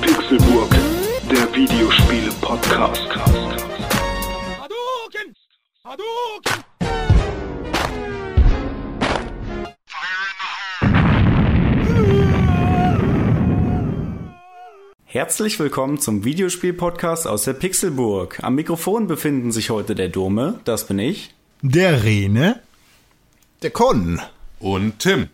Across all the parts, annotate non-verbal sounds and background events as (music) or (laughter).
Pixelburg, der Videospiele-Podcast. Hadouken! Hadouken! Herzlich willkommen zum Videospiel-Podcast aus der Pixelburg. Am Mikrofon befinden sich heute der Dome, das bin ich. Der Rene. Der Con. Und Tim.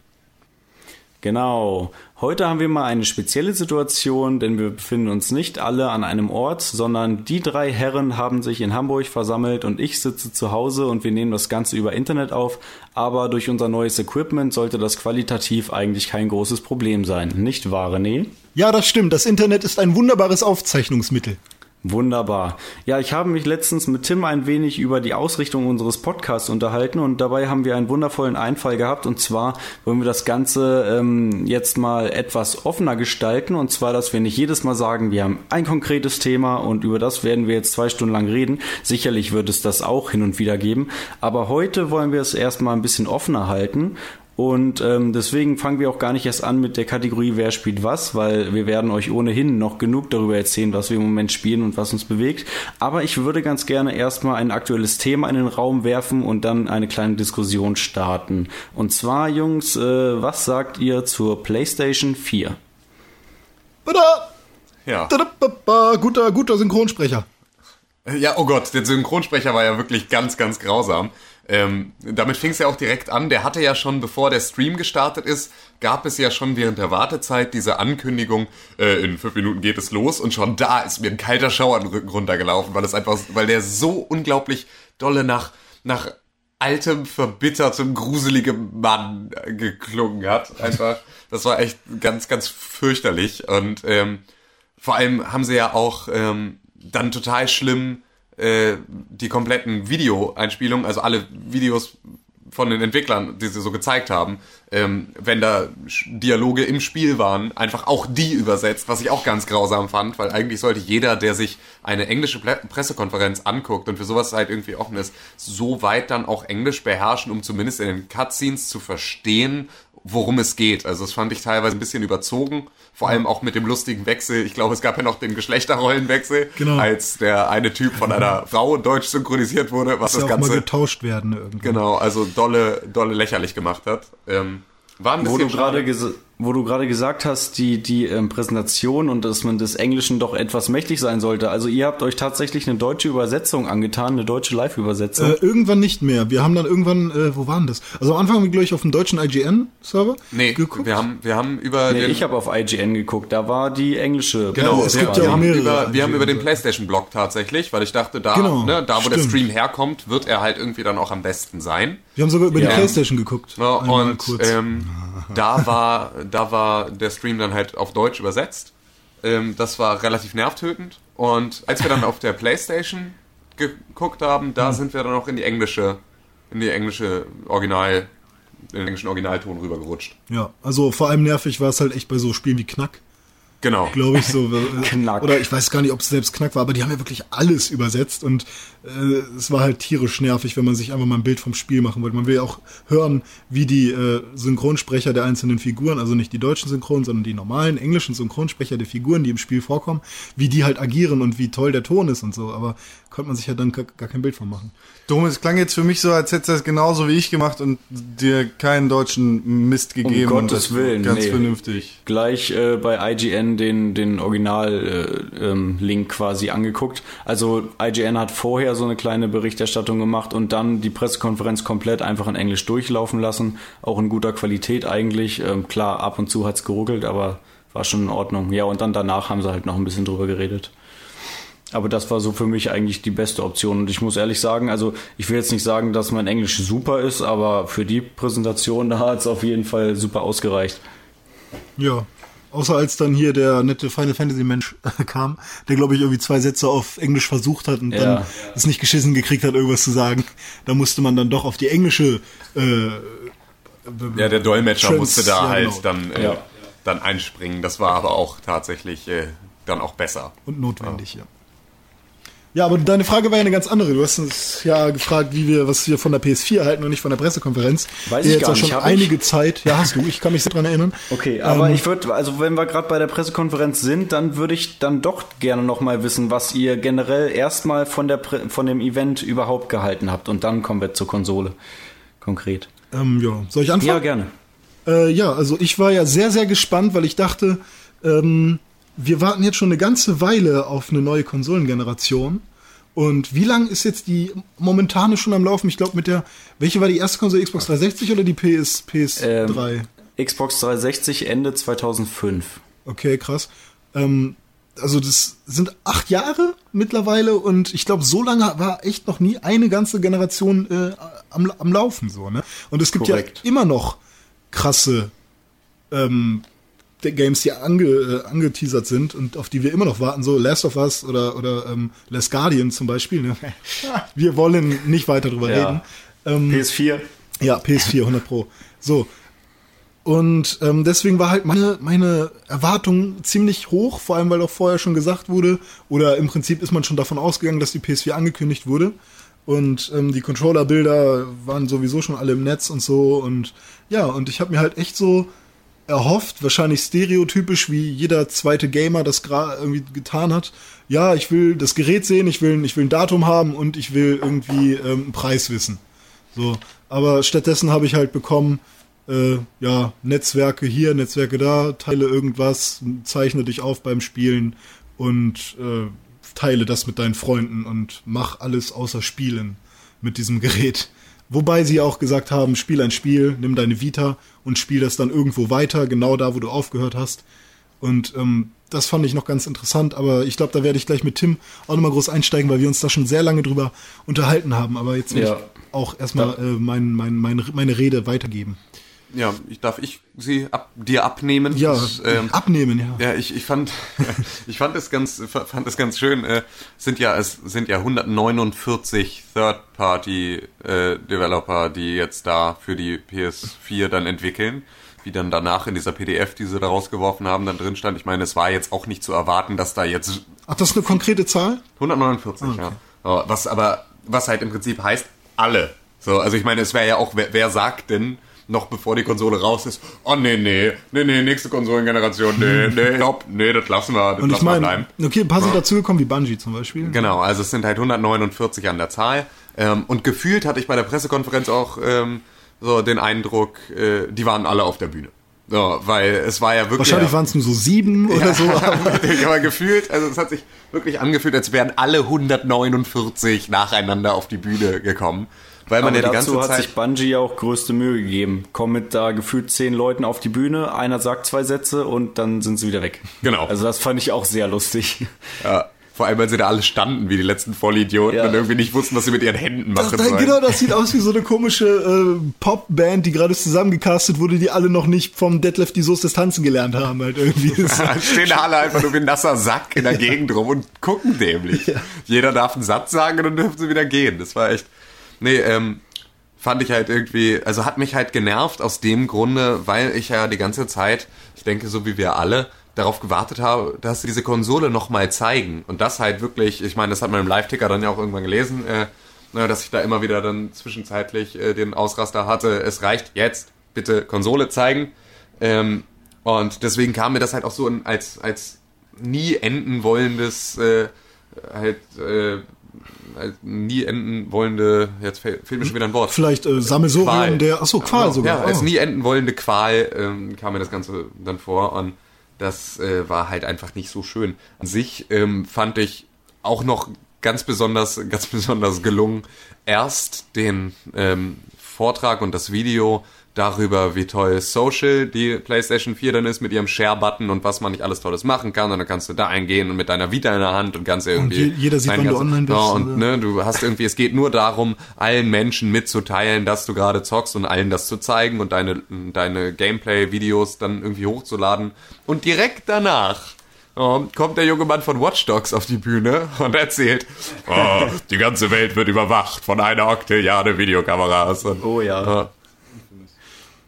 Genau. Heute haben wir mal eine spezielle Situation, denn wir befinden uns nicht alle an einem Ort, sondern die drei Herren haben sich in Hamburg versammelt und ich sitze zu Hause und wir nehmen das Ganze über Internet auf. Aber durch unser neues Equipment sollte das qualitativ eigentlich kein großes Problem sein. Nicht wahr, René? Ja, das stimmt. Das Internet ist ein wunderbares Aufzeichnungsmittel. Wunderbar. Ja, ich habe mich letztens mit Tim ein wenig über die Ausrichtung unseres Podcasts unterhalten und dabei haben wir einen wundervollen Einfall gehabt und zwar wollen wir das Ganze ähm, jetzt mal etwas offener gestalten und zwar, dass wir nicht jedes Mal sagen, wir haben ein konkretes Thema und über das werden wir jetzt zwei Stunden lang reden. Sicherlich wird es das auch hin und wieder geben, aber heute wollen wir es erstmal ein bisschen offener halten und ähm, deswegen fangen wir auch gar nicht erst an mit der Kategorie Wer spielt was, weil wir werden euch ohnehin noch genug darüber erzählen, was wir im Moment spielen und was uns bewegt. Aber ich würde ganz gerne erstmal ein aktuelles Thema in den Raum werfen und dann eine kleine Diskussion starten. Und zwar, Jungs, äh, was sagt ihr zur PlayStation 4? Bada! Ja. Tadapapa, Guter, guter Synchronsprecher. Ja, oh Gott, der Synchronsprecher war ja wirklich ganz, ganz grausam. Ähm, damit fing es ja auch direkt an. Der hatte ja schon, bevor der Stream gestartet ist, gab es ja schon während der Wartezeit diese Ankündigung, äh, in fünf Minuten geht es los und schon da ist mir ein kalter Schauer den Rücken runtergelaufen, weil es einfach, weil der so unglaublich dolle nach, nach altem, verbittertem, gruseligem Mann geklungen hat. Einfach, das war echt ganz, ganz fürchterlich und ähm, vor allem haben sie ja auch ähm, dann total schlimm äh, die kompletten Videoeinspielungen, also alle Videos von den Entwicklern, die sie so gezeigt haben, ähm, wenn da Dialoge im Spiel waren, einfach auch die übersetzt, was ich auch ganz grausam fand, weil eigentlich sollte jeder, der sich eine englische Pressekonferenz anguckt und für sowas halt irgendwie offen ist, so weit dann auch Englisch beherrschen, um zumindest in den Cutscenes zu verstehen, worum es geht. Also das fand ich teilweise ein bisschen überzogen, vor allem auch mit dem lustigen Wechsel. Ich glaube, es gab ja noch den Geschlechterrollenwechsel, Genau. als der eine Typ von einer (laughs) Frau deutsch synchronisiert wurde, was ja das auch mal Ganze getauscht werden irgendwie. genau, also dolle, dolle lächerlich gemacht hat. Ähm, war ein Wo bisschen du gerade wo du gerade gesagt hast, die, die ähm, Präsentation und dass man des Englischen doch etwas mächtig sein sollte. Also ihr habt euch tatsächlich eine deutsche Übersetzung angetan, eine deutsche Live-Übersetzung. Äh, irgendwann nicht mehr. Wir haben dann irgendwann, äh, wo waren das? Also am Anfang haben wir, glaube ich, auf dem deutschen IGN-Server Nee, geguckt. wir haben, wir haben über nee, den, ich habe auf IGN geguckt, da war die englische. Genau, es wir, gibt ja auch haben mehrere über, wir haben über den. PlayStation-Blog tatsächlich, weil ich dachte, da, Genau, ne, da wo der stimmt. Stream herkommt, wird er halt irgendwie dann auch am besten sein. wir haben sogar über Ja. die Playstation geguckt. Ja, und kurz. ähm, da war da war der Stream dann halt auf Deutsch übersetzt. Ähm, das war relativ nervtötend. Und als wir dann auf der PlayStation geguckt haben, da sind wir dann auch in die englische in die englische Original in den englischen Originalton rübergerutscht. ja, also vor allem nervig war es halt echt bei so Spielen wie Knack. Genau. glaube ich so. (laughs) Knack. Oder ich weiß gar nicht, ob es selbst Knack war, aber die haben ja wirklich alles übersetzt und äh, es war halt tierisch nervig, wenn man sich einfach mal ein Bild vom Spiel machen wollte. Man will ja auch hören, wie die äh, Synchronsprecher der einzelnen Figuren, also nicht die deutschen Synchronen, sondern die normalen englischen Synchronsprecher der Figuren, die im Spiel vorkommen, wie die halt agieren und wie toll der Ton ist und so. Aber konnte man sich ja dann gar, kein Bild von machen. Dom, es klang jetzt für mich so, als hättest du das genauso wie ich gemacht und dir keinen deutschen Mist gegeben. und Gottes Willen, Ganz nee. vernünftig. gleich äh, bei IGN den, den Original-Link äh, ähm, quasi angeguckt. Also IGN hat vorher so eine kleine Berichterstattung gemacht und dann die Pressekonferenz komplett einfach in Englisch durchlaufen lassen. Auch in guter Qualität eigentlich. Ähm, klar, ab und zu hat's geruckelt, aber war schon in Ordnung. Ja, und dann danach haben sie halt noch ein bisschen drüber geredet. Aber das war so für mich eigentlich die beste Option. Und ich muss ehrlich sagen, also ich will jetzt nicht sagen, dass mein Englisch super ist, aber für die Präsentation (laughs) da hat's auf jeden Fall super ausgereicht. Ja. Außer als dann hier der nette Final Fantasy Mensch kam, der glaube ich irgendwie zwei Sätze auf Englisch versucht hat und Ja. dann es nicht geschissen gekriegt hat, irgendwas zu sagen. Da musste man dann doch auf die englische äh, Ja, der Dolmetscher Trans- musste da ja, halt genau. dann, äh, Ja. dann einspringen. Das war aber auch tatsächlich äh, dann auch besser. und notwendig, ja. Ja, aber deine Frage war ja eine ganz andere. Du hast uns ja gefragt, wie wir, was wir von der PS4 halten und nicht von der Pressekonferenz. Weiß Die ich jetzt gar ja schon nicht. Einige ich? Zeit. Ja, hast du. Ich kann mich so dran erinnern. Okay, aber Ähm, ich würde, also wenn wir gerade bei der Pressekonferenz sind, dann würde ich dann doch gerne noch mal wissen, was ihr generell erstmal von der von dem Event überhaupt gehalten habt und dann kommen wir zur Konsole konkret. Ähm, ja, soll ich anfangen? Ja, gerne. Äh, ja, also ich war ja sehr, sehr gespannt, weil ich dachte, ähm, wir warten jetzt schon eine ganze Weile auf eine neue Konsolengeneration. Und wie lang ist jetzt die momentane schon am Laufen? Ich glaube mit der, welche war die erste Konsole, Xbox 360 oder die PS, PS3? Xbox 360 Ende 2005. Okay, krass. Ähm, also das sind acht Jahre mittlerweile und ich glaube, so lange war echt noch nie eine ganze Generation äh, am, am Laufen so, ne? Und es gibt Korrekt. ja immer noch krasse ähm, Games, die ange, äh, angeteasert sind und auf die wir immer noch warten, so Last of Us oder, oder ähm, Last Guardian zum Beispiel. Ne? (laughs) Wir wollen nicht weiter drüber Ja. reden. Ähm, PS4. ja, PS4, 100 (laughs) Pro. So. Und ähm, deswegen war halt meine, meine Erwartung ziemlich hoch, vor allem weil auch vorher schon gesagt wurde, oder im Prinzip ist man schon davon ausgegangen, dass die PS4 angekündigt wurde. Und ähm, die Controller-Bilder waren sowieso schon alle im Netz und so. Und ja, und ich habe mir halt echt so erhofft, wahrscheinlich stereotypisch, wie jeder zweite Gamer das gerade irgendwie getan hat. Ja, ich will das Gerät sehen, ich will, ich will ein Datum haben und ich will irgendwie ähm, einen Preis wissen. So, aber stattdessen habe ich halt bekommen, äh, ja, Netzwerke hier, Netzwerke da, teile irgendwas, zeichne dich auf beim Spielen und äh, teile das mit deinen Freunden und mach alles außer Spielen mit diesem Gerät. Wobei sie auch gesagt haben, spiel ein Spiel, nimm deine Vita und spiel das dann irgendwo weiter, genau da, wo du aufgehört hast. Und ähm, das fand ich noch ganz interessant, aber ich glaube, da werde ich gleich mit Tim auch nochmal groß einsteigen, weil wir uns da schon sehr lange drüber unterhalten haben. Aber jetzt will Ja. ich auch erstmal äh, mein, mein, meine, meine Rede weitergeben. Ja, ich, darf ich sie ab, dir abnehmen? Ja, Das, ähm, abnehmen, ja. Ja, ich, ich fand (laughs) ich fand es ganz fand es ganz schön. Äh, sind ja es sind ja 149 Third Party äh, Developer, die jetzt da für die PS4 dann entwickeln, wie dann danach in dieser PDF, die sie da rausgeworfen haben, dann drin stand. Ich meine, es war jetzt auch nicht zu erwarten, dass da jetzt Ach, das ist eine konkrete Zahl? 149, ja. Ja, Was aber was halt im Prinzip heißt alle. So, also ich meine, es wäre ja auch wer, wer sagt denn noch bevor die Konsole raus ist, oh nee, nee, nee, nee, nächste Konsolengeneration, nee, nee, stopp, nee, das lassen wir, das Und ich lassen wir meine, bleiben. okay, ein paar sind dazugekommen, wie Bungie zum Beispiel. Genau, also es sind halt 149 an der Zahl. Ähm, und gefühlt hatte ich bei der Pressekonferenz auch ähm, so den Eindruck, äh, die waren alle auf der Bühne. So, weil es war ja wirklich. Wahrscheinlich waren es nur so sieben (laughs) oder so. (laughs) ich aber gefühlt, also es hat sich wirklich angefühlt, als wären alle 149 nacheinander auf die Bühne gekommen. Weil man Aber ja die ganze dazu hat Zeit. sich Bungie ja auch größte Mühe gegeben. Kommen mit da gefühlt zehn Leuten auf die Bühne, einer sagt zwei Sätze und dann sind sie wieder weg. Genau. Also das fand ich auch sehr lustig. Ja, vor allem, weil sie da alle standen wie die letzten Vollidioten Ja. und irgendwie nicht wussten, was sie mit ihren Händen machen das, sollen. genau, das sieht aus wie so eine komische äh, Popband, die gerade zusammengecastet wurde, die alle noch nicht vom Detlef die Soße des Tanzen gelernt haben, halt irgendwie. (laughs) Stehen da alle einfach nur wie ein nasser Sack in der Gegend rum und gucken dämlich. Jeder darf einen Satz sagen und dann dürfen sie wieder gehen. Das war echt. Nee, ähm, fand ich halt irgendwie, also hat mich halt genervt aus dem Grunde, weil ich ja die ganze Zeit, ich denke so wie wir alle, darauf gewartet habe, dass sie diese Konsole nochmal zeigen. Und das halt wirklich, ich meine, das hat man im Live-Ticker dann ja auch irgendwann gelesen, äh, na, dass ich da immer wieder dann zwischenzeitlich äh, den Ausraster hatte. Es reicht jetzt, bitte Konsole zeigen. Ähm, und deswegen kam mir das halt auch so als, als nie enden wollendes, äh, halt, äh, nie enden wollende, jetzt fehlt, fehlt mir schon wieder ein Wort. Vielleicht äh, Sammelsurium der, ach so, Qual Genau, sogar. Ja, als Oh. nie enden wollende Qual ähm, kam mir das Ganze dann vor und das äh, war halt einfach nicht so schön. An sich ähm, fand ich auch noch ganz besonders, (laughs) ganz besonders gelungen, erst den ähm, Vortrag und das Video darüber, wie toll Social die PlayStation 4 dann ist mit ihrem Share-Button und was man nicht alles Tolles machen kann. Und dann kannst du da eingehen und mit deiner Vita in der Hand und kannst irgendwie... je- jeder sieht, wann du online bist, Ja, und oder? ne, du hast irgendwie, es geht nur darum, allen Menschen mitzuteilen, dass du gerade zockst und allen das zu zeigen und deine, deine Gameplay-Videos dann irgendwie hochzuladen. Und direkt danach kommt der junge Mann von Watch Dogs auf die Bühne und erzählt, oh, die ganze Welt wird überwacht von einer Oktilliarde Videokameras. Und, Oh ja.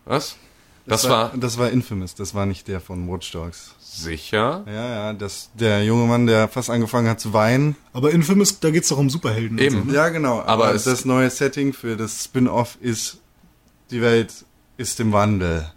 Was? Das war das war Infamous, das war nicht der von Watch Dogs. sicher. Ja, ja, das der junge Mann, der fast angefangen hat zu weinen. Aber Infamous, da geht's doch um Superhelden. Eben. So, ne? Ja, genau. Aber Aber es- das neue Setting für das Spin-off ist die Welt ist im Wandel.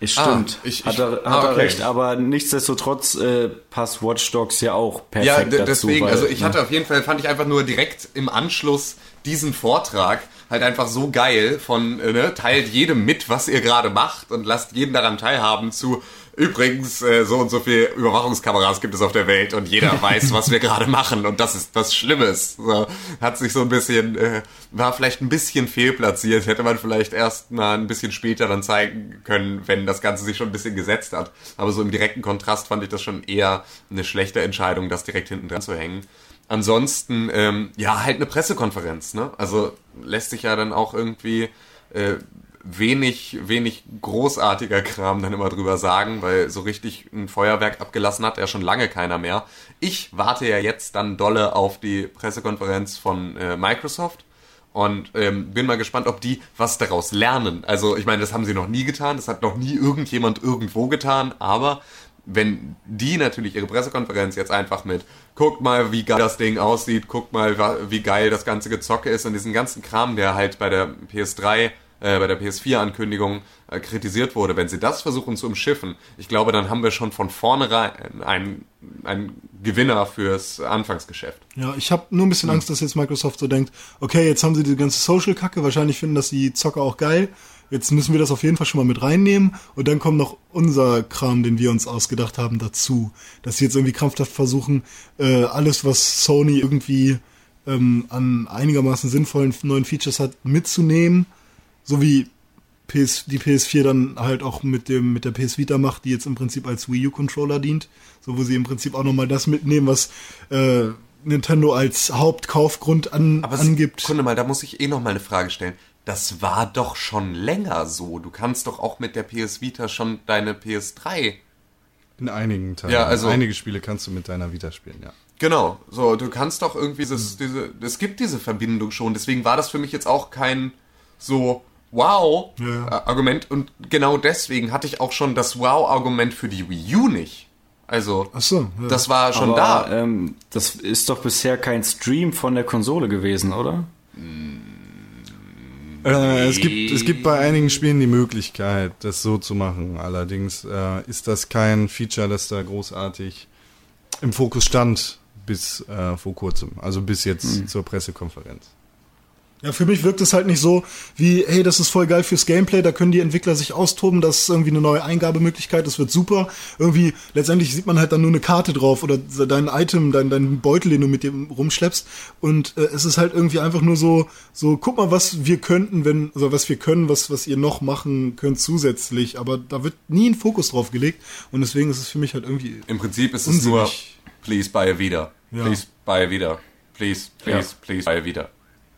Es stimmt. Ah, ich- hat ich- er, hat ah, er okay. recht, aber nichtsdestotrotz äh, passt Watch Dogs ja auch perfekt Ja, dazu. deswegen, weil, also ich ne? hatte auf jeden Fall, fand ich einfach nur direkt im Anschluss diesen Vortrag halt einfach so geil von, äh, ne, teilt jedem mit, was ihr gerade macht und lasst jeden daran teilhaben zu, übrigens, äh, so und so viel Überwachungskameras gibt es auf der Welt und jeder (laughs) weiß, was wir gerade machen und das ist was Schlimmes. So, hat sich so ein bisschen, äh, war vielleicht ein bisschen fehlplatziert, hätte man vielleicht erst mal ein bisschen später dann zeigen können, wenn das Ganze sich schon ein bisschen gesetzt hat. Aber so im direkten Kontrast fand ich das schon eher eine schlechte Entscheidung, das direkt hinten dran zu hängen. Ansonsten, ähm, ja, halt eine Pressekonferenz, ne? Also lässt sich ja dann auch irgendwie äh, wenig, wenig großartiger Kram dann immer drüber sagen, weil so richtig ein Feuerwerk abgelassen hat ja schon lange keiner mehr. Ich warte ja jetzt dann dolle auf die Pressekonferenz von äh, Microsoft und ähm, bin mal gespannt, ob die was daraus lernen. Also ich meine, das haben sie noch nie getan, das hat noch nie irgendjemand irgendwo getan, aber wenn die natürlich ihre Pressekonferenz jetzt einfach mit, guckt mal, wie geil das Ding aussieht, guckt mal, wie geil das ganze Gezocke ist und diesen ganzen Kram, der halt bei der PS3, äh, bei der PS4-Ankündigung äh, kritisiert wurde, wenn sie das versuchen zu umschiffen, ich glaube, dann haben wir schon von vornherein einen, einen Gewinner fürs Anfangsgeschäft. Ja, ich habe nur ein bisschen Angst, dass jetzt Microsoft so denkt, okay, jetzt haben sie die ganze Social-Kacke, wahrscheinlich finden das die Zocker auch geil. Jetzt müssen wir das auf jeden Fall schon mal mit reinnehmen und dann kommt noch unser Kram, den wir uns ausgedacht haben, dazu. Dass sie jetzt irgendwie krampfhaft versuchen, äh, alles, was Sony irgendwie ähm, an einigermaßen sinnvollen neuen Features hat, mitzunehmen. So wie PS, die PS4 dann halt auch mit dem mit der PS Vita macht, die jetzt im Prinzip als Wii U Controller dient, so wo sie im Prinzip auch nochmal das mitnehmen, was äh, Nintendo als Hauptkaufgrund an, Aber angibt. Kunde mal, da muss ich eh noch mal eine Frage stellen. Das war doch schon länger so. Du kannst doch auch mit der PS Vita schon deine PS3 In einigen Teilen. Ja, also- Einige Spiele kannst du mit deiner Vita spielen, ja. Genau, so, du kannst doch irgendwie dieses, diese, es gibt diese Verbindung schon, deswegen war das für mich jetzt auch kein so wow Ja. äh, Argument und genau deswegen hatte ich auch schon das wow Argument für die Wii U nicht. Also, Ach so, ja. das war schon aber, da. Ähm, das ist doch bisher kein Stream von der Konsole gewesen, oder? Äh, es, gibt, es gibt bei einigen Spielen die Möglichkeit, das so zu machen. Allerdings äh, ist das kein Feature, das da großartig im Fokus stand bis äh, vor kurzem. Also bis jetzt zur Pressekonferenz. Ja, für mich wirkt es halt nicht so wie, hey, das ist voll geil fürs Gameplay, da können die Entwickler sich austoben, das ist irgendwie eine neue Eingabemöglichkeit, das wird super. Irgendwie, letztendlich sieht man halt dann nur eine Karte drauf oder dein Item, dein, dein Beutel, den du mit dir rumschleppst. Und äh, es ist halt irgendwie einfach nur so, so, guck mal, was wir könnten, wenn, also was wir können, was, was ihr noch machen könnt zusätzlich. Aber da wird nie ein Fokus drauf gelegt. Und deswegen ist es für mich halt irgendwie. Im Prinzip ist es nur unsinnig. please buy a Vita. Ja. Please buy a Vita. Please, please, Ja. please buy a Vita.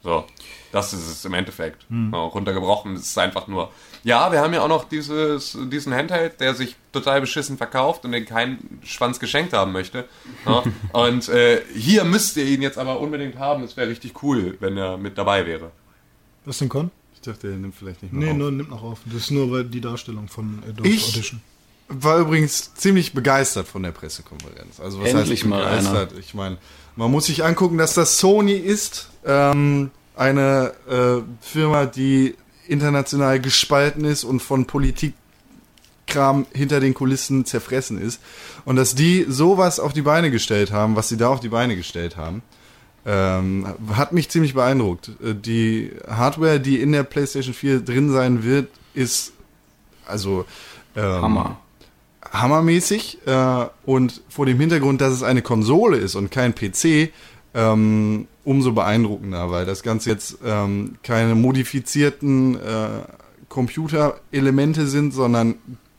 So, das ist es im Endeffekt. Hm. Ja, runtergebrochen ist es einfach nur. Ja, wir haben ja auch noch dieses, diesen Handheld, der sich total beschissen verkauft und den keinen Schwanz geschenkt haben möchte. Ja, (laughs) und äh, hier müsst ihr ihn jetzt aber unbedingt haben. Es wäre richtig cool, wenn er mit dabei wäre. Was denn, Con? Ich dachte, er nimmt vielleicht nicht mehr Nee, auf. nur, nimmt noch auf. Das ist nur weil die Darstellung von Adobe Ich- Audition. war übrigens ziemlich begeistert von der Pressekonferenz. Also was Endlich heißt mal begeistert? Ich meine, man muss sich angucken, dass das Sony ist, ähm, eine äh, Firma, die international gespalten ist und von Politikkram hinter den Kulissen zerfressen ist. Und dass die sowas auf die Beine gestellt haben, was sie da auf die Beine gestellt haben, ähm, hat mich ziemlich beeindruckt. Äh, Die Hardware, die in der PlayStation 4 drin sein wird, ist also ähm, Hammer. Hammermäßig äh, und vor dem Hintergrund, dass es eine Konsole ist und kein PC, ähm, umso beeindruckender, weil das Ganze jetzt ähm, keine modifizierten äh, Computerelemente sind, sondern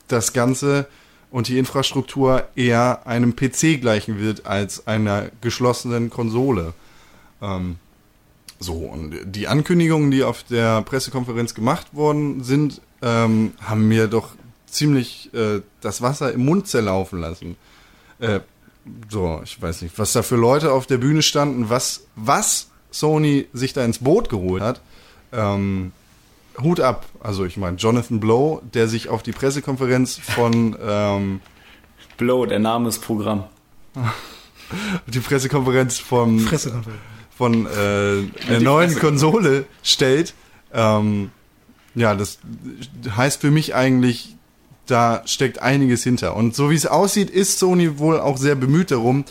das Ganze und die Infrastruktur eher einem PC gleichen wird als einer geschlossenen Konsole. Ähm, so, und die Ankündigungen, die auf der Pressekonferenz gemacht worden sind, ähm, haben mir doch ziemlich äh, das Wasser im Mund zerlaufen lassen. Äh, so, ich weiß nicht, was da für Leute auf der Bühne standen, was, was Sony sich da ins Boot geholt hat. Ähm, Hut ab. Also ich meine, Jonathan Blow, der sich auf die Pressekonferenz von ähm, Blow, der Name ist Programm. (laughs) die Pressekonferenz vom Pressekonferenz. von äh, der neuen Konsole stellt. Ähm, ja, das heißt für mich eigentlich, da steckt einiges hinter. Und so wie es aussieht, ist Sony wohl auch sehr bemüht darum,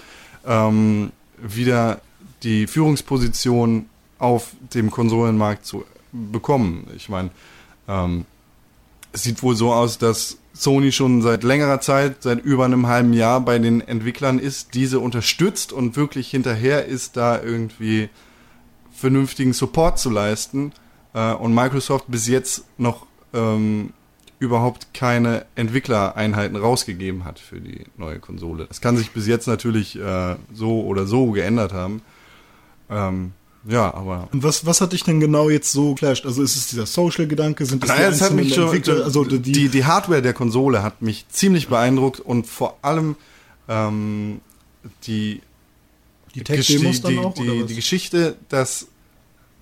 ähm, wieder die Führungsposition auf dem Konsolenmarkt zu bekommen. Ich meine, ähm, es sieht wohl so aus, dass Sony schon seit längerer Zeit, seit über einem halben Jahr bei den Entwicklern ist, diese unterstützt und wirklich hinterher ist, da irgendwie vernünftigen Support zu leisten. Äh, und Microsoft bis jetzt noch ähm, überhaupt keine Entwicklereinheiten rausgegeben hat für die neue Konsole. Das kann sich bis jetzt natürlich äh, so oder so geändert haben. Ähm, ja, aber Und was, was hat dich denn genau jetzt so clasht? Also ist es dieser Social-Gedanke? Sind es Naja, hat einzelnen mich schon, Entwickler? Also die, die, die Hardware der Konsole hat mich ziemlich beeindruckt und vor allem ähm, die, die Tech-Demos die, die, was? die Geschichte, dass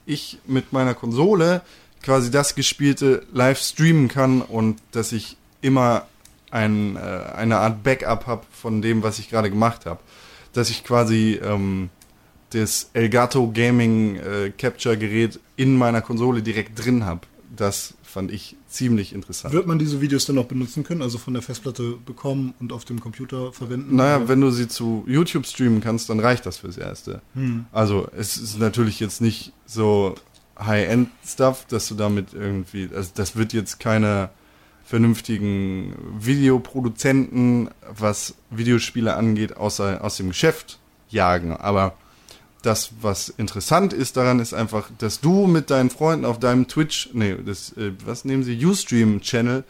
ich mit meiner Konsole quasi das Gespielte live streamen kann und dass ich immer ein, äh, eine Art Backup habe von dem, was ich gerade gemacht habe. Dass ich quasi ähm, das Elgato Gaming äh, Capture Gerät in meiner Konsole direkt drin habe. Das fand ich ziemlich interessant. Wird man diese Videos dann noch benutzen können? Also von der Festplatte bekommen und auf dem Computer verwenden? Naja, Oder? wenn du sie zu YouTube streamen kannst, dann reicht das fürs Erste. Also es ist natürlich jetzt nicht so High-End-Stuff, dass du damit irgendwie, also das wird jetzt keine vernünftigen Videoproduzenten, was Videospiele angeht, außer aus dem Geschäft jagen. Aber das, was interessant ist daran, ist einfach, dass du mit deinen Freunden auf deinem Twitch, nee, das, äh, was nehmen sie, Ustream-Channel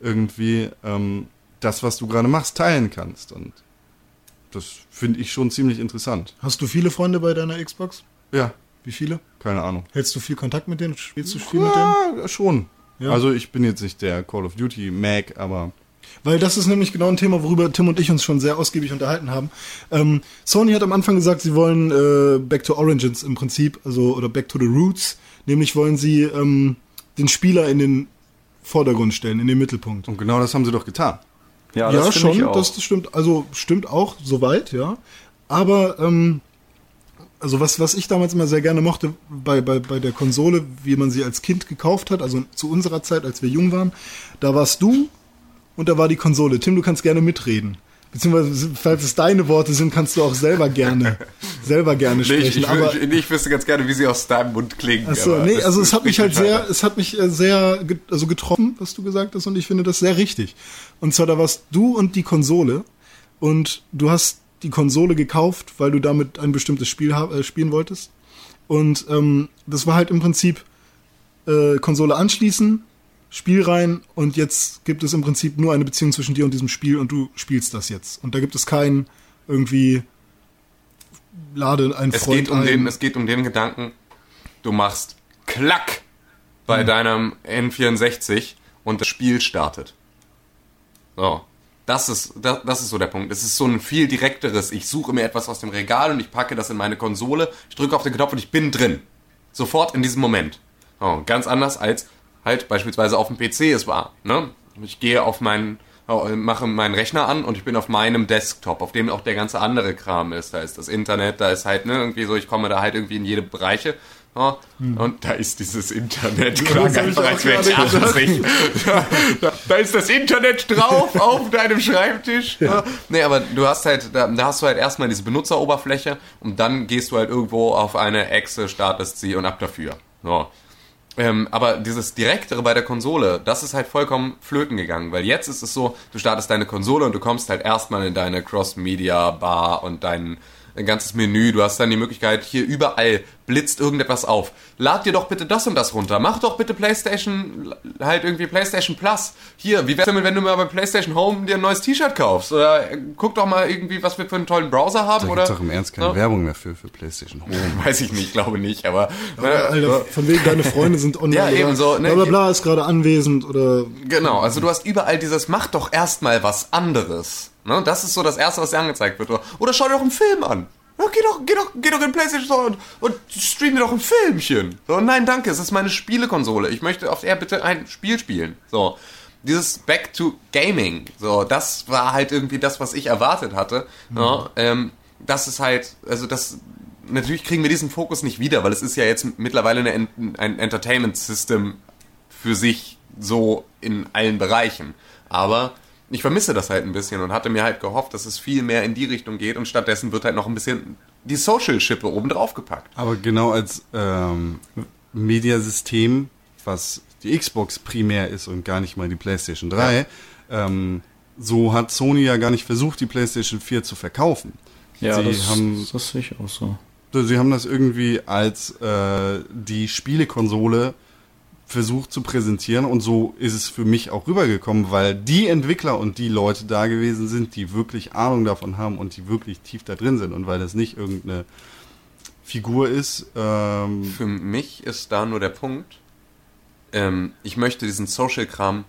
irgendwie ähm, das, was du gerade machst, teilen kannst. Und das finde ich schon ziemlich interessant. Hast du viele Freunde bei deiner Xbox? Ja, Wie viele? keine Ahnung. Hältst du viel Kontakt mit denen? Spielst du viel mit denen? Ja, schon. Ja. Also ich bin jetzt nicht der Call of Duty Mac, aber Weil das ist nämlich genau ein Thema, worüber Tim und ich uns schon sehr ausgiebig unterhalten haben. Ähm, Sony hat am Anfang gesagt, sie wollen äh, Back to Origins im Prinzip, also oder Back to the Roots. Nämlich wollen sie ähm, den Spieler in den Vordergrund stellen, in den Mittelpunkt. und genau das haben sie doch getan. Ja, ja, das ich schon, auch. das, das stimmt. Also stimmt auch, soweit, ja. Aber ähm, also was, was ich damals immer sehr gerne mochte bei, bei, bei der Konsole, wie man sie als Kind gekauft hat, also zu unserer Zeit, als wir jung waren, da warst du und da war die Konsole. Tim, du kannst gerne mitreden. Beziehungsweise, falls es deine Worte sind, kannst du auch selber gerne, (laughs) selber gerne Nee, ich, sprechen. ich, aber, wür- ich wüsste ganz gerne, wie sie aus deinem Mund klingen. Achso, nee, also es hat mich halt sehr, es hat mich sehr also getroffen, was du gesagt hast, und ich finde das sehr richtig. Und zwar, da warst du und die Konsole und du hast die Konsole gekauft, weil du damit ein bestimmtes Spiel äh, spielen wolltest. Und ähm, das war halt im Prinzip äh, Konsole anschließen, Spiel rein und jetzt gibt es im Prinzip nur eine Beziehung zwischen dir und diesem Spiel und du spielst das jetzt. Und da gibt es kein irgendwie lade einen Es Freund geht, um ein. den, es geht um den Gedanken, du machst Klack bei deinem N64 und das Spiel startet. So. Das ist, das, das ist so der Punkt. Es ist so ein viel direkteres, ich suche mir etwas aus dem Regal und ich packe das in meine Konsole, ich drücke auf den Knopf und ich bin drin. Sofort in diesem Moment. So, ganz anders als halt beispielsweise auf dem PC es war. Ne? Ich gehe auf meinen, äh, mache meinen Rechner an und ich bin auf meinem Desktop, auf dem auch der ganze andere Kram ist. Da ist das Internet, da ist halt, ne, irgendwie so, ich komme da halt irgendwie in jede Bereiche. Ja, Und da ist dieses Internet. Klang einfach, als wäre ich gerade 80. Da, da, ist das Internet drauf auf deinem Schreibtisch. Ja. Nee, aber du hast halt, da, da hast du halt erstmal diese Benutzeroberfläche und dann gehst du halt irgendwo auf eine Echse, startest sie und ab dafür. So. Ähm, aber dieses Direktere bei der Konsole, das ist halt vollkommen flöten gegangen, weil jetzt ist es so, du startest deine Konsole und du kommst halt erstmal in deine Cross-Media-Bar und dein, dein ganzes Menü. Du hast dann die Möglichkeit, hier überall blitzt irgendetwas auf. Lad dir doch bitte das und das runter. Mach doch bitte PlayStation, halt irgendwie PlayStation Plus. Hier, wie wär's damit, wenn du mal bei PlayStation Home dir ein neues T-Shirt kaufst? Oder äh, guck doch mal irgendwie, was wir für einen tollen Browser haben, Da oder? doch im Ernst keine Ja. Werbung mehr für, für PlayStation Home. (laughs) Weiß ich nicht, glaube nicht, aber. Alter, von wegen deine Freunde sind (laughs) online. Ja, eben so, ne, Bla bla hier- bla ist gerade anwesend oder Genau, also du hast überall dieses, mach doch erstmal was anderes. Ne? Das ist so das Erste, was dir angezeigt wird. Oder, oder schau dir doch einen Film an. Ja, geh doch, geh doch, geh doch in den PlayStation Store und, und stream dir doch ein Filmchen. So, nein, danke, es ist meine Spielekonsole. Ich möchte auf der bitte ein Spiel spielen. So. Dieses Back to Gaming, so, das war halt irgendwie das, was ich erwartet hatte. Ja, ähm, das ist halt, also das, natürlich kriegen wir diesen Fokus nicht wieder, weil es ist ja jetzt mittlerweile eine, ein Entertainment-System für sich so in allen Bereichen. Aber ich vermisse das halt ein bisschen und hatte mir halt gehofft, dass es viel mehr in die Richtung geht und stattdessen wird halt noch ein bisschen die Social-Schippe oben drauf gepackt. Aber genau als ähm, Mediasystem, was die Xbox primär ist und gar nicht mal die PlayStation 3, ähm, so hat Sony ja gar nicht versucht, die PlayStation 4 zu verkaufen. Ja, sie das, haben das sehe ich auch so. Sie haben das irgendwie als äh, die Spielekonsole versucht zu präsentieren und so ist es für mich auch rübergekommen, weil die Entwickler und die Leute da gewesen sind, die wirklich Ahnung davon haben und die wirklich tief da drin sind und weil das nicht irgendeine Figur ist. Ähm, Für mich ist da nur der Punkt, ähm, ich möchte diesen Social-Kram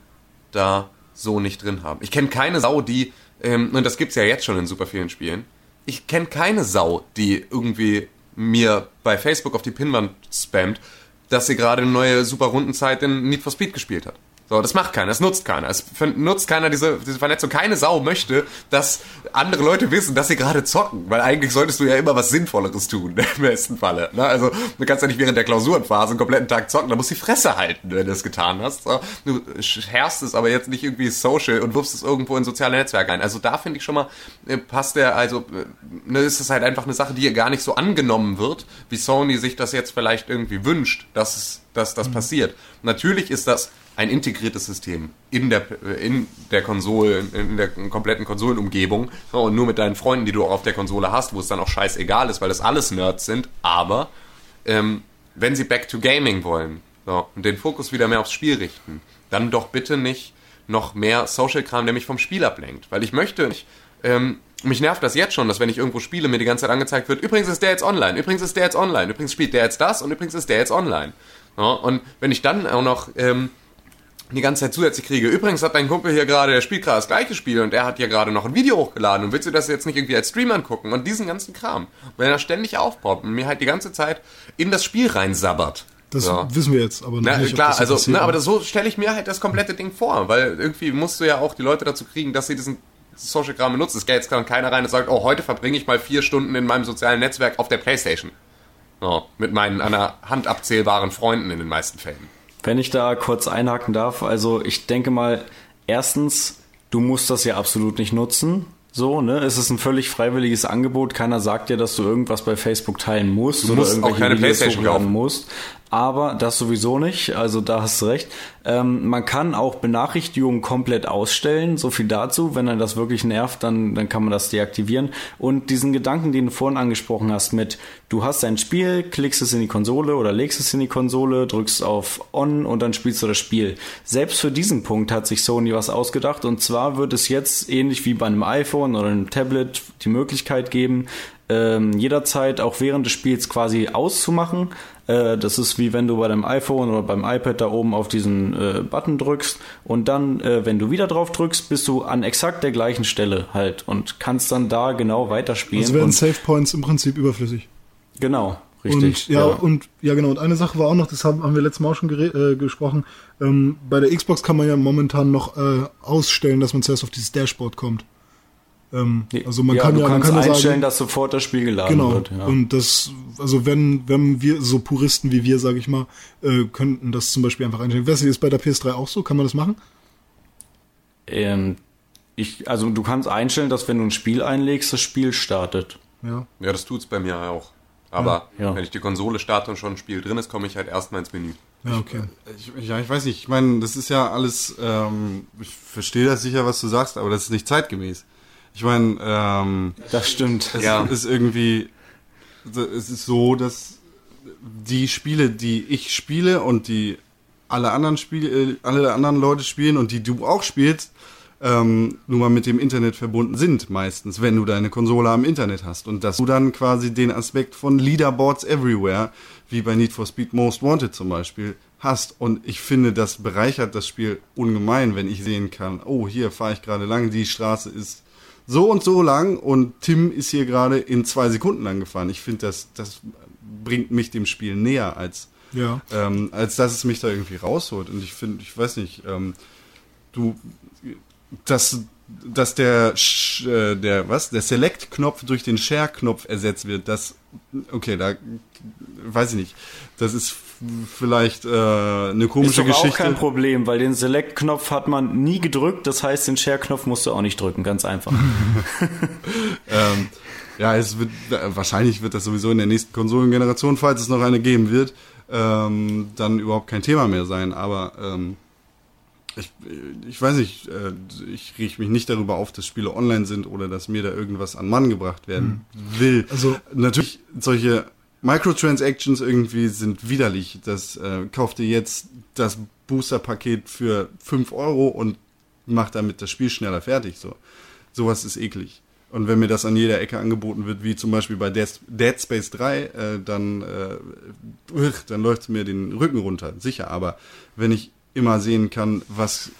da so nicht drin haben. Ich kenne keine Sau, die, ähm, und das gibt's ja jetzt schon in super vielen Spielen, ich kenne keine Sau, die irgendwie mir bei Facebook auf die Pinwand spammt, dass sie gerade eine neue super Rundenzeit in Need for Speed gespielt hat. So, das macht keiner, das nutzt keiner. Es nutzt keiner diese, diese Vernetzung. Keine Sau möchte, dass andere Leute wissen, dass sie gerade zocken. Weil eigentlich solltest du ja immer was Sinnvolleres tun, (laughs) im besten Falle. Ne? Also, du kannst ja nicht während der Klausurenphase einen kompletten Tag zocken, da musst du die Fresse halten, wenn du das getan hast. So, du scherst es aber jetzt nicht irgendwie social und wirfst es irgendwo in soziale Netzwerke ein. Also da finde ich schon mal, äh, passt der, also, äh, ne, ist es halt einfach eine Sache, die gar nicht so angenommen wird, wie Sony sich das jetzt vielleicht irgendwie wünscht, dass es, dass das passiert. Natürlich ist das ein integriertes System in der, in der Konsole, in der kompletten Konsolenumgebung. So, und nur mit deinen Freunden, die du auch auf der Konsole hast, wo es dann auch scheißegal ist, weil das alles Nerds sind, aber ähm, wenn sie Back to Gaming wollen so, und den Fokus wieder mehr aufs Spiel richten, dann doch bitte nicht noch mehr Social-Kram, der mich vom Spiel ablenkt, weil ich möchte nicht, ähm, mich nervt das jetzt schon, dass wenn ich irgendwo spiele, mir die ganze Zeit angezeigt wird, übrigens ist der jetzt online, übrigens ist der jetzt online, übrigens spielt der jetzt das und übrigens ist der jetzt online. Ja, und wenn ich dann auch noch ähm, die ganze Zeit zusätzlich kriege. Übrigens hat dein Kumpel hier gerade, der spielt gerade das gleiche Spiel und er hat hier gerade noch ein Video hochgeladen und willst du das jetzt nicht irgendwie als Stream angucken und diesen ganzen Kram. Wenn er ständig aufpoppt und mir halt die ganze Zeit in das Spiel reinsabbert. Das So. wissen wir jetzt, aber noch Na, nicht, klar, also, passiert. ne, aber das, so stelle ich mir halt das komplette Ding vor, weil irgendwie musst du ja auch die Leute dazu kriegen, dass sie diesen Social Kram benutzen. Es geht jetzt kann keiner rein und sagt, oh, heute verbringe ich mal vier Stunden in meinem sozialen Netzwerk auf der Playstation. So, mit meinen an der Hand abzählbaren Freunden in den meisten Fällen. Wenn ich da kurz einhaken darf, also ich denke mal, erstens, du musst das ja absolut nicht nutzen. So, ne? Es ist ein völlig freiwilliges Angebot. Keiner sagt dir, dass du irgendwas bei Facebook teilen musst Du musst auch keine Videos Playstation kaufen. musst. Aber das sowieso nicht. Also da hast du recht. Ähm, man kann auch Benachrichtigungen komplett ausstellen. So viel dazu. Wenn dann das wirklich nervt, dann, dann kann man das deaktivieren. Und diesen Gedanken, den du vorhin angesprochen hast, mit du hast ein Spiel, klickst es in die Konsole oder legst es in die Konsole, drückst auf On und dann spielst du das Spiel. Selbst für diesen Punkt hat sich Sony was ausgedacht. Und zwar wird es jetzt ähnlich wie bei einem iPhone oder einem Tablet die Möglichkeit geben, ähm, jederzeit auch während des Spiels quasi auszumachen. Äh, das ist wie wenn du bei deinem iPhone oder beim iPad da oben auf diesen äh, Button drückst und dann, äh, wenn du wieder drauf drückst, bist du an exakt der gleichen Stelle halt und kannst dann da genau weiterspielen. also werden Save Points im Prinzip überflüssig. genau, richtig. Und ja, und ja genau. Und eine Sache war auch noch, das haben, haben wir letztes Mal auch schon äh, gesprochen. Ähm, bei der Xbox kann man ja momentan noch äh, ausstellen, dass man zuerst auf dieses Dashboard kommt. Ähm, also man ja, kann du ja, man kannst kann einstellen, sagen, dass sofort das Spiel geladen genau. wird. Ja. Und das, also wenn wenn wir so Puristen wie wir, sage ich mal, äh, könnten das zum Beispiel einfach einstellen. Weißt du, ist bei der PS3 auch so? Kann man das machen? ähm, ich, also du kannst einstellen, dass wenn du ein Spiel einlegst, das Spiel startet. Ja. Ja, das tut's bei mir auch. Aber Ja. wenn ich die Konsole starte und schon ein Spiel drin ist, komme ich halt erstmal ins Menü. Ja, okay. ich, ja, ich weiß nicht, ich meine, das ist ja alles, ähm, ich verstehe das sicher, was du sagst, aber das ist nicht zeitgemäß. Ich meine, ähm, Das stimmt. Es Ja. ist irgendwie, es ist so, dass die Spiele, die ich spiele und die alle anderen Spiele, alle anderen Leute spielen und die du auch spielst, ähm, nun mal mit dem Internet verbunden sind meistens, wenn du deine Konsole am Internet hast und dass du dann quasi den Aspekt von Leaderboards everywhere, wie bei Need for Speed Most Wanted zum Beispiel, hast. Und ich finde, das bereichert das Spiel ungemein, wenn ich sehen kann, oh, hier fahre ich gerade lang, die Straße ist so und so lang und Tim ist hier gerade in zwei Sekunden lang gefahren. Ich finde, das, das bringt mich dem Spiel näher, als, Ja. ähm, als dass es mich da irgendwie rausholt. Und ich finde, ich weiß nicht, ähm, du, dass, dass der, Sch- äh, der, was, der Select-Knopf durch den Share-Knopf ersetzt wird, das, okay, da, weiß ich nicht. Das ist vielleicht äh, eine Ist komische doch auch Geschichte. kein Problem, weil den Select-Knopf hat man nie gedrückt, das heißt, den Share-Knopf musst du auch nicht drücken, ganz einfach. (laughs) Ähm, ja, es wird wahrscheinlich wird das sowieso in der nächsten Konsolengeneration, falls es noch eine geben wird, ähm, dann überhaupt kein Thema mehr sein. Aber ähm, ich, ich weiß nicht, äh, ich rieche mich nicht darüber auf, dass Spiele online sind oder dass mir da irgendwas an Mann gebracht werden will. Also- natürlich solche Microtransactions irgendwie sind widerlich. Das äh, kauft dir jetzt das Booster-Paket für 5 Euro und macht damit das Spiel schneller fertig. So, sowas ist eklig. Und wenn mir das an jeder Ecke angeboten wird, wie zum Beispiel bei Dead, Dead Space 3, äh, dann, äh, dann läuft es mir den Rücken runter, sicher. Aber wenn ich immer sehen kann, was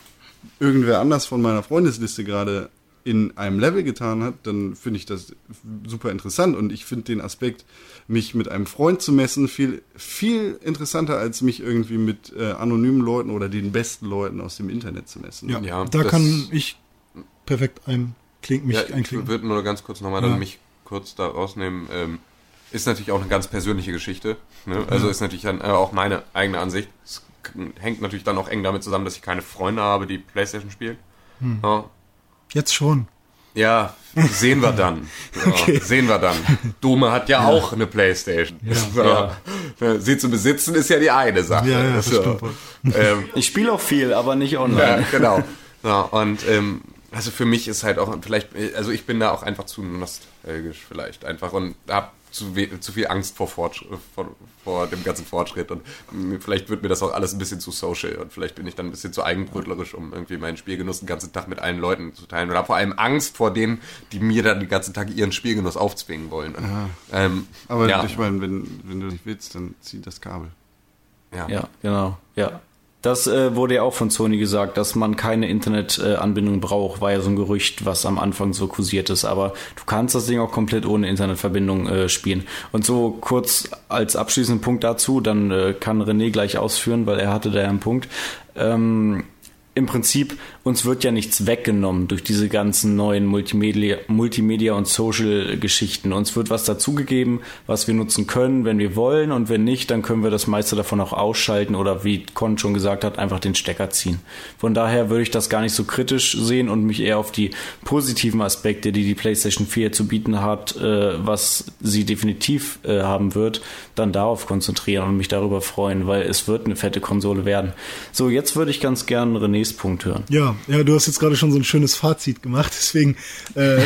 irgendwer anders von meiner Freundesliste gerade in einem Level getan hat, dann finde ich das super interessant und ich finde den Aspekt, mich mit einem Freund zu messen, viel, viel interessanter, als mich irgendwie mit äh, anonymen Leuten oder den besten Leuten aus dem Internet zu messen. Ja, Ja, da kann ich perfekt einklinken, mich Ja, ich würde nur ganz kurz nochmal Ja. dann mich kurz da rausnehmen. Ähm, ist natürlich auch eine ganz persönliche Geschichte. Ne? Also ist natürlich dann äh, auch meine eigene Ansicht. Es hängt natürlich dann auch eng damit zusammen, dass ich keine Freunde habe, die Playstation spielen. Hm. Ja, Jetzt schon. Ja, sehen wir dann. (laughs) Ja, Okay. Sehen wir dann. Dome hat ja, auch eine Playstation. (laughs) Ja. Sie zu besitzen ist ja die eine Sache. Ja, ja, das So. stimmt. Ähm, Ich spiele auch viel, aber nicht ja, online. genau. Ja, und ähm, also für mich ist halt auch vielleicht, also ich bin da auch einfach zu nostalgisch vielleicht einfach und habe zu, zu viel Angst vor, Fortsch vor, vor dem ganzen Fortschritt und mir- vielleicht wird mir das auch alles ein bisschen zu social und vielleicht bin ich dann ein bisschen zu eigenbrötlerisch, um irgendwie meinen Spielgenuss den ganzen Tag mit allen Leuten zu teilen oder vor allem Angst vor denen, die mir dann den ganzen Tag ihren Spielgenuss aufzwingen wollen. Und, ähm, Aber ja, ich meine, wenn, wenn du nicht willst, dann zieh das Kabel. ja. Ja, genau. Ja. Das äh, wurde ja auch von Sony gesagt, dass man keine Internetanbindung braucht, war ja so ein Gerücht, was am Anfang so kursiert ist. Aber du kannst das Ding auch komplett ohne Internetverbindung äh, spielen. Und so kurz als abschließenden Punkt dazu, dann äh, kann René gleich ausführen, weil er hatte da ja einen Punkt. Ähm, im Prinzip, uns wird ja nichts weggenommen durch diese ganzen neuen Multimedia, Multimedia und Social-Geschichten. Uns wird was dazugegeben, was wir nutzen können, wenn wir wollen. Und wenn nicht, dann können wir das meiste davon auch ausschalten oder wie Con schon gesagt hat, einfach den Stecker ziehen. Von daher würde ich das gar nicht so kritisch sehen und mich eher auf die positiven Aspekte, die die PlayStation 4 zu bieten hat, äh, was sie definitiv äh, haben wird, dann darauf konzentrieren und mich darüber freuen, weil es wird eine fette Konsole werden. So, jetzt würde ich ganz gern Renés Punkt hören. Ja, ja, du hast jetzt gerade schon so ein schönes Fazit gemacht, (laughs) deswegen, äh,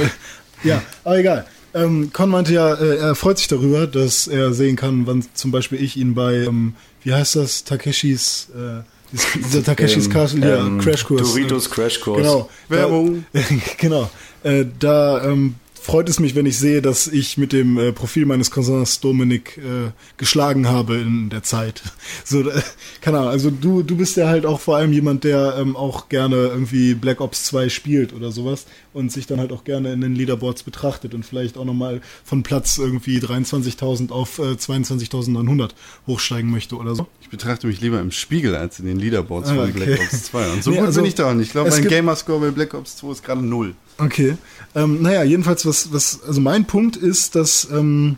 ja, aber egal. Ähm, Con meinte ja, äh, er freut sich darüber, dass er sehen kann, wann zum Beispiel ich ihn bei, ähm, wie heißt das, Takeshis, äh, dies- dieser (laughs) Takeshis Castle, ja, Ähm, Crashkurs. Doritos Crashkurs. Genau. Werbung. Da, (laughs) genau. Äh, da ähm, freut es mich, wenn ich sehe, dass ich mit dem äh, Profil meines Cousins Dominik äh, geschlagen habe in der Zeit. (laughs) So, äh, keine Ahnung. Also du, du bist ja halt auch vor allem jemand, der ähm, auch gerne irgendwie Black Ops 2 spielt oder sowas und sich dann halt auch gerne in den Leaderboards betrachtet und vielleicht auch nochmal von Platz irgendwie 23.000 auf äh, 22.900 hochsteigen möchte oder so. Ich betrachte mich lieber im Spiegel als in den Leaderboards Ah, von okay. Black Ops 2. Und so (laughs) Nee, gut also, bin ich da nicht. Ich glaube, mein Gamerscore bei Black Ops 2 ist gerade null. Okay. Ähm, naja, jedenfalls, was, was, also mein Punkt ist, dass ähm,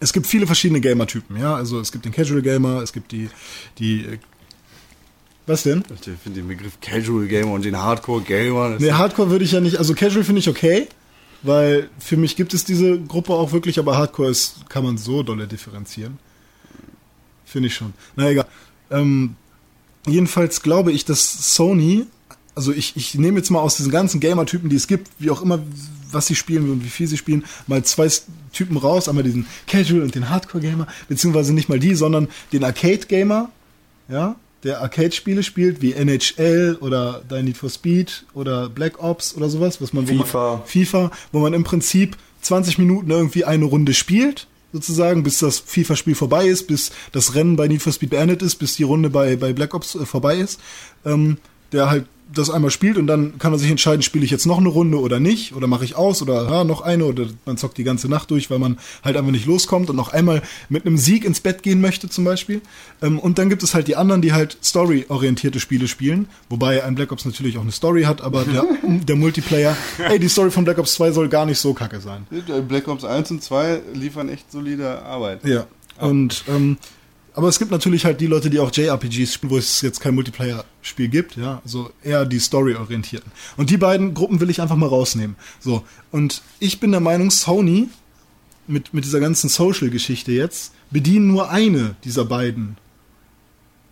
es gibt viele verschiedene Gamer-Typen, ja. Also es gibt den Casual Gamer, es gibt die, die äh, was denn? Ich finde den Begriff Casual Gamer und den Hardcore Gamer. Nee, Hardcore würde ich ja nicht, also Casual finde ich okay, weil für mich gibt es diese Gruppe auch wirklich, aber Hardcore ist, kann man so dolle differenzieren. Finde ich schon. Na egal. Ähm, jedenfalls glaube ich, dass Sony, also ich, ich nehme jetzt mal aus diesen ganzen Gamer-Typen, die es gibt, wie auch immer, was sie spielen und wie viel sie spielen, mal zwei Typen raus, einmal diesen Casual und den Hardcore-Gamer, beziehungsweise nicht mal die, sondern den Arcade-Gamer, ja, der Arcade-Spiele spielt, wie NHL oder Die Need for Speed oder Black Ops oder sowas, was man wo FIFA. Man, FIFA, wo man im Prinzip 20 Minuten irgendwie eine Runde spielt, sozusagen, bis das FIFA-Spiel vorbei ist, bis das Rennen bei Need for Speed beendet ist, bis die Runde bei, bei Black Ops äh, vorbei ist, ähm, der halt das einmal spielt und dann kann er sich entscheiden, spiele ich jetzt noch eine Runde oder nicht oder mache ich aus oder ja, noch eine oder man zockt die ganze Nacht durch, weil man halt einfach nicht loskommt und noch einmal mit einem Sieg ins Bett gehen möchte zum Beispiel. Ähm, und dann gibt es halt die anderen, die halt story-orientierte Spiele spielen, wobei ein Black Ops natürlich auch eine Story hat, aber der, (laughs) der Multiplayer, ey, die Story von Black Ops 2 soll gar nicht so kacke sein. Black Ops 1 und 2 liefern echt solide Arbeit. Ja. Und ähm, aber es gibt natürlich halt die Leute, die auch JRPGs spielen, wo es jetzt kein Multiplayer-Spiel gibt, ja, also eher die Story-orientierten. Und die beiden Gruppen will ich einfach mal rausnehmen. So, und ich bin der Meinung, Sony mit, mit dieser ganzen Social-Geschichte jetzt bedienen nur eine dieser beiden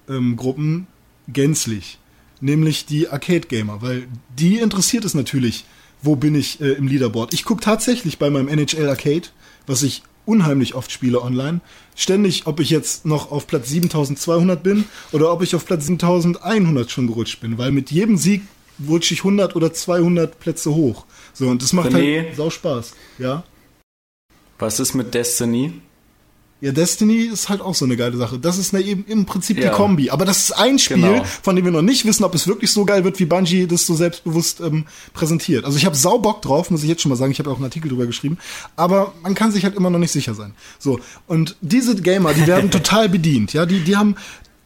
ähm, Gruppen gänzlich, nämlich die Arcade-Gamer, weil die interessiert es natürlich, wo bin ich äh, im Leaderboard. Ich gucke tatsächlich bei meinem NHL Arcade, was ich unheimlich oft spiele online, ständig, ob ich jetzt noch auf Platz 7200 bin oder ob ich auf Platz 7100 schon gerutscht bin, weil mit jedem Sieg rutsche ich 100 oder 200 Plätze hoch. So, und das macht René? halt sau Spaß. Ja. Was ist mit Destiny? Ja, Destiny ist halt auch so eine geile Sache. Das ist eine, eben im Prinzip Ja. die Kombi. Aber das ist ein Spiel, Genau. von dem wir noch nicht wissen, ob es wirklich so geil wird, wie Bungie das so selbstbewusst ähm, präsentiert. Also ich habe sau Bock drauf, muss ich jetzt schon mal sagen. Ich habe auch einen Artikel drüber geschrieben. Aber man kann sich halt immer noch nicht sicher sein. So und diese Gamer, die werden (laughs) total bedient. Ja, die die haben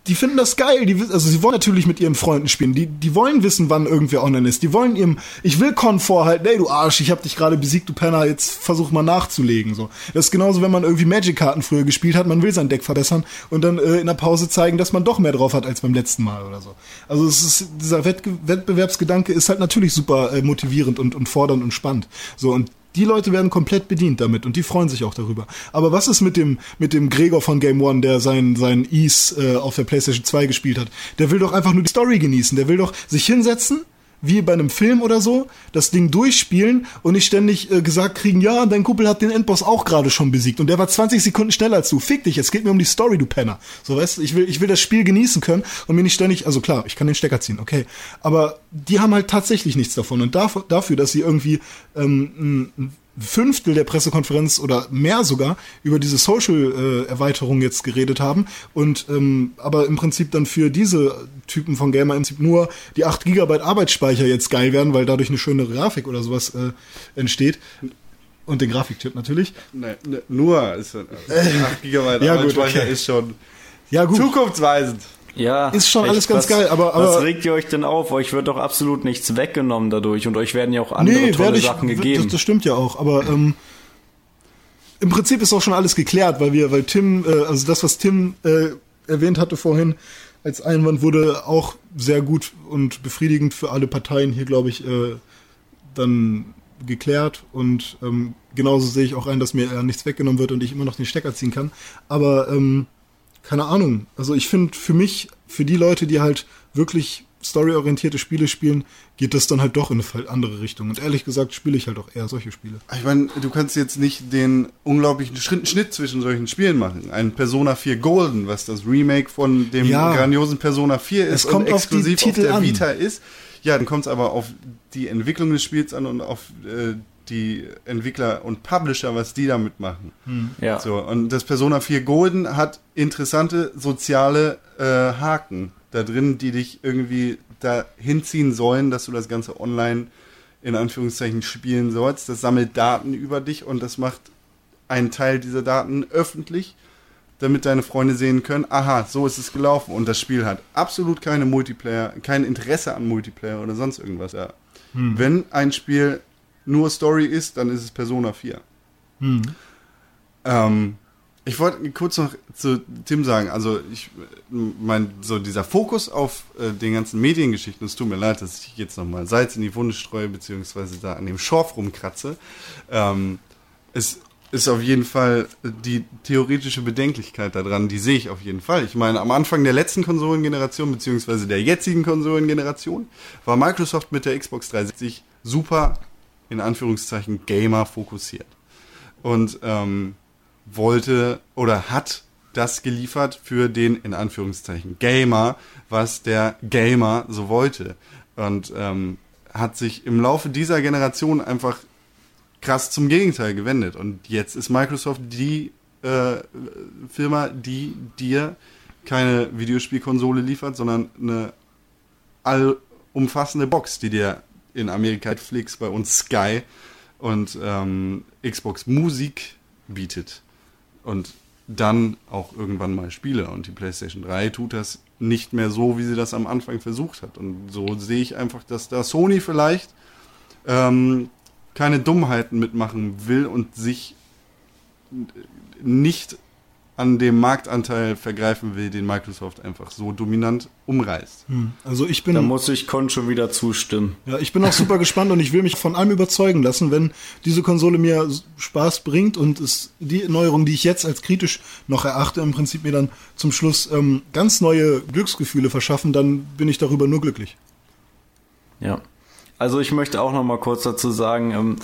die finden das geil, die, also sie wollen natürlich mit ihren Freunden spielen, die, die wollen wissen, wann irgendwer online ist, die wollen ihrem, ich will Con vorhalten, ey du Arsch, ich hab dich gerade besiegt, du Penner, jetzt versuch mal nachzulegen, so. Das ist genauso, wenn man irgendwie Magic-Karten früher gespielt hat, man will sein Deck verbessern und dann äh, in der Pause zeigen, dass man doch mehr drauf hat als beim letzten Mal oder so. Also es ist, dieser Wettge Wettbewerbsgedanke ist halt natürlich super äh, motivierend und, und fordernd und spannend. So, und die Leute werden komplett bedient damit und die freuen sich auch darüber. Aber was ist mit dem, mit dem Gregor von Game One, der sein, sein Ease äh, auf der PlayStation 2 gespielt hat? Der will doch einfach nur die Story genießen. Der will doch sich hinsetzen, wie bei einem Film oder so, das Ding durchspielen und nicht ständig äh, gesagt kriegen, ja, dein Kumpel hat den Endboss auch gerade schon besiegt und der war 20 Sekunden schneller als du. Fick dich, es geht mir um die Story, du Penner. So, weißt ich will, ich will das Spiel genießen können und mir nicht ständig, also klar, ich kann den Stecker ziehen, okay. Aber die haben halt tatsächlich nichts davon und dafür, dafür dass sie irgendwie ähm, ein Fünftel der Pressekonferenz oder mehr sogar über diese Social-Erweiterung jetzt geredet haben und ähm, aber im Prinzip dann für diese Typen von Gamer im Prinzip nur die 8 GB Arbeitsspeicher jetzt geil werden, weil dadurch eine schöne Grafik oder sowas äh, entsteht. Und den Grafikchip natürlich. Ne, ne, nur ist also 8 GB Ja, gut, Arbeitsspeicher okay. ist schon Ja, gut. zukunftsweisend. Ja. Ist schon echt, alles ganz was, geil, aber- Was aber- regt ihr euch denn auf? Euch wird doch absolut nichts weggenommen dadurch und euch werden ja auch andere tolle werde ich, Sachen gegeben. Das, das stimmt ja auch, aber ähm, im Prinzip ist auch schon alles geklärt, weil wir, weil Tim, äh, also das, was Tim äh, erwähnt hatte vorhin als Einwand, wurde auch sehr gut und befriedigend für alle Parteien hier, glaube ich, äh, dann geklärt und ähm, genauso sehe ich auch ein, dass mir äh, nichts weggenommen wird und ich immer noch den Stecker ziehen kann. Aber ähm, keine Ahnung. Also ich finde für mich, für die Leute, die halt wirklich storyorientierte Spiele spielen, geht das dann halt doch in eine andere Richtung. Und ehrlich gesagt spiele ich halt auch eher solche Spiele. Ich meine, du kannst jetzt nicht den unglaublichen Schnitt zwischen solchen Spielen machen. Ein Persona 4 Golden, was das Remake von dem Ja. grandiosen Persona 4 ist Es kommt und auf exklusiv auf Titel der an. Vita ist. Ja, dann kommt es aber auf die Entwicklung des Spiels an und auf äh, die Entwickler und Publisher, was die damit machen. ja. So, und das Persona 4 Golden hat interessante soziale äh, Haken da drin, die dich irgendwie da hinziehen sollen, dass du das Ganze online in Anführungszeichen spielen sollst. Das sammelt Daten über dich und das macht einen Teil dieser Daten öffentlich, damit deine Freunde sehen können, aha, so ist es gelaufen. Und das Spiel hat absolut keine Multiplayer, kein Interesse an Multiplayer oder sonst irgendwas. Ja. Wenn ein Spiel nur Story ist, dann ist es Persona 4. Ähm, ich wollte kurz noch zu Tim sagen, also ich mein, so dieser Fokus auf äh, den ganzen Mediengeschichten, es tut mir leid, dass ich jetzt nochmal Salz in die Wunde streue, beziehungsweise da an dem Schorf rumkratze. Ähm, es ist auf jeden Fall die theoretische Bedenklichkeit daran, die sehe ich auf jeden Fall. Ich meine, am Anfang der letzten Konsolengeneration, beziehungsweise der jetzigen Konsolengeneration, war Microsoft mit der Xbox 360 super, in Anführungszeichen, Gamer fokussiert. Und ähm, wollte oder hat das geliefert für den in Anführungszeichen Gamer, was der Gamer so wollte. Und ähm, hat sich im Laufe dieser Generation einfach krass zum Gegenteil gewendet. Und jetzt ist Microsoft die äh, Firma, die dir keine Videospielkonsole liefert, sondern eine umfassende Box, die dir in Amerika Netflix, bei uns Sky und ähm, Xbox Musik bietet. Und dann auch irgendwann mal Spiele. Und die PlayStation 3 tut das nicht mehr so, wie sie das am Anfang versucht hat. Und so sehe ich einfach, dass da Sony vielleicht ähm, keine Dummheiten mitmachen will und sich nicht an dem Marktanteil vergreifen will, den Microsoft einfach so dominant umreißt. Hm. Also ich bin. Da muss ich Con schon wieder zustimmen. Ja, ich bin auch super gespannt und ich will mich von allem überzeugen lassen, wenn diese Konsole mir Spaß bringt und es die Neuerung, die ich jetzt als kritisch noch erachte, im Prinzip mir dann zum Schluss ähm, ganz neue Glücksgefühle verschaffen, dann bin ich darüber nur glücklich. Ja. Also ich möchte auch noch mal kurz dazu sagen, ähm,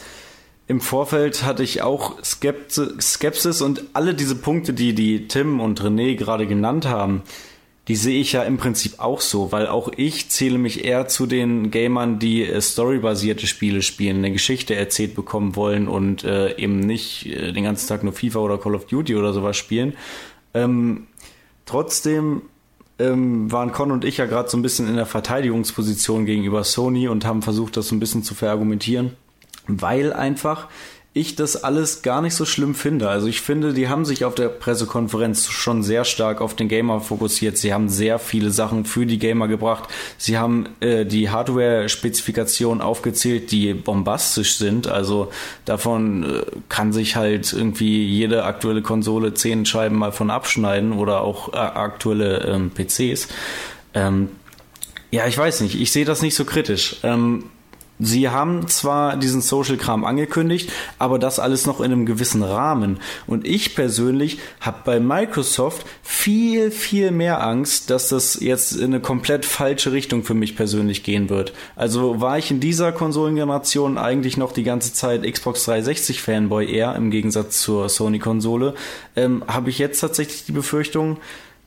im Vorfeld hatte ich auch Skepsis und alle diese Punkte, die die Tim und René gerade genannt haben, die sehe ich ja im Prinzip auch so, weil auch ich zähle mich eher zu den Gamern, die äh, storybasierte Spiele spielen, eine Geschichte erzählt bekommen wollen und äh, eben nicht äh, den ganzen Tag nur FIFA oder Call of Duty oder sowas spielen. Ähm, trotzdem ähm, waren Con und ich ja gerade so ein bisschen in der Verteidigungsposition gegenüber Sony und haben versucht, das so ein bisschen zu verargumentieren weil einfach ich das alles gar nicht so schlimm finde. Also ich finde, die haben sich auf der Pressekonferenz schon sehr stark auf den Gamer fokussiert. Sie haben sehr viele Sachen für die Gamer gebracht. Sie haben äh, die Hardware-Spezifikationen aufgezählt, die bombastisch sind. Also davon äh, kann sich halt irgendwie jede aktuelle Konsole zehn Scheiben mal von abschneiden oder auch äh, aktuelle ähm, PCs. Ähm, ja, ich weiß nicht. Ich sehe das nicht so kritisch. Ähm, Sie haben zwar diesen Social-Kram angekündigt, aber das alles noch in einem gewissen Rahmen. Und ich persönlich habe bei Microsoft viel, viel mehr Angst, dass das jetzt in eine komplett falsche Richtung für mich persönlich gehen wird. Also war ich in dieser Konsolengeneration eigentlich noch die ganze Zeit Xbox 360 Fanboy eher, im Gegensatz zur Sony-Konsole, ähm, habe ich jetzt tatsächlich die Befürchtung,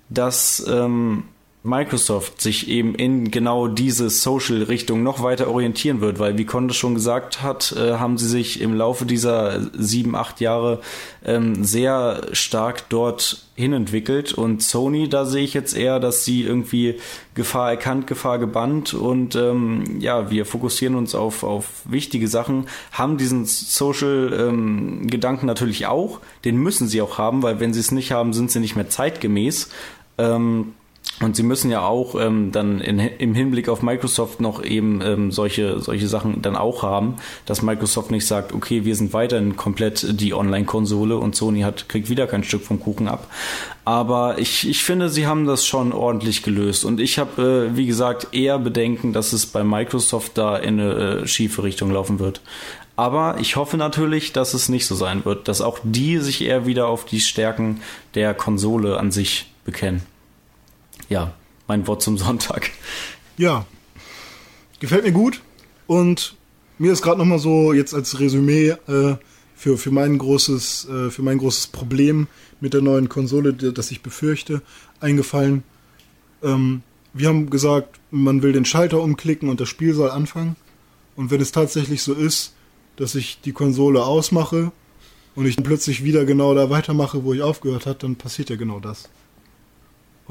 dass ähm, Microsoft sich eben in genau diese Social-Richtung noch weiter orientieren wird, weil wie Conde schon gesagt hat, äh, haben sie sich im Laufe dieser sieben, acht Jahre ähm, sehr stark dort hinentwickelt. Und Sony, da sehe ich jetzt eher, dass sie irgendwie Gefahr erkannt, Gefahr gebannt. Und ähm, ja, wir fokussieren uns auf, auf wichtige Sachen, haben diesen Social-Gedanken ähm, natürlich auch, den müssen sie auch haben, weil wenn sie es nicht haben, sind sie nicht mehr zeitgemäß. Ähm, und sie müssen ja auch ähm, dann in, im Hinblick auf Microsoft noch eben ähm, solche, solche Sachen dann auch haben, dass Microsoft nicht sagt, okay, wir sind weiterhin komplett die Online-Konsole und Sony hat, kriegt wieder kein Stück vom Kuchen ab. Aber ich, ich finde, sie haben das schon ordentlich gelöst. Und ich habe, äh, wie gesagt, eher Bedenken, dass es bei Microsoft da in eine äh, schiefe Richtung laufen wird. Aber ich hoffe natürlich, dass es nicht so sein wird, dass auch die sich eher wieder auf die Stärken der Konsole an sich bekennen ja, mein Wort zum Sonntag. Ja, gefällt mir gut und mir ist gerade noch mal so jetzt als Resümee äh, für, für, mein großes, äh, für mein großes Problem mit der neuen Konsole, das ich befürchte, eingefallen. Ähm, wir haben gesagt, man will den Schalter umklicken und das Spiel soll anfangen. Und wenn es tatsächlich so ist, dass ich die Konsole ausmache und ich plötzlich wieder genau da weitermache, wo ich aufgehört habe, dann passiert ja genau das.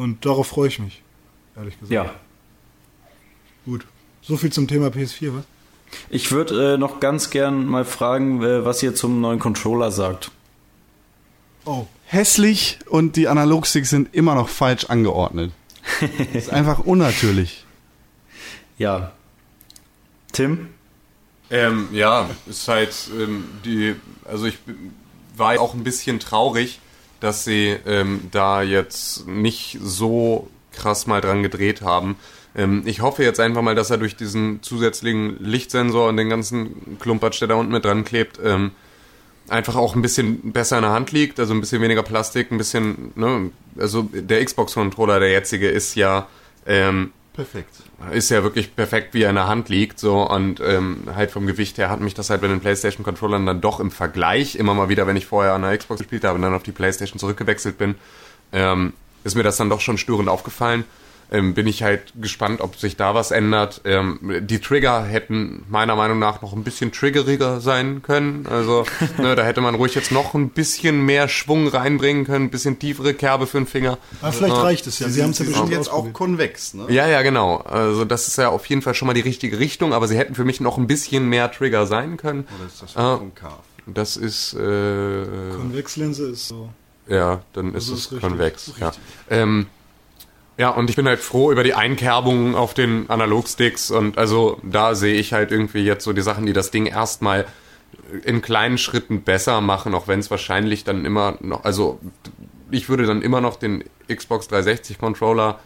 Und darauf freue ich mich, ehrlich gesagt. Ja. Gut. So viel zum Thema PS4, was? Ich würde äh, noch ganz gern mal fragen, äh, was ihr zum neuen Controller sagt. Oh. Hässlich und die Analogsticks sind immer noch falsch angeordnet. das (laughs) ist einfach unnatürlich. Ja. Tim? Ähm, ja, ist halt ähm, die, also ich war auch ein bisschen traurig, dass sie ähm, da jetzt nicht so krass mal dran gedreht haben. Ähm, ich hoffe jetzt einfach mal, dass er durch diesen zusätzlichen Lichtsensor und den ganzen Klumpatsch, der da unten mit dran klebt, ähm, einfach auch ein bisschen besser in der Hand liegt, also ein bisschen weniger Plastik, ein bisschen, ne, also der Xbox-Controller, der jetzige, ist ja ähm, perfekt ist ja wirklich perfekt, wie er in der Hand liegt, so und ähm, halt vom Gewicht her hat mich das halt bei den PlayStation Controllern dann doch im Vergleich immer mal wieder, wenn ich vorher an der Xbox gespielt habe und dann auf die PlayStation zurückgewechselt bin, ähm, ist mir das dann doch schon störend aufgefallen. Ähm, bin ich halt gespannt, ob sich da was ändert. Ähm, die Trigger hätten meiner Meinung nach noch ein bisschen triggeriger sein können. Also ne, da hätte man ruhig jetzt noch ein bisschen mehr Schwung reinbringen können, ein bisschen tiefere Kerbe für den Finger. Aber vielleicht Ja. reicht es ja. Sie haben es ja Sie bestimmt jetzt auch konvex, ne? Ja, ja, genau. Also das ist ja auf jeden Fall schon mal die richtige Richtung, aber sie hätten für mich noch ein bisschen mehr Trigger sein können. Oder ist das Ah. konkav? Das ist äh, Konvexlinse ist so. Ja, dann ist Also es ist richtig, konvex. ist Ja. richtig. Ähm, ja, und ich bin halt froh über die Einkerbungen auf den Analogsticks und also da sehe ich halt irgendwie jetzt so die Sachen, die das Ding erstmal in kleinen Schritten besser machen, auch wenn es wahrscheinlich dann immer noch, also ich würde dann immer noch den Xbox 360 Controller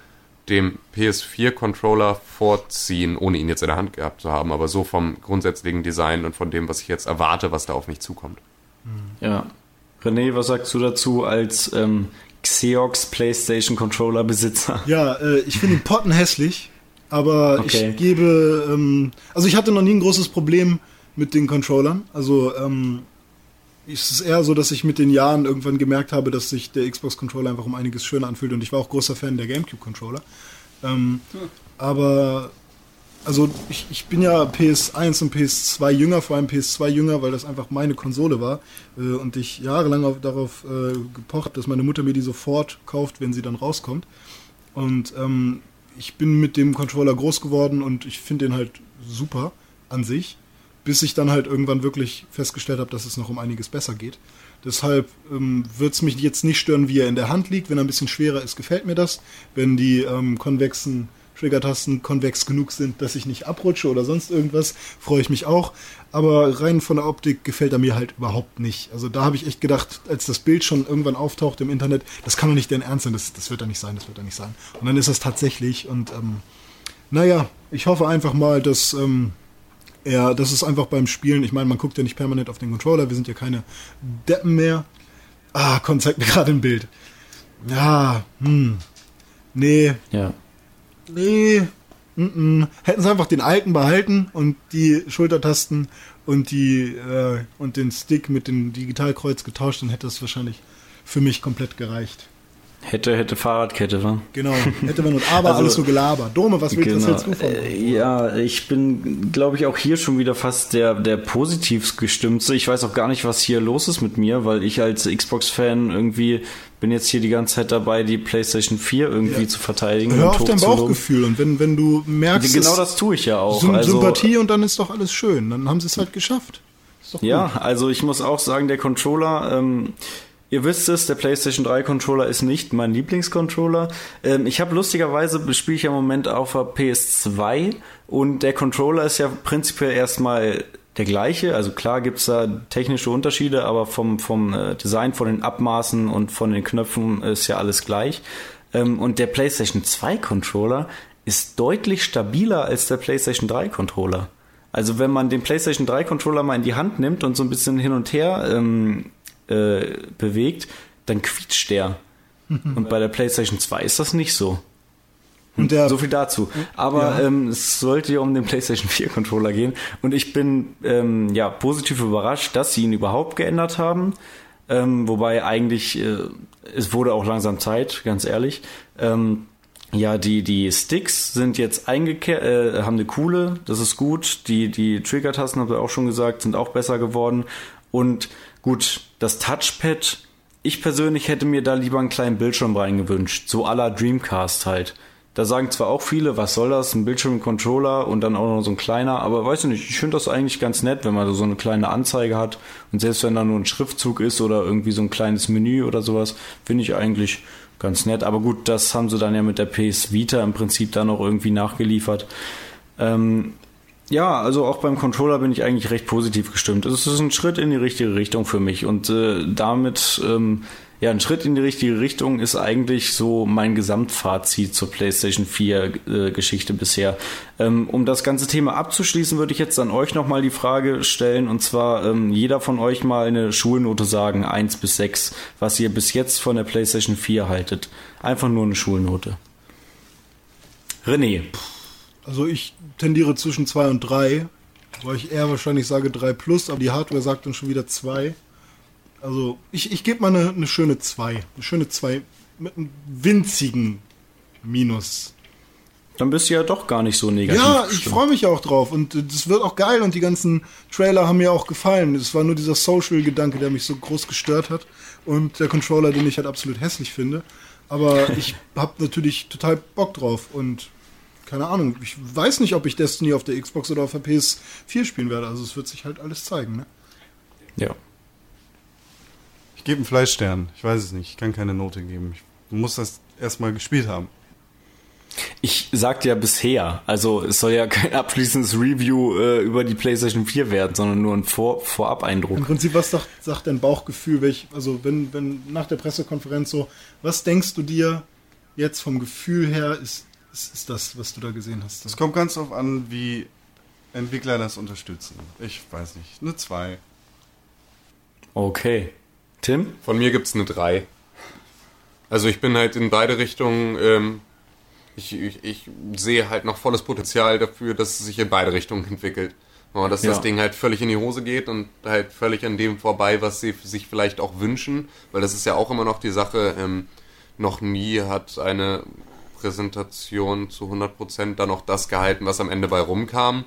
dem PS4 Controller vorziehen, ohne ihn jetzt in der Hand gehabt zu haben, aber so vom grundsätzlichen Design und von dem, was ich jetzt erwarte, was da auf mich zukommt. Ja. René, was sagst du dazu als ähm, Xeox PlayStation Controller Besitzer? (laughs) Ja, äh, ich finde ihn pottenhässlich, aber Okay. ich gebe, ähm, also ich hatte noch nie ein großes Problem mit den Controllern. Also ähm, es ist eher so, dass ich mit den Jahren irgendwann gemerkt habe, dass sich der Xbox-Controller einfach um einiges schöner anfühlt und ich war auch großer Fan der GameCube-Controller. Ähm, Aber also ich, ich bin ja PS1 und PS2 jünger, vor allem PS2 jünger, weil das einfach meine Konsole war äh, und ich jahrelang auf, darauf äh, gepocht habe, dass meine Mutter mir die sofort kauft, wenn sie dann rauskommt. Und ähm, ich bin mit dem Controller groß geworden und ich finde den halt super an sich, bis ich dann halt irgendwann wirklich festgestellt habe, dass es noch um einiges besser geht. Deshalb ähm, wird es mich jetzt nicht stören, wie er in der Hand liegt. Wenn er ein bisschen schwerer ist, gefällt mir das. Wenn die ähm, konvexen Triggertasten konvex genug sind, dass ich nicht abrutsche oder sonst irgendwas, freue ich mich auch. Aber rein von der Optik gefällt er mir halt überhaupt nicht. Also da habe ich echt gedacht, als das Bild schon irgendwann auftaucht im Internet, das kann doch nicht dein Ernst sein, das, das wird da nicht sein, das wird da nicht sein. Und dann ist das tatsächlich und ähm, naja, ich hoffe einfach mal, dass ähm, er, das ist einfach beim Spielen, ich meine, man guckt ja nicht permanent auf den Controller, wir sind ja keine Deppen mehr. Ah, Con zeigt mir (laughs) gerade ein Bild. Ja, hm. Nee, Ja. Nee, mm -mm. hätten sie einfach den alten behalten und die Schultertasten und die äh, und den Stick mit dem Digitalkreuz getauscht, dann hätte das wahrscheinlich für mich komplett gereicht. Hätte, hätte Fahrradkette, wa? Genau, hätte man und aber Also- alles so Gelaber. Dome, was willst du Genau. jetzt du? Äh, ja, ich bin, glaube ich, auch hier schon wieder fast der, der positiv gestimmtste. Ich weiß auch gar nicht, was hier los ist mit mir, weil ich als Xbox-Fan irgendwie bin jetzt hier die ganze Zeit dabei, die PlayStation 4 irgendwie Ja. zu verteidigen. Hör und auf dein. Bauchgefühl und wenn, wenn du merkst, Genau das tue ich ja auch. Sym Also, Sympathie und dann ist doch alles schön. Dann haben sie es halt geschafft. Ja, also ich muss auch sagen, der Controller, ähm, ihr wisst es, der PlayStation 3 Controller ist nicht mein Lieblingscontroller. Ähm, ich habe lustigerweise, spiele ich ja im Moment auf der PS2 und der Controller ist ja prinzipiell erstmal der gleiche. Also klar gibt's da technische Unterschiede, aber vom, vom äh, Design, von den Abmaßen und von den Knöpfen ist ja alles gleich. Ähm, und der PlayStation 2 Controller ist deutlich stabiler als der PlayStation 3 Controller. Also wenn man den PlayStation 3 Controller mal in die Hand nimmt und so ein bisschen hin und her ähm, äh, bewegt, dann quietscht der. (laughs) und bei der PlayStation 2 ist das nicht so. Und der, So viel dazu. Aber Ja. ähm, es sollte ja um den PlayStation 4 Controller gehen. Und ich bin ähm, ja positiv überrascht, dass sie ihn überhaupt geändert haben. Ähm, wobei eigentlich äh, es wurde auch langsam Zeit, ganz ehrlich. Ähm, ja, die, die Sticks sind jetzt eingekehrt, äh, haben eine coole, das ist gut. Die, die Trigger-Tasten, habt ihr auch schon gesagt, sind auch besser geworden. Und gut, das Touchpad, ich persönlich hätte mir da lieber einen kleinen Bildschirm reingewünscht. So la Dreamcast halt. Da sagen zwar auch viele, was soll das, ein Bildschirm, ein Controller und dann auch noch so ein kleiner, aber weiß ich nicht, ich finde das eigentlich ganz nett, wenn man so eine kleine Anzeige hat und selbst wenn da nur ein Schriftzug ist oder irgendwie so ein kleines Menü oder sowas, finde ich eigentlich ganz nett. Aber gut, das haben sie dann ja mit der PS Vita im Prinzip dann noch irgendwie nachgeliefert. Ähm, ja, also auch beim Controller bin ich eigentlich recht positiv gestimmt. Es ist ein Schritt in die richtige Richtung für mich und äh, damit ähm, ja, ein Schritt in die richtige Richtung ist eigentlich so mein Gesamtfazit zur PlayStation 4 äh, Geschichte bisher. Ähm, um das ganze Thema abzuschließen, würde ich jetzt an euch nochmal die Frage stellen und zwar ähm, jeder von euch mal eine Schulnote sagen, 1 bis 6, was ihr bis jetzt von der PlayStation 4 haltet. Einfach nur eine Schulnote. René. Also ich tendiere zwischen 2 und 3, weil ich eher wahrscheinlich sage 3 plus, aber die Hardware sagt dann schon wieder 2. Also ich, ich gebe mal eine, eine schöne 2. Eine schöne 2 mit einem winzigen Minus. Dann bist du ja doch gar nicht so negativ. Ja, ich freue mich auch drauf und das wird auch geil und die ganzen Trailer haben mir auch gefallen. Es war nur dieser Social-Gedanke, der mich so groß gestört hat und der Controller, den ich halt absolut hässlich finde. Aber (laughs) ich habe natürlich total Bock drauf und keine Ahnung, ich weiß nicht, ob ich Destiny auf der Xbox oder auf der PS4 spielen werde. Also es wird sich halt alles zeigen. Ne? Ja. Ich gebe einen Fleischstern. Ich weiß es nicht. Ich kann keine Note geben. Ich muss das erstmal gespielt haben. Ich sagte ja bisher, also es soll ja kein abschließendes Review äh, über die PlayStation 4 werden, sondern nur ein Vor Im Vorab-Eindruck. Prinzip, was sagt, sagt dein Bauchgefühl, welch, also wenn, wenn nach der Pressekonferenz so, was denkst du dir jetzt vom Gefühl her, ist, ist, ist das, was du da gesehen hast? Es kommt ganz darauf an, wie Entwickler das unterstützen. Ich weiß nicht. Eine 2. Okay. Tim? Von mir gibt's eine 3. Also ich bin halt in beide Richtungen, ähm, ich, ich, ich sehe halt noch volles Potenzial dafür, dass es sich in beide Richtungen entwickelt. Ja, dass das Ja. Ding halt völlig in die Hose geht und halt völlig an dem vorbei, was sie sich vielleicht auch wünschen. Weil das ist ja auch immer noch die Sache, ähm, noch nie hat eine Präsentation zu 100% dann auch das gehalten, was am Ende bei rumkam.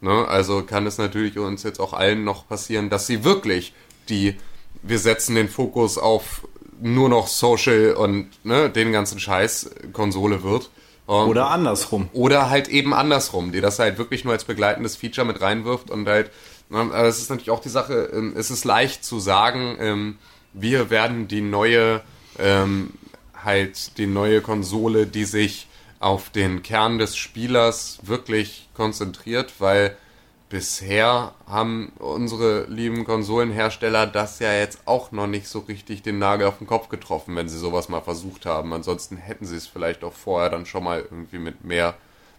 Ne? Also kann es natürlich uns jetzt auch allen noch passieren, dass sie wirklich die, wir setzen den Fokus auf nur noch Social und ne, den ganzen Scheiß Konsole wird. Und- Oder andersrum. oder halt eben andersrum, die das halt wirklich nur als begleitendes Feature mit reinwirft und halt, ne, aber es ist natürlich auch die Sache, ähm, es ist leicht zu sagen, ähm, wir werden die neue, ähm, halt die neue Konsole, die sich auf den Kern des Spielers wirklich konzentriert, weil bisher haben unsere lieben Konsolenhersteller das ja jetzt auch noch nicht so richtig den Nagel auf den Kopf getroffen, wenn sie sowas mal versucht haben. Ansonsten hätten sie es vielleicht auch vorher dann schon mal irgendwie mit mehr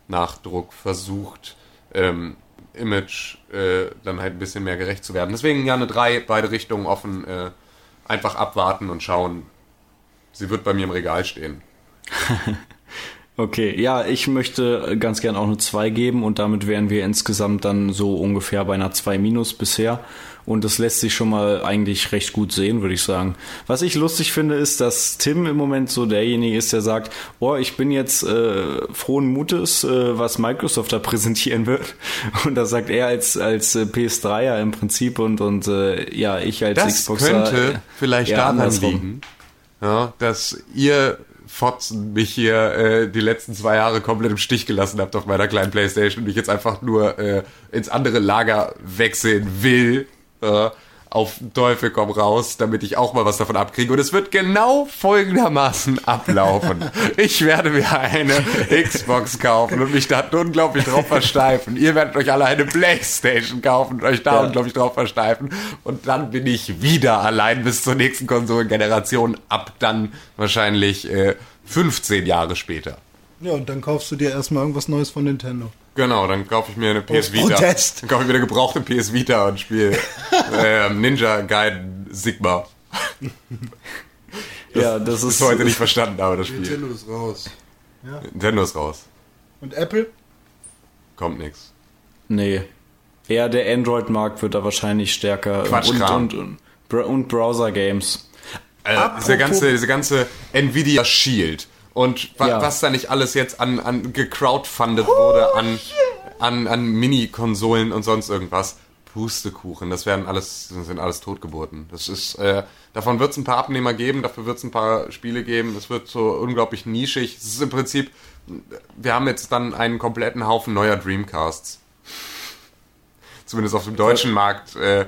Nachdruck versucht, ähm, Image äh, dann halt ein bisschen mehr gerecht zu werden. Deswegen eine 3, beide Richtungen offen, äh, einfach abwarten und schauen. Sie wird bei mir im Regal stehen. (laughs) Okay, ja, ich möchte ganz gern auch eine 2 geben und damit wären wir insgesamt dann so ungefähr bei einer 2 minus bisher. Und das lässt sich schon mal eigentlich recht gut sehen, würde ich sagen. Was ich lustig finde, ist, dass Tim im Moment so derjenige ist, der sagt, oh, ich bin jetzt äh, frohen Mutes, äh, was Microsoft da präsentieren wird. (laughs) Und das sagt er als, als äh, PS3er im Prinzip und, und äh, ja, ich als Das Xboxer. könnte äh, vielleicht daran liegen, ja, dass ihr Fotzen mich hier äh, die letzten zwei Jahre komplett im Stich gelassen habt auf meiner kleinen Playstation und ich jetzt einfach nur äh, ins andere Lager wechseln will. Äh, auf Teufel komm raus, damit ich auch mal was davon abkriege. Und es wird genau folgendermaßen (laughs) ablaufen. Ich werde mir eine Xbox kaufen und mich da unglaublich drauf versteifen. Ihr werdet euch alle eine Playstation kaufen und euch da Ja. unglaublich drauf versteifen. Und dann bin ich wieder allein bis zur nächsten Konsolengeneration. Ab dann wahrscheinlich äh, 15 Jahre später. Ja, und dann kaufst du dir erstmal irgendwas Neues von Nintendo. Genau, dann kaufe ich mir eine PS Aus Vita. Protest. Dann kaufe ich mir eine gebrauchte PS Vita und spiele (laughs) ähm, Ninja Gaiden Sigma. Ja, das ist heute nicht verstanden habe, das Spiel. ist raus. Nintendo ist raus. Und Apple? Kommt nix. Nee. Eher der Android-Markt wird da wahrscheinlich stärker. Quatschkram. Und, und, und, und Browser-Games. Äh, diese ganze, diese ganze Nvidia Shield und wa Ja. was da nicht alles jetzt an, an gecrowdfundet wurde an, an, an Mini-Konsolen und sonst irgendwas. Pustekuchen, das werden alles, das sind alles Totgeburten. Das ist, äh, davon wird es ein paar Abnehmer geben, dafür wird es ein paar Spiele geben, es wird so unglaublich nischig. Es ist im Prinzip, wir haben jetzt dann einen kompletten Haufen neuer Dreamcasts. Zumindest auf dem deutschen Markt, äh,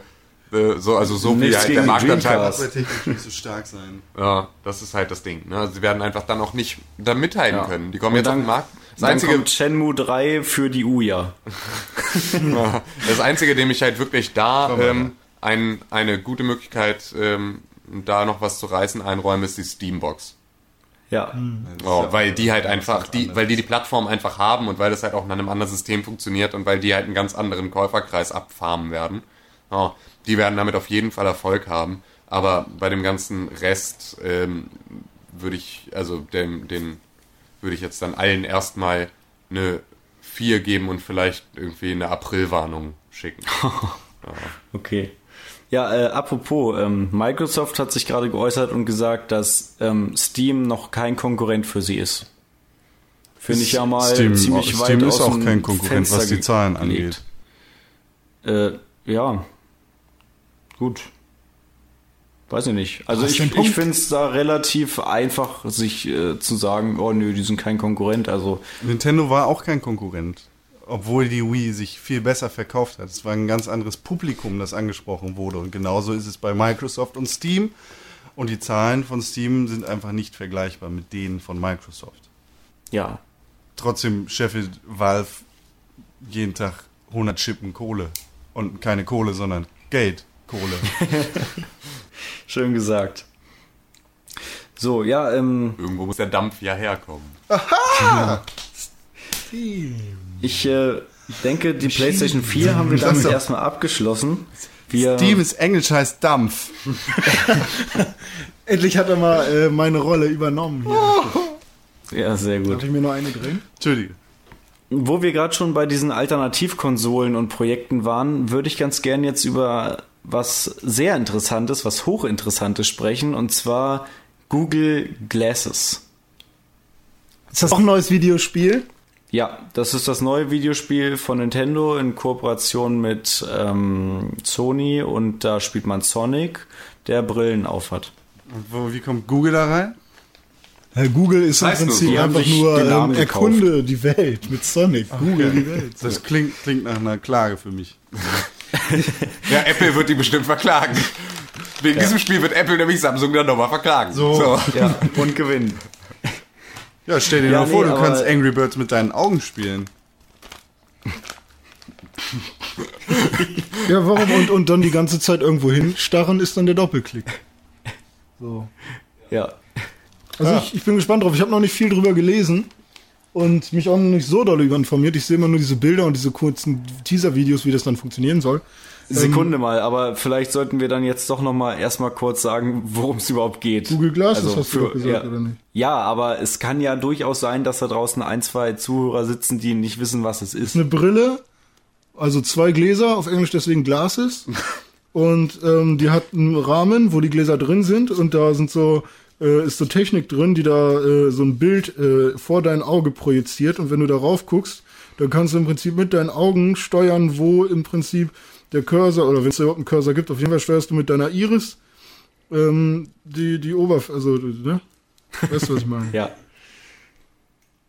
so, also so wie halt der die Marktanteil. Das wird technisch nicht so stark sein. Ja, das ist halt das Ding. Ne? Also sie werden einfach dann auch nicht da mithalten Ja. können. Die kommen Und jetzt dann- auf den Markt. Das Dann einzige, kommt Shenmue 3 für die Uja. (laughs) das einzige, dem ich halt wirklich da ähm, ein, eine gute Möglichkeit, ähm, da noch was zu reißen, einräume, ist die Steambox. Ja. Oh, weil die halt einfach, die, weil die die Plattform einfach haben und weil das halt auch in einem anderen System funktioniert und weil die halt einen ganz anderen Käuferkreis abfarmen werden. Oh, die werden damit auf jeden Fall Erfolg haben. Aber bei dem ganzen Rest ähm, würde ich, also dem, den würde ich jetzt dann allen erstmal eine 4 geben und vielleicht irgendwie eine Aprilwarnung schicken. (laughs) Okay. Ja, äh, apropos, ähm, Microsoft hat sich gerade geäußert und gesagt, dass ähm, Steam noch kein Konkurrent für sie ist. finde ich ja mal Steam, ziemlich weit Steam ist aus auch dem kein Konkurrent, was Fenster die Zahlen angeht. Äh, ja. Gut. Weiß ich nicht. Also ich, ich finde es da relativ einfach, sich äh, zu sagen, oh nö, die sind kein Konkurrent. Also Nintendo war auch kein Konkurrent. Obwohl die Wii sich viel besser verkauft hat. Es war ein ganz anderes Publikum, das angesprochen wurde. Und genauso ist es bei Microsoft und Steam. Und die Zahlen von Steam sind einfach nicht vergleichbar mit denen von Microsoft. ja. Trotzdem scheffelt Valve jeden Tag 100 Schippen Kohle. Und keine Kohle, sondern Geld. Kohle. (laughs) Schön gesagt. So, ja, ähm, Irgendwo muss der Dampf ja herkommen. ich äh, denke, die PlayStation 4 haben wir damit erstmal abgeschlossen. Wir, Steam ist Englisch heißt Dampf. (laughs) Endlich hat er mal äh, meine Rolle übernommen. Hier. (laughs) ja, sehr gut. Darf ich mir noch eine drehen? Entschuldige. Wo wir gerade schon bei diesen Alternativkonsolen und Projekten waren, würde ich ganz gern jetzt über was sehr Interessantes, was hochinteressantes sprechen, und zwar Google Glasses. Ist das auch ein neues Videospiel? Ja, das ist das neue Videospiel von Nintendo in Kooperation mit ähm, Sony und da spielt man Sonic, der Brillen aufhat. Und wo, wie kommt Google da rein? Herr Google ist im Heißt. Prinzip einfach nur ähm, erkunde die Welt mit Sonic. Google die Welt. Das klingt, klingt nach einer Klage für mich. (laughs) (laughs) Ja, Apple wird die bestimmt verklagen. Wegen diesem Spiel wird Apple nämlich Samsung dann nochmal verklagen. So. Ja, (laughs) und gewinnen. Ja, stell dir Ja, mal vor, nee, du aber- kannst Angry Birds mit deinen Augen spielen. Ja, warum? Und, und dann die ganze Zeit irgendwo hinstarren ist dann der Doppelklick. So. Ja. Also ich, ich bin gespannt drauf. Ich habe noch nicht viel drüber gelesen und mich auch noch nicht so doll über informiert. Ich sehe immer nur diese Bilder und diese kurzen Teaser-Videos, wie das dann funktionieren soll. Sekunde mal, aber vielleicht sollten wir dann jetzt doch noch mal erstmal kurz sagen, worum es überhaupt geht. Google Glasses Also hast du für- doch gesagt, ja. oder nicht? Ja, aber es kann ja durchaus sein, dass da draußen ein, zwei Zuhörer sitzen, die nicht wissen, was es ist. Eine Brille, also zwei Gläser, auf Englisch deswegen Glasses. (laughs) Und ähm, die hat einen Rahmen, wo die Gläser drin sind und da sind so äh, ist so Technik drin, die da äh, so ein Bild äh, vor dein Auge projiziert und wenn du darauf guckst, dann kannst du im Prinzip mit deinen Augen steuern, wo im Prinzip der Cursor oder wenn es überhaupt einen Cursor gibt, auf jeden Fall steuerst du mit deiner Iris ähm, die die Oberfläche, also ne? Weißt du, was ich meine? (laughs) Ja.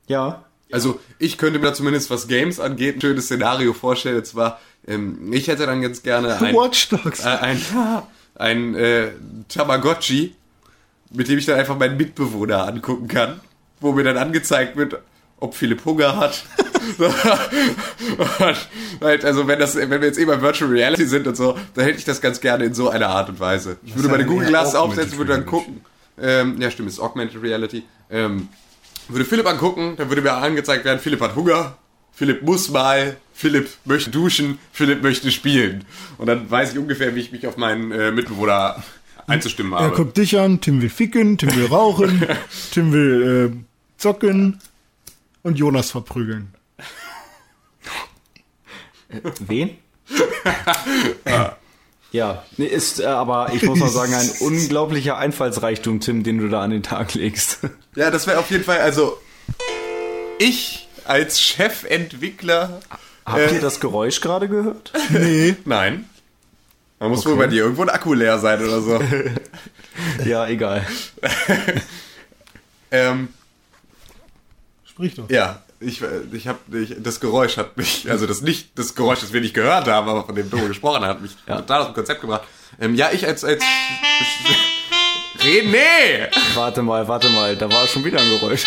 Ja. Also ich könnte mir da zumindest, was Games angeht, ein schönes Szenario vorstellen. Und zwar, ähm, ich hätte dann ganz gerne (laughs) ein, Watch Dogs. äh, ein, ein äh, Tamagotchi, mit dem ich dann einfach meinen Mitbewohner angucken kann, wo mir dann angezeigt wird, ob Philipp Hunger hat. (laughs) halt, also wenn das, wenn wir jetzt eh bei Virtual Reality sind und so, dann hätte ich das ganz gerne in so einer Art und Weise. Ich würde meine Google Glasses Augmented aufsetzen, würde dann gucken. Ähm, ja, stimmt, es ist Augmented Reality. Ähm, würde Philipp angucken, dann würde mir angezeigt werden, Philipp hat Hunger, Philipp muss mal, Philipp möchte duschen, Philipp möchte spielen. Und dann weiß ich ungefähr, wie ich mich auf meinen äh, Mitbewohner einzustimmen Er habe. guckt dich an, Tim will ficken, Tim will rauchen, (laughs) Tim will äh, zocken und Jonas verprügeln. Wen? (laughs) ja, nee, ist äh, aber, ich muss mal sagen, ein (laughs) unglaublicher Einfallsreichtum, Tim, den du da an den Tag legst. Ja, das wäre auf jeden Fall, also ich als Chefentwickler, Habt ihr das Geräusch gerade gehört? Nee, nein. Man muss wohl bei dir irgendwo ein Akku leer sein oder so. (laughs) ja, egal. (laughs) ähm, sprich doch. ja, ich, ich habe ich, das Geräusch hat mich, also das nicht das Geräusch, das wir nicht gehört haben, aber von dem du gesprochen hast, hat mich Ja. total aus dem Konzept gebracht. Ähm, ja, ich als als (laughs) René! Warte mal, warte mal, da war schon wieder ein Geräusch.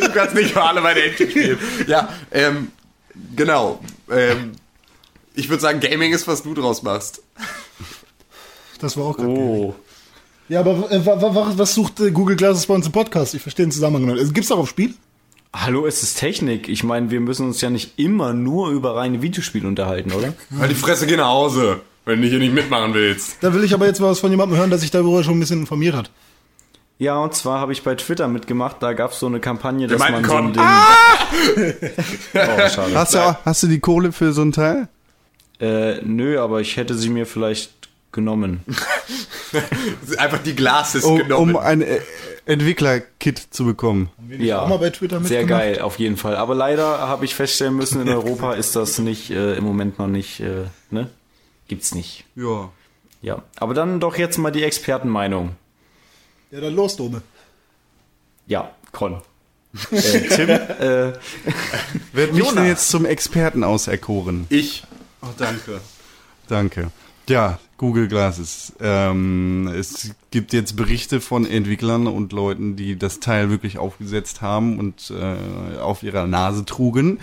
Du kannst nicht für alle meine Entchen spielen. Ja, ähm, genau. Ähm, ich würde sagen, Gaming ist, was du draus machst. Das war auch gerade. Oh. Ja, aber äh, wa, wa, wa- was sucht äh, Google Glasses bei uns im Podcast? Ich verstehe den Zusammenhang nicht. Also, Gibt's darauf Spiel? Hallo, es ist Technik. Ich meine, wir müssen uns ja nicht immer nur über reine Videospiele unterhalten, oder? Halt die Fresse, geh nach Hause, wenn du hier nicht mitmachen willst. Da will ich aber jetzt mal was von jemandem hören, der sich darüber schon ein bisschen informiert hat. Ja, und zwar habe ich bei Twitter mitgemacht, da gab es so eine Kampagne, dass man so ein Con. Ding... (laughs) Oh, schade. Hast du, hast du die Kohle für so ein Teil? Äh, nö, aber ich hätte sie mir vielleicht genommen. (laughs) Einfach die Glases Um, genommen. um ein äh, Entwickler-Kit zu bekommen. Ja, auch mal bei Twitter sehr geil, auf jeden Fall. Aber leider habe ich feststellen müssen, in Europa (laughs) ist das nicht, äh, im Moment noch nicht, äh, ne? Gibt's nicht. Ja. Ja, aber dann doch jetzt mal die Expertenmeinung. Ja, dann los, Dome. Ja, Con. äh, Tim, äh, Wird mich denn jetzt zum Experten auserkoren? ich. Oh, danke. Danke. Ja, Google Glasses. Ähm, es gibt jetzt Berichte von Entwicklern und Leuten, die das Teil wirklich aufgesetzt haben und äh, auf ihrer Nase trugen.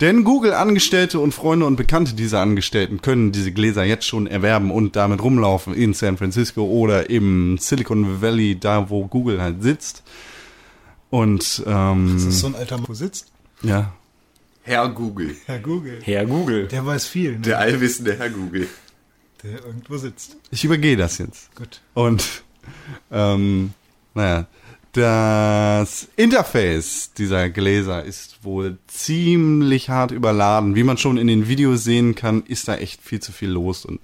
Denn Google-Angestellte und Freunde und Bekannte dieser Angestellten können diese Gläser jetzt schon erwerben und damit rumlaufen in San Francisco oder im Silicon Valley, da wo Google halt sitzt. Und ähm, Das ist so ein alter Mann, wo sitzt. ja, Herr Google. Herr Google. Herr Google. Der weiß viel, ne? Der allwissende Herr Google. Der irgendwo sitzt. ich übergehe das jetzt. Gut. Und ähm, naja, das Interface dieser Gläser ist wohl ziemlich hart überladen. Wie man schon in den Videos sehen kann, ist da echt viel zu viel los. Und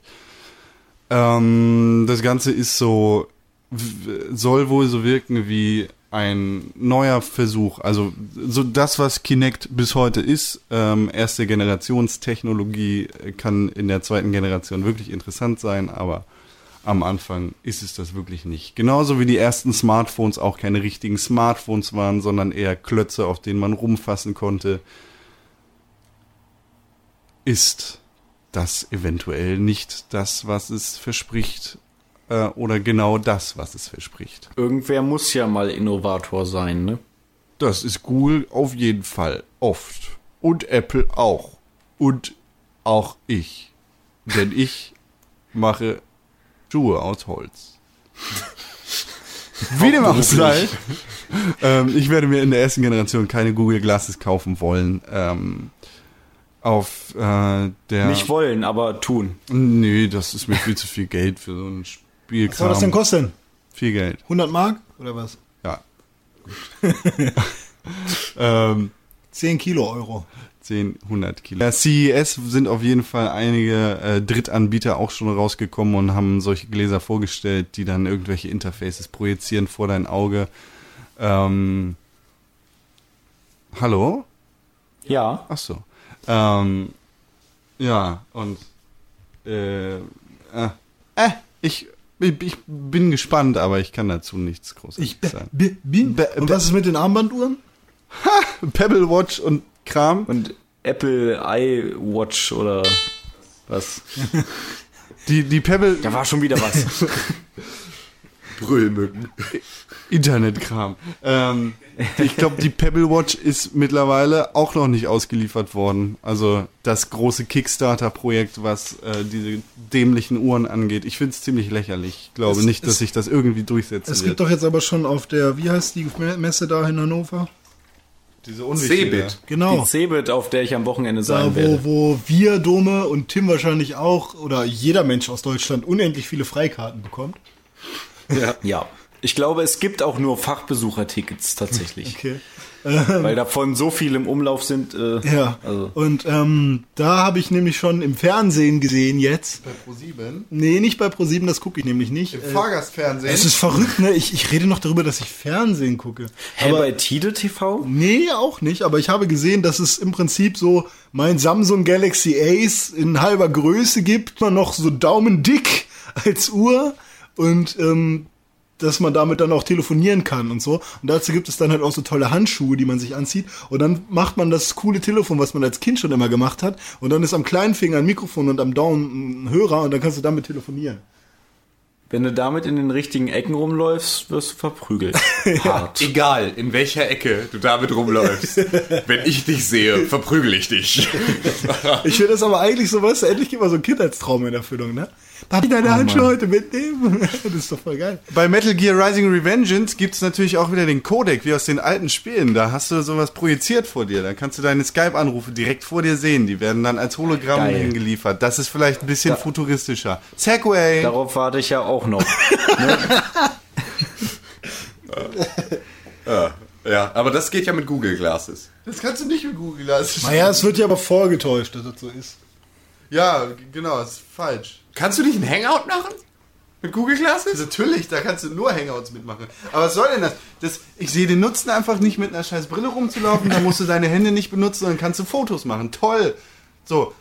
ähm, das Ganze ist so, soll wohl so wirken wie ein neuer Versuch. Also so das, was Kinect bis heute ist, ähm, erste Generationstechnologie äh, kann in der zweiten Generation wirklich interessant sein, aber am Anfang ist es das wirklich nicht. Genauso wie die ersten Smartphones auch keine richtigen Smartphones waren, sondern eher Klötze, auf denen man rumfassen konnte, ist das eventuell nicht das, was es verspricht, äh, oder genau das, was es verspricht. Irgendwer muss ja mal Innovator sein, ne? Das ist Google auf jeden Fall oft. Und Apple auch. Und auch ich. Denn ich mache Schuhe aus Holz. (laughs) Wie dem auch sei. ähm, ich werde mir in der ersten Generation keine Google Glasses kaufen wollen. Ähm, auf äh, der. Nicht wollen, aber tun. Nee, das ist mir viel zu viel Geld für so ein Spielkram. Was soll das denn kosten? Viel Geld. 100 Mark oder was? Ja. (laughs) ähm, 10 Kilo Euro. 10, 100 Kilo. Bei CES sind auf jeden Fall einige äh, Drittanbieter auch schon rausgekommen und haben solche Gläser vorgestellt, die dann irgendwelche Interfaces projizieren vor dein Auge. Ähm, hallo? Ja. Ach so. Ähm, ja, und äh, äh, äh, ich, ich bin gespannt, aber ich kann dazu nichts Ich Großartiges sagen. b- bin. Be- Und was ist mit den Armbanduhren? Pebble Watch und Kram. Und Apple iWatch oder was? Die, die Pebble Da war schon wieder was. (laughs) Brüllmücken. Internetkram. Ähm, ich glaube, die Pebble Watch ist mittlerweile auch noch nicht ausgeliefert worden. Also das große Kickstarter-Projekt, was äh, diese dämlichen Uhren angeht. Ich finde es ziemlich lächerlich. Ich glaube Es- nicht, dass sich das irgendwie durchsetzen Es wird. gibt doch jetzt aber schon auf der, wie heißt die Messe da in Hannover? diese Cebit. Genau. Die Cebit, auf der ich am Wochenende Da, sein wo, werde. wo wir, Dome und Tim wahrscheinlich auch, oder jeder Mensch aus Deutschland unendlich viele Freikarten bekommt. Ja. Ich glaube, es gibt auch nur Fachbesuchertickets tatsächlich. (laughs) Okay. Weil davon so viel im Umlauf sind. Äh, Ja. Also. Und ähm, da habe ich nämlich schon im Fernsehen gesehen jetzt. Bei Pro7? Nee, nicht bei ProSieben, das gucke ich nämlich nicht. Im Äh, Fahrgastfernsehen? es ist verrückt, ne? Ich, ich rede noch darüber, dass ich Fernsehen gucke. Hä, bei Tide TV? Nee, auch nicht, aber ich habe gesehen, dass es im Prinzip so mein Samsung Galaxy Ace in halber Größe gibt, immer noch so daumendick als Uhr und ähm, dass man damit dann auch telefonieren kann und so. Und dazu gibt es dann halt auch so tolle Handschuhe, die man sich anzieht. Und dann macht man das coole Telefon, was man als Kind schon immer gemacht hat. Und dann ist am kleinen Finger ein Mikrofon und am Daumen ein Hörer und dann kannst du damit telefonieren. Wenn du damit in den richtigen Ecken rumläufst, wirst du verprügelt. (laughs) Hart. Egal, in welcher Ecke du damit rumläufst. (laughs) Wenn ich dich sehe, verprügel ich dich. (laughs) Ich finde das aber eigentlich so, weißt du, endlich geht mal so ein Kindheitstraum in Erfüllung, ne? Papi, deine Handschuhe heute mitnehmen. (laughs) Das ist doch voll geil. Bei Metal Gear Rising Revengeance gibt es natürlich auch wieder den Codec, wie aus den alten Spielen. Da hast du sowas projiziert vor dir. Da kannst du deine Skype-Anrufe direkt vor dir sehen. Die werden dann als Hologramm Geil. hingeliefert. Das ist vielleicht ein bisschen futuristischer. Segway! Darauf warte ich ja auch noch. (laughs) Ja, aber das geht ja mit Google Glasses. Das kannst du nicht mit Google Glasses. Naja, es wird ja aber vorgetäuscht, dass das so ist. Ja, genau, das ist falsch. Kannst du nicht ein Hangout machen? Mit Google Glasses? Natürlich, da kannst du nur Hangouts mitmachen. Aber was soll denn das? das ich sehe den Nutzen einfach nicht mit einer scheiß Brille rumzulaufen, da musst du deine Hände nicht benutzen, dann kannst du Fotos machen. Toll. So,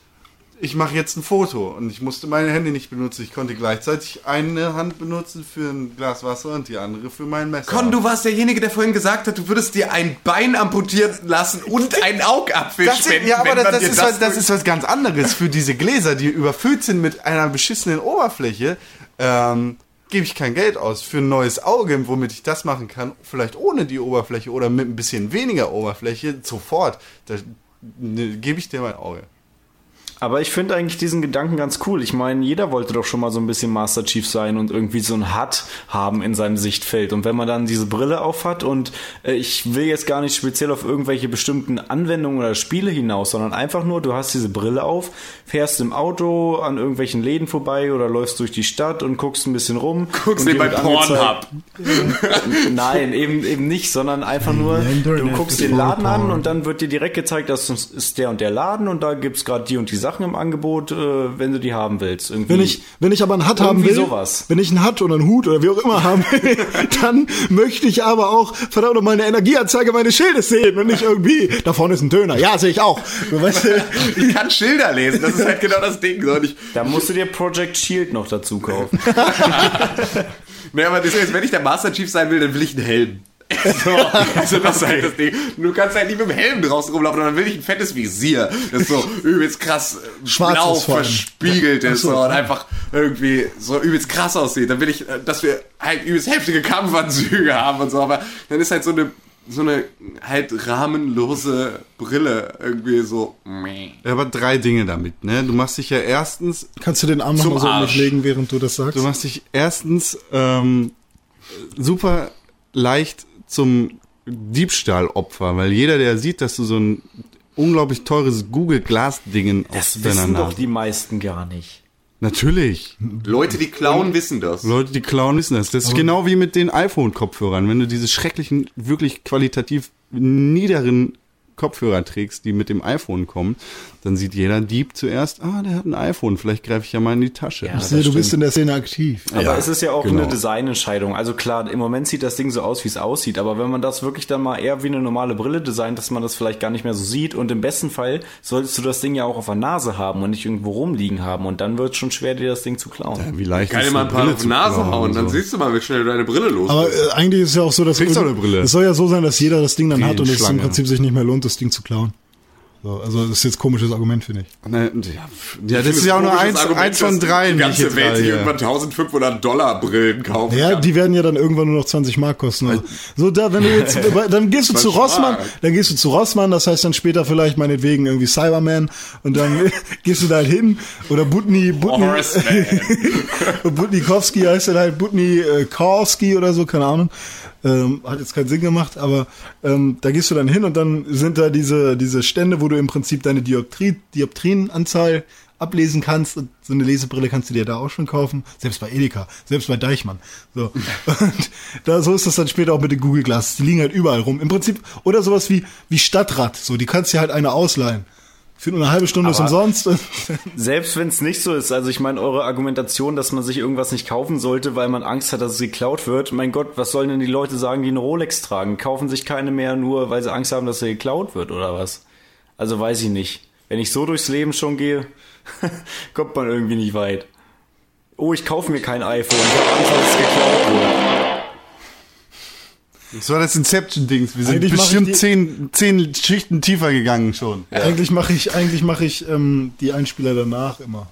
ich mache jetzt ein Foto und ich musste meine Hände nicht benutzen. Ich konnte gleichzeitig eine Hand benutzen für ein Glas Wasser und die andere für mein Messer. Con, du warst derjenige, der vorhin gesagt hat, du würdest dir ein Bein amputieren lassen und einen Augapfel das ist, spenden. ja, aber das, das, ist was, das ist was ganz anderes. Für diese Gläser, die überfüllt sind mit einer beschissenen Oberfläche, ähm, gebe ich kein Geld aus. Für ein neues Auge, womit ich das machen kann, vielleicht ohne die Oberfläche oder mit ein bisschen weniger Oberfläche, sofort, da ne, gebe ich dir mein Auge. Aber ich finde eigentlich diesen Gedanken ganz cool. Ich meine, jeder wollte doch schon mal so ein bisschen Master Chief sein und irgendwie so ein HUD haben in seinem Sichtfeld. Und wenn man dann diese Brille auf hat und äh, ich will jetzt gar nicht speziell auf irgendwelche bestimmten Anwendungen oder Spiele hinaus, sondern einfach nur, du hast diese Brille auf, fährst im Auto an irgendwelchen Läden vorbei oder läufst durch die Stadt und guckst ein bisschen rum. Guckst dir bei Pornhub. (laughs) Nein, eben, eben nicht, sondern einfach nur, du guckst den Laden an und dann wird dir direkt gezeigt, das ist der und der Laden und da gibt's gerade die und die Sachen im Angebot, äh, wenn du die haben willst. Irgendwie. Wenn ich, wenn ich aber einen Hut haben will, sowas. wenn ich einen Hut oder einen Hut oder wie auch immer haben will, (laughs) dann möchte ich aber auch verdammt noch mal eine Energieanzeige meines Schildes sehen und nicht irgendwie, da vorne ist ein Döner. Ja, sehe ich auch. Du weißt, (laughs) Ich kann Schilder lesen, das ist halt genau das Ding. So, da musst du dir Project Shield noch dazu kaufen. (laughs) Nee, aber heißt, wenn ich der Master Chief sein will, dann will ich einen Helm. (laughs) So, also das ist halt das Ding. Du kannst halt nicht mit dem Helm draußen rumlaufen, dann will ich ein fettes Visier. Das so übelst krass äh, Schwarzes blau allem. verspiegelt ist so, und einfach irgendwie so übelst krass aussieht. Dann will ich, äh, dass wir halt übelst heftige Kampfanzüge haben und so, aber dann ist halt so eine so eine halt rahmenlose Brille irgendwie so. meh. Ja, aber drei Dinge damit, ne? Du machst dich ja erstens kannst du den Arm noch so Arsch. legen, während du das sagst? Du machst dich erstens ähm, super leicht zum Diebstahlopfer, weil jeder, der sieht, dass du so ein unglaublich teures Google Glass Dingen Das auf deiner wissen doch Nase. die meisten gar nicht. Natürlich. Leute, die klauen, wissen das. Leute, die klauen, wissen das. Das ist genau wie mit den iPhone-Kopfhörern. Wenn du diese schrecklichen, wirklich qualitativ niederen Kopfhörer trägst, die mit dem iPhone kommen, dann sieht jeder Dieb zuerst, ah, der hat ein iPhone, vielleicht greife ich ja mal in die Tasche. Ja, sehe, du bist in der Szene aktiv. Aber Ja, es ist ja auch genau. eine Designentscheidung. Also klar, im Moment sieht das Ding so aus, wie es aussieht. Aber wenn man das wirklich dann mal eher wie eine normale Brille designt, dass man das vielleicht gar nicht mehr so sieht. Und im besten Fall solltest du das Ding ja auch auf der Nase haben und nicht irgendwo rumliegen haben. Und dann wird es schon schwer, dir das Ding zu klauen. Wie leicht Kann ist dir mal ein paar Brille auf die Nase hauen, und dann so. siehst du mal, wie schnell deine Brille los Aber ist. äh, eigentlich ist es ja auch so, dass Kriegst du eine Brille. es soll ja so sein, dass jeder das Ding dann Wie hat und es im. Prinzip sich nicht mehr lohnt, das Ding zu klauen. So, also das ist jetzt ein komisches Argument, finde ich. Ne, ja, ja, das ist ja auch nur eins, eins von drei. Die ganze Welt sich irgendwann 1500 Dollar Brillen kaufen Ja, kann. die werden ja dann irgendwann nur noch 20 Mark kosten. Also, so da, wenn du jetzt, (laughs) dann gehst du zu. Rossmann, dann gehst du zu Rossmann, das heißt dann später vielleicht meinetwegen irgendwie Cyberman und dann (laughs) gehst du da halt hin oder Butni, Butni. (laughs) Butnikowski heißt dann halt Butni äh, oder so, keine Ahnung. Ähm, hat jetzt keinen Sinn gemacht, aber ähm, da gehst du dann hin und dann sind da diese, diese Stände, wo du im Prinzip deine Dioptrie, Dioptrienanzahl ablesen kannst und so eine Lesebrille kannst du dir da auch schon kaufen, selbst bei Edeka, selbst bei Deichmann. So. (laughs) Und da so ist das dann später auch mit den Google Glass. Die liegen halt überall rum. Im Prinzip, oder sowas wie, wie Stadtrat. So, die kannst dir halt eine ausleihen. Für nur eine halbe Stunde ist Aber- umsonst. (laughs) Selbst wenn es nicht so ist, also ich meine, eure Argumentation, dass man sich irgendwas nicht kaufen sollte, weil man Angst hat, dass es geklaut wird, mein Gott, was sollen denn die Leute sagen, die eine Rolex tragen? Kaufen sich keine mehr nur, weil sie Angst haben, dass sie geklaut wird oder was? Also weiß ich nicht. Wenn ich so durchs Leben schon gehe, (laughs) kommt man irgendwie nicht weit. Oh, ich kaufe mir kein iPhone, ich habe Angst, dass es geklaut wird. Das war das Inception-Dings. Wir sind Eigentlich bestimmt zehn, zehn Schichten tiefer gegangen schon. Eigentlich mache ich, eigentlich mache ich ähm, die Einspieler danach immer.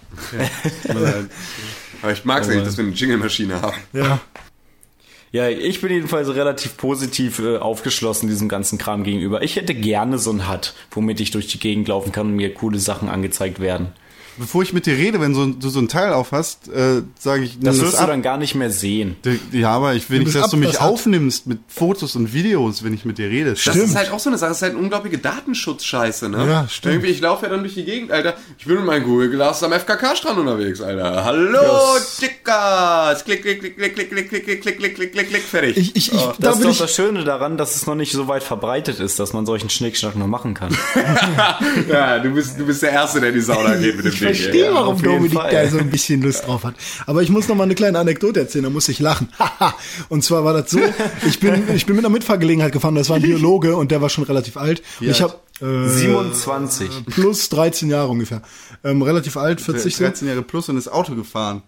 Aber ich mag es nicht, dass wir eine Jingle-Maschine haben. Ja. Ja, ich bin jedenfalls relativ positiv äh, aufgeschlossen diesem ganzen Kram gegenüber. Ich hätte gerne so ein Hut, womit ich durch die Gegend laufen kann und mir coole Sachen angezeigt werden. Bevor ich mit dir rede, wenn so, du so ein Teil auf hast, äh, sage ich, Das wirst du ab. dann gar nicht mehr sehen. Ja, aber ich will Du nicht, dass du ab, mich das aufnimmst mit Fotos und Videos, wenn ich mit dir rede. Das Stimmt. ist halt auch so eine Sache, das ist halt eine unglaubliche Datenschutzscheiße, ne? Ja, stimmt. Irgendwie, ich laufe ja dann durch die Gegend, Alter. Ich bin mit meinem Google Glass am FKK-Strand unterwegs, Alter. Hallo, Chickas! Klick, klick, klick, klick, klick, klick, klick, klick, klick, klick, klick, klick, klick, fertig. Ich, ich, ich, da Das ist bin doch ich, das Schöne daran, dass es noch nicht so weit verbreitet ist, dass man solchen Schnickschnack noch machen kann. ja, du bist, du bist der Erste, der die Sauna geht mit dem Ding. Verstehe, Ja, warum Dominik Fall. da so ein bisschen Lust drauf hat. Aber ich muss noch mal eine kleine Anekdote erzählen, da muss ich lachen. (laughs) Und zwar war das so, ich bin, ich bin mit einer Mitfahrgelegenheit gefahren, das war ein Biologe und der war schon relativ alt. Und ich habe äh, 27. plus 13 Jahre ungefähr. Ähm, relativ alt, 40 so. 13 Jahre plus und ist Auto gefahren.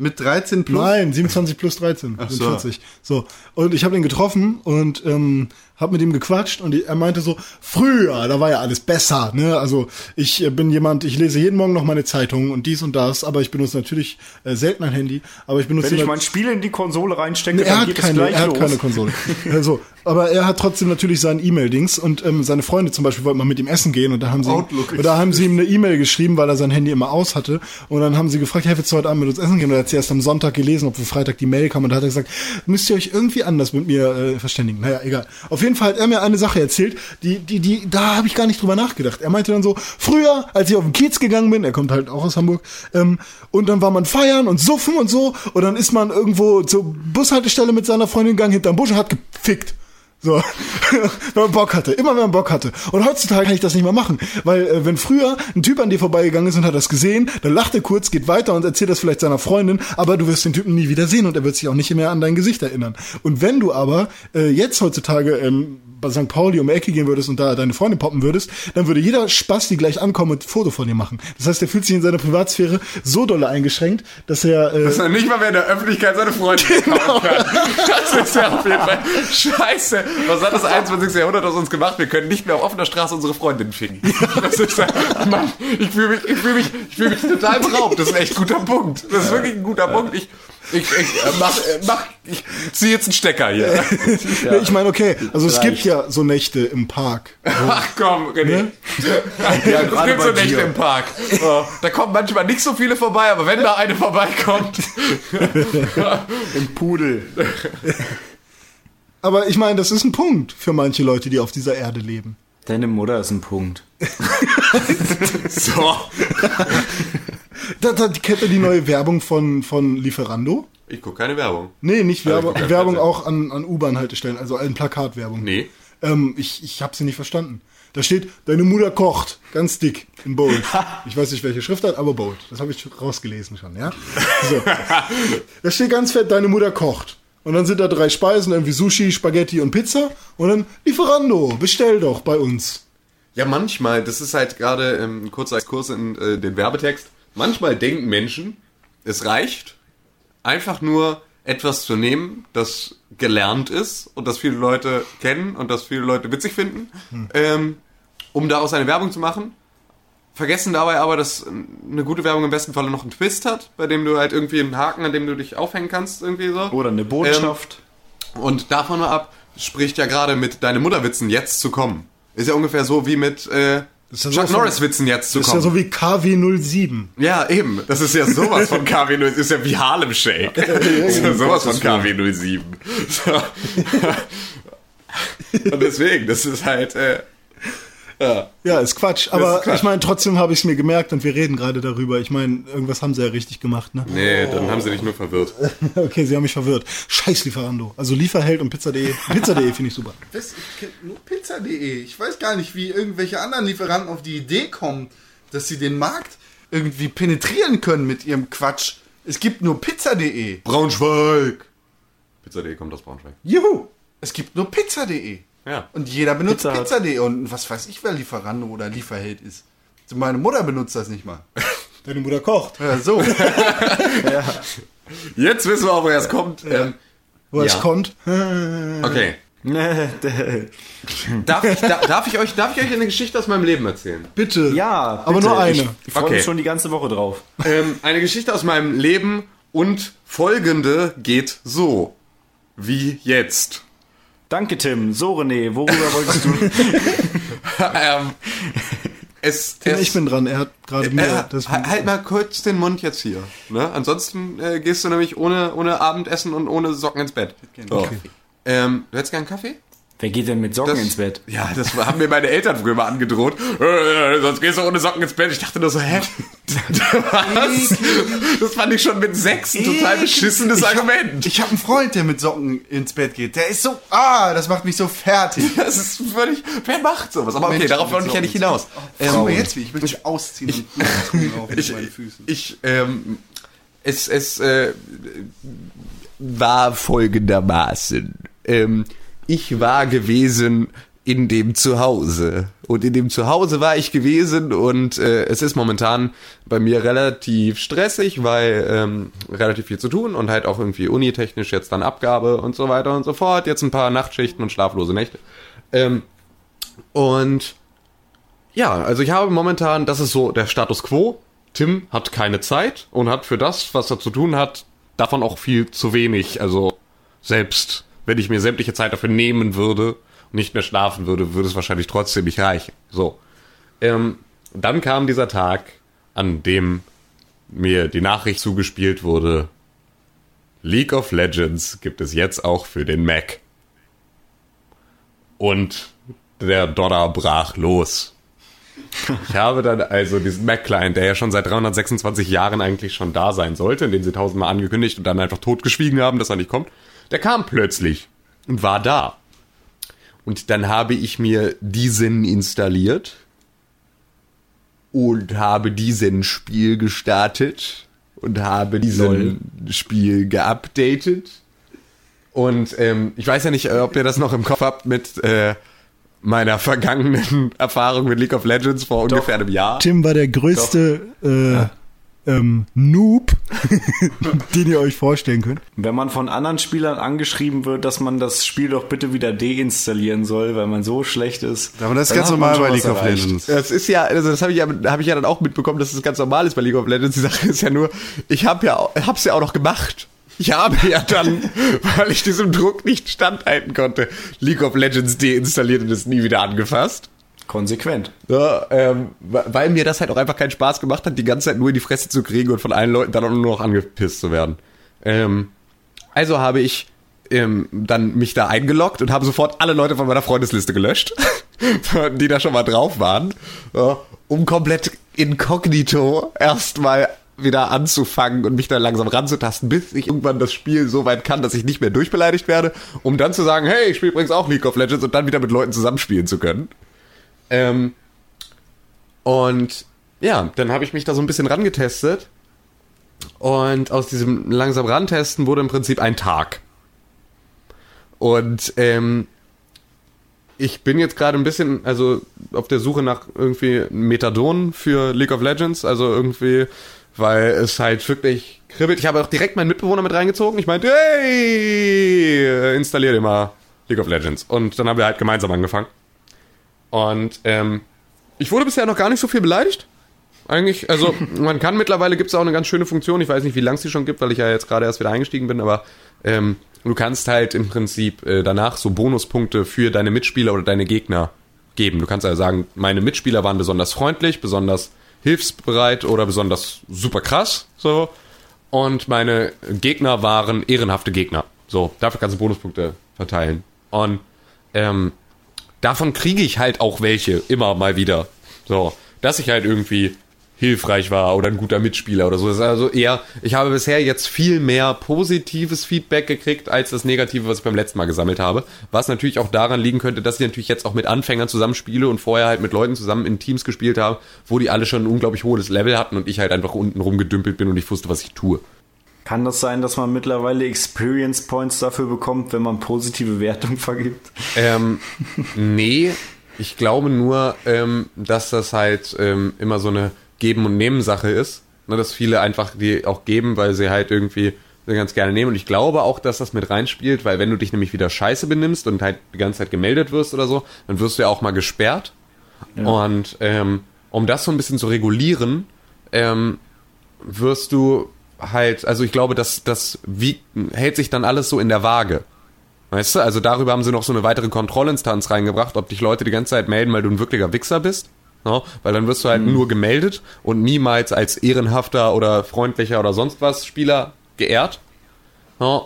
Mit 13 plus? Nein, 27 plus 13, Ach so. 40. So. Und ich habe ihn getroffen und ähm, habe mit ihm gequatscht und er meinte so, früher, da war ja alles besser, ne? Also ich äh, bin jemand, ich lese jeden Morgen noch meine Zeitungen und dies und das, aber ich benutze natürlich äh, selten ein Handy, aber ich benutze Wenn ich mein Spiel in die Konsole reinstecke, Nee, er dann hat geht es keine, gleich er hat los. keine Konsole. (laughs) also, aber er hat trotzdem natürlich sein E-Mail-Dings und ähm, seine Freunde zum Beispiel wollten mal mit ihm essen gehen und da haben sie, Outlook. und da haben sie ihm eine E-Mail geschrieben, weil er sein Handy immer aus hatte und dann haben sie gefragt, hey, willst du heute Abend mit uns essen gehen? Und er hat sie erst am Sonntag gelesen, ob wir Freitag die Mail kam und da hat er gesagt, müsst ihr euch irgendwie anders mit mir äh, verständigen. Naja, egal. Auf jeden Fall hat er mir eine Sache erzählt, die, die, die, da habe ich gar nicht drüber nachgedacht. Er meinte dann so, früher, als ich auf den Kiez gegangen bin, er kommt halt auch aus Hamburg, ähm, und dann war man feiern und suffen und so, und dann ist man irgendwo zur Bushaltestelle mit seiner Freundin gegangen, hinterm Busch und hat gefickt. So, (laughs) wenn man Bock hatte, immer wenn man Bock hatte. Und heutzutage kann ich das nicht mehr machen, weil äh, wenn früher ein Typ an dir vorbeigegangen ist und hat das gesehen, dann lacht er kurz, geht weiter und erzählt das vielleicht seiner Freundin, aber du wirst den Typen nie wieder sehen und er wird sich auch nicht mehr an dein Gesicht erinnern. Und wenn du aber äh, jetzt heutzutage ähm, bei St. Pauli um die Ecke gehen würdest und da deine Freundin poppen würdest, dann würde jeder Spaß, die gleich ankommen ein Foto von dir machen. Das heißt, er fühlt sich in seiner Privatsphäre so dolle eingeschränkt, dass er äh, Dass er nicht mal mehr in der Öffentlichkeit seine Freunde (laughs) Genau. kann. Das ist ja auf jeden Fall scheiße. Was hat das 21. Jahrhundert aus uns gemacht? Wir können nicht mehr auf offener Straße unsere Freundin ficken. Das ist ja, Mann, ich fühle mich, ich fühle mich, ich fühle mich total beraubt. Das ist ein echt guter Punkt. Das ist wirklich ein guter Punkt. Ich, ich, ich äh, mach, äh, mach, ich zieh jetzt einen Stecker hier. Nee, ich meine, okay, also es gibt ja so Nächte im Park. (laughs) Ach komm, René. Ne? (laughs) Ja, es gibt so Nächte dir. im Park. Oh, da kommen manchmal nicht so viele vorbei, aber wenn da eine vorbeikommt, (laughs) Im Pudel. Aber ich meine, das ist ein Punkt für manche Leute, die auf dieser Erde leben. Deine Mutter ist ein Punkt. (laughs) so. Da, da kennt ihr die neue Werbung von, von Lieferando? Ich gucke keine Werbung. Nee, nicht Also, Werbung, kein Werbung Fernsehen. auch an, an U-Bahn-Haltestellen, also eine Plakatwerbung. Nee. Ähm, ich ich habe sie nicht verstanden. Da steht, deine Mutter kocht, ganz dick, in Bold. (laughs) Ich weiß nicht, welche Schriftart, aber Bold. Das habe ich rausgelesen schon, ja? So. Da steht ganz fett, deine Mutter kocht. Und dann sind da drei Speisen, irgendwie Sushi, Spaghetti und Pizza. Und dann Lieferando, bestell doch bei uns. Ja, manchmal, das ist halt gerade ähm, ein kurzer Kurs in äh, den Werbetext. Manchmal denken Menschen, es reicht, einfach nur etwas zu nehmen, das gelernt ist und das viele Leute kennen und das viele Leute witzig finden, ähm, um daraus eine Werbung zu machen. Vergessen dabei aber, dass ähm, eine gute Werbung im besten Falle noch einen Twist hat, bei dem du halt irgendwie einen Haken, an dem du dich aufhängen kannst, irgendwie so. Oder eine Botschaft. Und davon mal ab, spricht ja gerade mit Deine Mutterwitzen jetzt zu kommen. Ist ja ungefähr so wie mit äh, Chuck sowas von- Norris Witzen jetzt zu Das ist ja kommen. so wie KW07. Ja, eben. Das ist ja sowas von (laughs) KW07. Ist ja wie Harlem Shake. Das ist ja sowas von KW07. So. (laughs) Und deswegen, das ist halt, äh, ja. Ja, ist Quatsch. Aber ist Quatsch. ich meine, trotzdem habe ich es mir gemerkt und wir reden gerade darüber. Ich meine, irgendwas haben sie ja richtig gemacht, ne? Nee, dann haben sie dich nur verwirrt. (laughs) Okay, sie haben mich verwirrt. Scheiß Lieferando. Also Lieferheld und Pizza.de. Pizza.de (laughs) finde ich super. Was? Ich kenne nur Pizza.de. Ich weiß gar nicht, wie irgendwelche anderen Lieferanten auf die Idee kommen, dass sie den Markt irgendwie penetrieren können mit ihrem Quatsch. Es gibt nur Pizza.de. Braunschweig. Pizza.de kommt aus Braunschweig. Juhu! Es gibt nur Pizza.de. Ja. Und jeder benutzt Pizza. Pizza.de. Und was weiß ich, wer Lieferando oder Lieferheld ist. Also Meine Mutter benutzt das nicht mal. (laughs) Deine Mutter kocht. Ja, so. (laughs) Jetzt wissen wir auch, woher es kommt. Ähm, Wo es Ja. kommt. okay. (laughs) Darf ich, da, darf, ich euch, darf ich euch eine Geschichte aus meinem Leben erzählen? Bitte. ja, aber bitte. nur eine. Ich, ich freue Okay. mich schon die ganze Woche drauf. Ähm, eine Geschichte aus meinem Leben und folgende geht so. Wie jetzt. Danke, Tim. So, René, worüber wolltest du? (laughs) ähm, es, es, ich bin dran. Er hat gerade mir äh, das. halt halt mal kurz den Mund jetzt hier. Ne? Ansonsten äh, gehst du nämlich ohne, ohne Abendessen und ohne Socken ins Bett. So. Ähm, du hättest gern Kaffee? Wer geht denn mit Socken Das- ins Bett? Ja, das haben mir meine Eltern früher mal angedroht. Äh, sonst gehst du ohne Socken ins Bett. Ich dachte nur so, hä? Was? Das fand ich schon mit sechs ein total beschissenes ich Argument. Hab, ich habe einen Freund, der mit Socken ins Bett geht. Der ist so, ah, das macht mich so fertig. (laughs) Das ist völlig. Wer macht sowas? Aber okay, Mensch, darauf wollte ich ja nicht hinaus. Ähm, Ähm, jetzt, wie ich möchte mich ausziehen und tun (laughs) auf mit ich, meinen Füßen. ich, ähm, es, es äh, war folgendermaßen. Ähm, ich war gewesen in dem Zuhause. Und in dem Zuhause war ich gewesen und äh, es ist momentan bei mir relativ stressig, weil ähm, relativ viel zu tun und halt auch irgendwie unitechnisch jetzt dann Abgabe und so weiter und so fort. Jetzt ein paar Nachtschichten und schlaflose Nächte. Ähm, und ja, also ich habe momentan, das ist so der Status quo. Tim hat keine Zeit und hat für das, was er zu tun hat, davon auch viel zu wenig. Also selbst wenn ich mir sämtliche Zeit dafür nehmen würde und nicht mehr schlafen würde, würde es wahrscheinlich trotzdem nicht reichen. So. Ähm, dann kam dieser Tag, an dem mir die Nachricht zugespielt wurde, League of Legends gibt es jetzt auch für den Mac. Und der Donner brach los. Ich habe dann also diesen Mac-Client, der ja schon seit 326 Jahren eigentlich schon da sein sollte, in den sie tausendmal angekündigt und dann einfach totgeschwiegen haben, dass er nicht kommt, der kam plötzlich und war da. Und dann habe ich mir diesen installiert und habe diesen Spiel gestartet und habe diesen Spiel geupdatet. Und ähm, ich weiß ja nicht, ob ihr das noch im Kopf habt mit äh, meiner vergangenen (laughs) Erfahrung mit League of Legends vor ungefähr einem Jahr. Tim war der größte äh, ähm, Noob, (laughs) den ihr euch vorstellen könnt. Wenn man von anderen Spielern angeschrieben wird, dass man das Spiel doch bitte wieder deinstallieren soll, weil man so schlecht ist. Aber das ist dann ganz normal bei League of erreicht. Legends. Das ist ja, also das habe ich ja, habe ich ja dann auch mitbekommen, dass es das ganz normal ist bei League of Legends. Die Sache ist ja nur, ich habe ja, auch- hab's ja auch noch gemacht. Ich habe ja dann, (laughs) weil ich diesem Druck nicht standhalten konnte, League of Legends deinstalliert und es nie wieder angefasst. Konsequent. Ja, ähm, weil mir das halt auch einfach keinen Spaß gemacht hat, die ganze Zeit nur in die Fresse zu kriegen und von allen Leuten dann auch nur noch angepisst zu werden. Ähm, also habe ich ähm, dann mich da eingeloggt und habe sofort alle Leute von meiner Freundesliste gelöscht, (laughs) die da schon mal drauf waren, ja, um komplett inkognito erstmal wieder anzufangen und mich da langsam ranzutasten, bis ich irgendwann das Spiel so weit kann, dass ich nicht mehr durchbeleidigt werde, um dann zu sagen, hey, ich spiele übrigens auch League of Legends und dann wieder mit Leuten zusammenspielen zu können. Ähm, und ja, dann habe ich mich da so ein bisschen rangetestet. Und aus diesem langsam rantesten wurde im Prinzip ein Tag. Und ähm, ich bin jetzt gerade ein bisschen, also auf der Suche nach irgendwie Methadon für League of Legends, also irgendwie, weil es halt wirklich kribbelt. Ich habe auch direkt meinen Mitbewohner mit reingezogen. Ich meinte, hey, installier dir mal League of Legends. Und dann haben wir halt gemeinsam angefangen. Und ähm, ich wurde bisher noch gar nicht so viel beleidigt. Eigentlich, also (laughs) man kann mittlerweile gibt es auch eine ganz schöne Funktion. Ich weiß nicht, wie lang es die schon gibt, weil ich ja jetzt gerade erst wieder eingestiegen bin, aber ähm, du kannst halt im Prinzip äh, danach so Bonuspunkte für deine Mitspieler oder deine Gegner geben. Du kannst also sagen, meine Mitspieler waren besonders freundlich, besonders hilfsbereit oder besonders super krass, so. Und meine Gegner waren ehrenhafte Gegner. So, dafür kannst du Bonuspunkte verteilen. Und ähm, davon kriege ich halt auch welche immer mal wieder. So, dass ich halt irgendwie hilfreich war oder ein guter Mitspieler oder so. Das ist also eher, ich habe bisher jetzt viel mehr positives Feedback gekriegt als das Negative, was ich beim letzten Mal gesammelt habe. Was natürlich auch daran liegen könnte, dass ich natürlich jetzt auch mit Anfängern zusammenspiele und vorher halt mit Leuten zusammen in Teams gespielt habe, wo die alle schon ein unglaublich hohes Level hatten und ich halt einfach unten rumgedümpelt bin und ich wusste, was ich tue. Kann das sein, dass man mittlerweile Experience Points dafür bekommt, wenn man positive Wertung (laughs) vergibt? Ähm, nee, ich glaube nur, ähm, dass das halt ähm, immer so eine Geben- und Nehmen-Sache ist. Ne, dass viele einfach die auch geben, weil sie halt irgendwie ganz gerne nehmen. Und ich glaube auch, dass das mit reinspielt, weil wenn du dich nämlich wieder scheiße benimmst und halt die ganze Zeit gemeldet wirst oder so, dann wirst du ja auch mal gesperrt. Und ähm, um das so ein bisschen zu regulieren, ähm, wirst du halt, also ich glaube, dass das wie, hält sich dann alles so in der Waage. Weißt du, also darüber haben sie noch so eine weitere Kontrollinstanz reingebracht, ob dich Leute die ganze Zeit melden, weil du ein wirklicher Wichser bist. Ja, weil dann wirst du halt nur gemeldet und niemals als ehrenhafter oder freundlicher oder sonst was Spieler geehrt. Ja,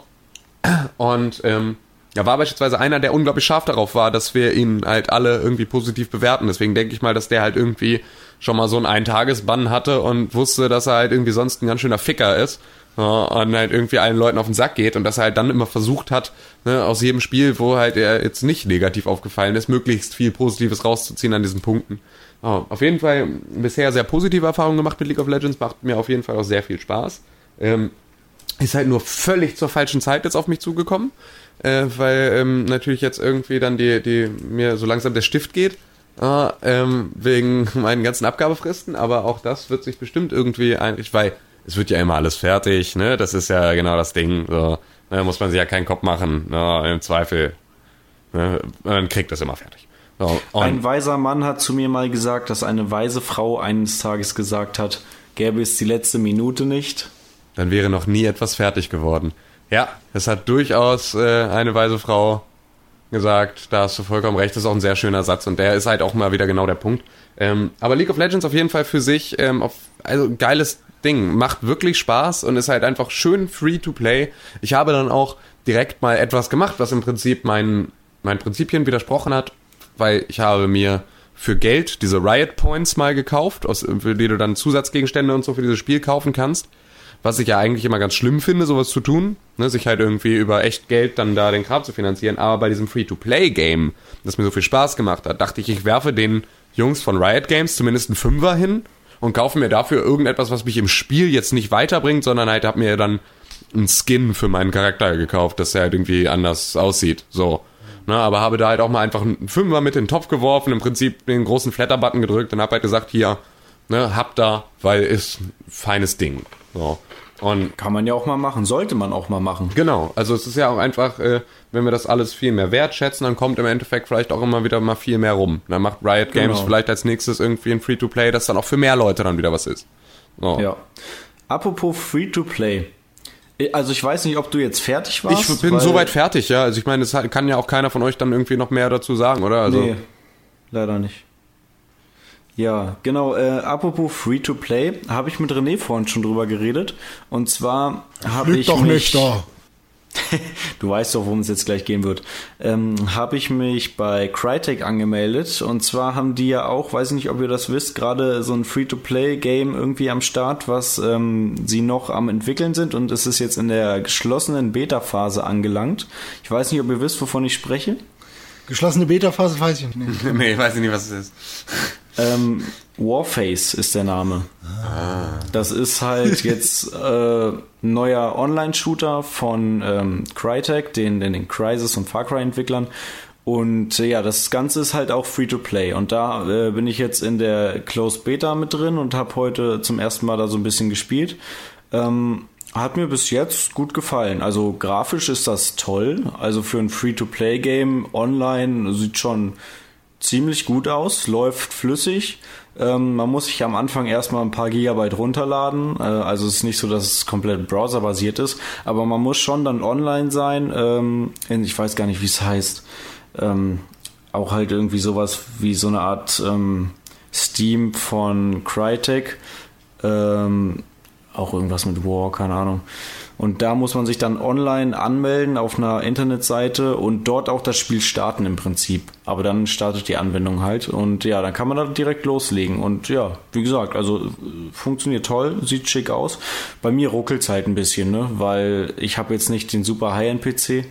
und ähm, er war beispielsweise einer, der unglaublich scharf darauf war, dass wir ihn halt alle irgendwie positiv bewerten. Deswegen denke ich mal, dass der halt irgendwie schon mal so einen Eintagesbann hatte und wusste, dass er halt irgendwie sonst ein ganz schöner Ficker ist ja, und halt irgendwie allen Leuten auf den Sack geht und dass er halt dann immer versucht hat, ne, aus jedem Spiel, wo halt er jetzt nicht negativ aufgefallen ist, möglichst viel Positives rauszuziehen an diesen Punkten. Ja, auf jeden Fall bisher sehr positive Erfahrungen gemacht mit League of Legends, macht mir auf jeden Fall auch sehr viel Spaß. Ähm, ist halt nur völlig zur falschen Zeit jetzt auf mich zugekommen, äh, weil ähm, natürlich jetzt irgendwie dann die, die mir so langsam der Stift geht. Äh, ähm, wegen meinen ganzen Abgabefristen, aber auch das wird sich bestimmt irgendwie einrichten, weil es wird ja immer alles fertig, ne? Das ist ja genau das Ding. So, da muss man sich ja keinen Kopf machen, ne? im Zweifel. Ne? Man kriegt das immer fertig. So, Ein weiser Mann hat zu mir mal gesagt, dass eine weise Frau eines Tages gesagt hat, gäbe es die letzte Minute nicht. dann wäre noch nie etwas fertig geworden. Ja, es hat durchaus äh, eine weise Frau gesagt, da hast du vollkommen recht, das ist auch ein sehr schöner Satz und der ist halt auch mal wieder genau der Punkt. Ähm, aber League of Legends auf jeden Fall für sich, ähm, auf, also geiles Ding, macht wirklich Spaß und ist halt einfach schön free to play. Ich habe dann auch direkt mal etwas gemacht, was im Prinzip meinen, meinen Prinzipien widersprochen hat, weil ich habe mir für Geld diese Riot Points mal gekauft, aus, für die du dann Zusatzgegenstände und so für dieses Spiel kaufen kannst. Was ich ja eigentlich immer ganz schlimm finde, sowas zu tun, ne, sich halt irgendwie über echt Geld dann da den Kram zu finanzieren. Aber bei diesem Free-to-Play-Game, das mir so viel Spaß gemacht hat, dachte ich, ich werfe den Jungs von Riot Games zumindest einen Fünfer hin und kaufe mir dafür irgendetwas, was mich im Spiel jetzt nicht weiterbringt, sondern halt hab mir dann einen Skin für meinen Charakter gekauft, dass er halt irgendwie anders aussieht. So. Ne, aber habe da halt auch mal einfach einen Fünfer mit in den Topf geworfen, im Prinzip den großen Flatter-Button gedrückt und habe halt gesagt, hier, ne, habt da, weil ist ein feines Ding. So. Und Kann man ja auch mal machen, sollte man auch mal machen. Genau, also es ist ja auch einfach, äh, wenn wir das alles viel mehr wertschätzen, dann kommt im Endeffekt vielleicht auch immer wieder mal viel mehr rum. Dann macht Riot Games Genau. vielleicht als nächstes irgendwie ein Free-to-Play, das dann auch für mehr Leute dann wieder was ist. So. Ja. Apropos Free-to-Play. Also ich weiß nicht, ob du jetzt fertig warst. Ich bin weil- soweit fertig, ja. Also ich meine, es hat- kann ja auch keiner von euch dann irgendwie noch mehr dazu sagen, oder? Also, nee, leider nicht. Ja, genau. Äh, apropos Free-to-Play, habe ich mit René vorhin schon drüber geredet. Und zwar habe ich doch mich, nicht da. (laughs) Du weißt doch, worum es jetzt gleich gehen wird. Ähm, habe ich mich bei Crytek angemeldet. Und zwar haben die ja auch, weiß ich nicht, ob ihr das wisst, gerade so ein Free-to-Play-Game irgendwie am Start, was ähm, sie noch am entwickeln sind. Und es ist jetzt in der geschlossenen Beta-Phase angelangt. Ich weiß nicht, ob ihr wisst, wovon ich spreche. Geschlossene Beta-Phase weiß ich nicht. (laughs) nee, ich weiß nicht, was es ist. Ähm, Warface ist der Name. Das ist halt (laughs) jetzt äh, ein neuer Online-Shooter von ähm, Crytek, den, den, den Crysis und Far Cry Entwicklern. Und äh, ja, das Ganze ist halt auch Free-to-Play. Und da äh, bin ich jetzt in der Closed Beta mit drin und habe heute zum ersten Mal da so ein bisschen gespielt. Ähm, hat mir bis jetzt gut gefallen. Also grafisch ist das toll. Also für ein Free-to-Play-Game online sieht schon ziemlich gut aus, läuft flüssig. Ähm, man muss sich am Anfang erstmal ein paar Gigabyte runterladen. Äh, also es ist nicht so, dass es komplett browserbasiert ist, aber man muss schon dann online sein. Ähm, in, ich weiß gar nicht, wie es heißt. Ähm, auch halt irgendwie sowas wie so eine Art ähm, Steam von Crytek. Ähm, auch irgendwas mit War, keine Ahnung. Und da muss man sich dann online anmelden auf einer Internetseite und dort auch das Spiel starten im Prinzip. Aber dann startet die Anwendung halt und ja, dann kann man da direkt loslegen. Und ja, wie gesagt, also äh, funktioniert toll, sieht schick aus. Bei mir ruckelt es halt ein bisschen, ne? Weil ich habe jetzt nicht den super High-End-PC,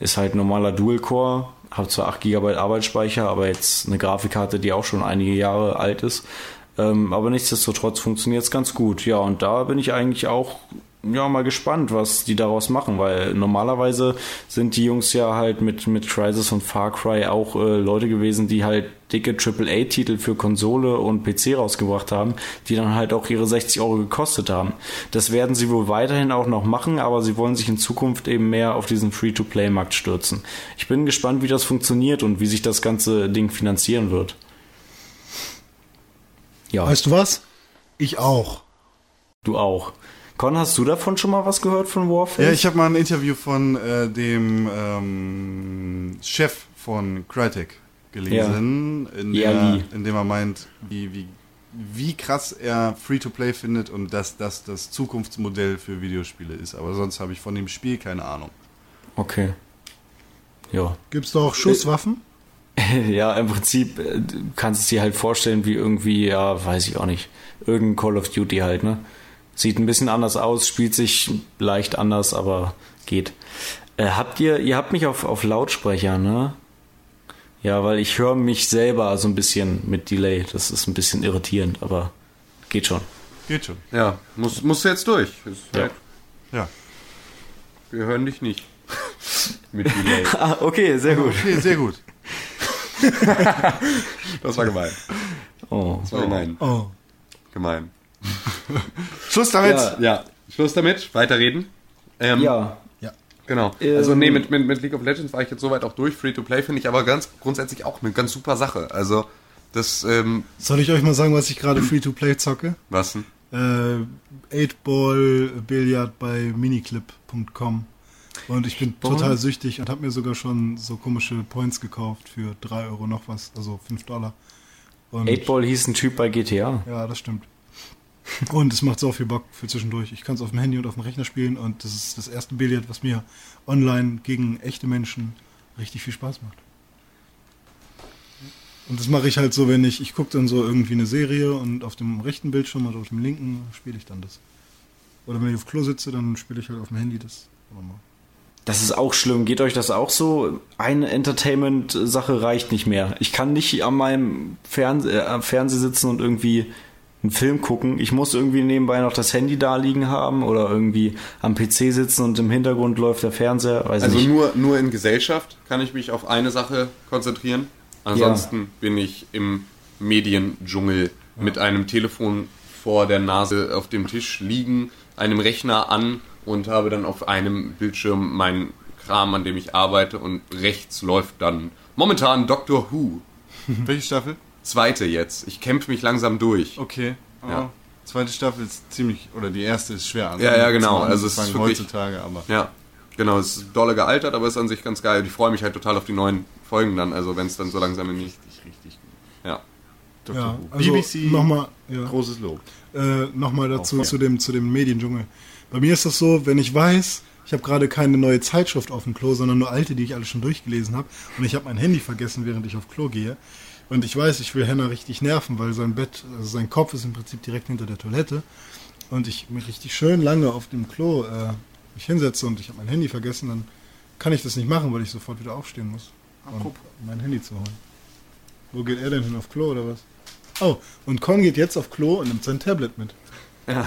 ist halt normaler Dual-Core, habe zwar 8 GB Arbeitsspeicher, aber jetzt eine Grafikkarte, die auch schon einige Jahre alt ist. Ähm, aber nichtsdestotrotz funktioniert es ganz gut. Ja, und da bin ich eigentlich auch ja mal gespannt, was die daraus machen, weil normalerweise sind die Jungs ja halt mit mit Crysis und Far Cry auch äh, Leute gewesen, die halt dicke AAA-Titel für Konsole und PC rausgebracht haben, die dann halt auch ihre 60 Euro gekostet haben. Das werden sie wohl weiterhin auch noch machen, aber sie wollen sich in Zukunft eben mehr auf diesen Free-to-Play-Markt stürzen. Ich bin gespannt, wie das funktioniert und wie sich das ganze Ding finanzieren wird. Ja, Weißt du was? Ich auch. du auch. Con, hast du davon schon mal was gehört von Warface? Ja, ich habe mal ein Interview von äh, dem ähm, Chef von Crytek gelesen, in, Ja, der, Lee. in dem er meint, wie, wie, wie krass er Free-to-Play findet und dass das das Zukunftsmodell für Videospiele ist. Aber sonst habe ich von dem Spiel keine Ahnung. Okay. ja. Gibt's da auch Schusswaffen? (laughs) Ja, im Prinzip äh, du kannst es dir halt vorstellen wie irgendwie, ja, weiß ich auch nicht, irgendein Call of Duty halt, ne? Sieht ein bisschen anders aus, spielt sich leicht anders, aber geht. Äh, habt ihr, ihr habt mich auf, auf Lautsprecher, ne? Ja, weil ich höre mich selber so ein bisschen mit Delay. Das ist ein bisschen irritierend, aber geht schon. Geht schon. Ja, muss, musst du jetzt durch. Ja. halt- Ja. Wir hören dich nicht. (laughs) Mit Delay. (laughs) Ah, okay, sehr gut. Okay, sehr gut. Das war gemein. Oh. Das war gemein. Oh. Gemein. (laughs) Schluss damit. Ja, ja. Schluss damit. Weiterreden. Ähm, Ja, Genau. Ähm, also nee, mit, mit, mit League of Legends war ich jetzt soweit auch durch. Free-to-Play finde ich aber ganz grundsätzlich auch eine ganz super Sache. Also das, ähm, Soll ich euch mal sagen, was ich gerade Free-to-Play zocke? was denn? Äh, 8-Ball Billard bei miniclip.com. Und ich bin total süchtig und habe mir sogar schon so komische Points gekauft für 3 Euro noch was, also 5 Dollar. Und 8-Ball hieß ein Typ bei GTA. Ja, das stimmt. Und es macht so viel Bock für zwischendurch. Ich kann es auf dem Handy und auf dem Rechner spielen und das ist das erste Billard, was mir online gegen echte Menschen richtig viel Spaß macht. Und das mache ich halt so, wenn ich, ich gucke dann so irgendwie eine Serie und auf dem rechten Bildschirm oder auf dem linken spiele ich dann das. Oder wenn ich auf Klo sitze, dann spiele ich halt auf dem Handy das. Das ist auch schlimm. Geht euch das auch so? Eine Entertainment-Sache reicht nicht mehr. Ich kann nicht an meinem Fernse äh, Fernseher sitzen und irgendwie einen Film gucken. Ich muss irgendwie nebenbei noch das Handy da liegen haben oder irgendwie am PC sitzen und im Hintergrund läuft der Fernseher. Weiß Also nicht. nur, nur in Gesellschaft kann ich mich auf eine Sache konzentrieren. Ansonsten bin ich im Mediendschungel mit einem Telefon vor der Nase auf dem Tisch liegen, einem Rechner an und habe dann auf einem Bildschirm meinen Kram, an dem ich arbeite und rechts läuft dann momentan Doctor Who. (laughs) Welche Staffel? Zweite jetzt. Ich kämpfe mich langsam durch. Okay. Oh. Ja. Zweite Staffel ist ziemlich, oder die erste ist schwer an. Ja, ja, genau. Also es ist wirklich- heutzutage, aber. Ja, genau, es ist dolle gealtert, aber es ist an sich ganz geil. Ich freue mich halt total auf die neuen Folgen dann, also wenn es dann so langsam in die. Richtig, richtig gut. Ja. Dr. Ja, also BBC, nochmal ja, großes Lob. äh, noch mal dazu zu, dem, zu dem Mediendschungel. Bei mir ist das so, wenn ich weiß, ich habe gerade keine neue Zeitschrift auf dem Klo, sondern nur alte, die ich alle schon durchgelesen habe. Und ich habe mein Handy vergessen, während ich auf Klo gehe. Und ich weiß, ich will Henna richtig nerven, weil sein Bett, also sein Kopf ist im Prinzip direkt hinter der Toilette. Und ich mich richtig schön lange auf dem Klo äh, mich hinsetze und ich habe mein Handy vergessen, dann kann ich das nicht machen, weil ich sofort wieder aufstehen muss, um mein Handy zu holen. Wo geht er denn hin? Auf Klo oder was? Oh, und Con geht jetzt auf Klo und nimmt sein Tablet mit. Ja.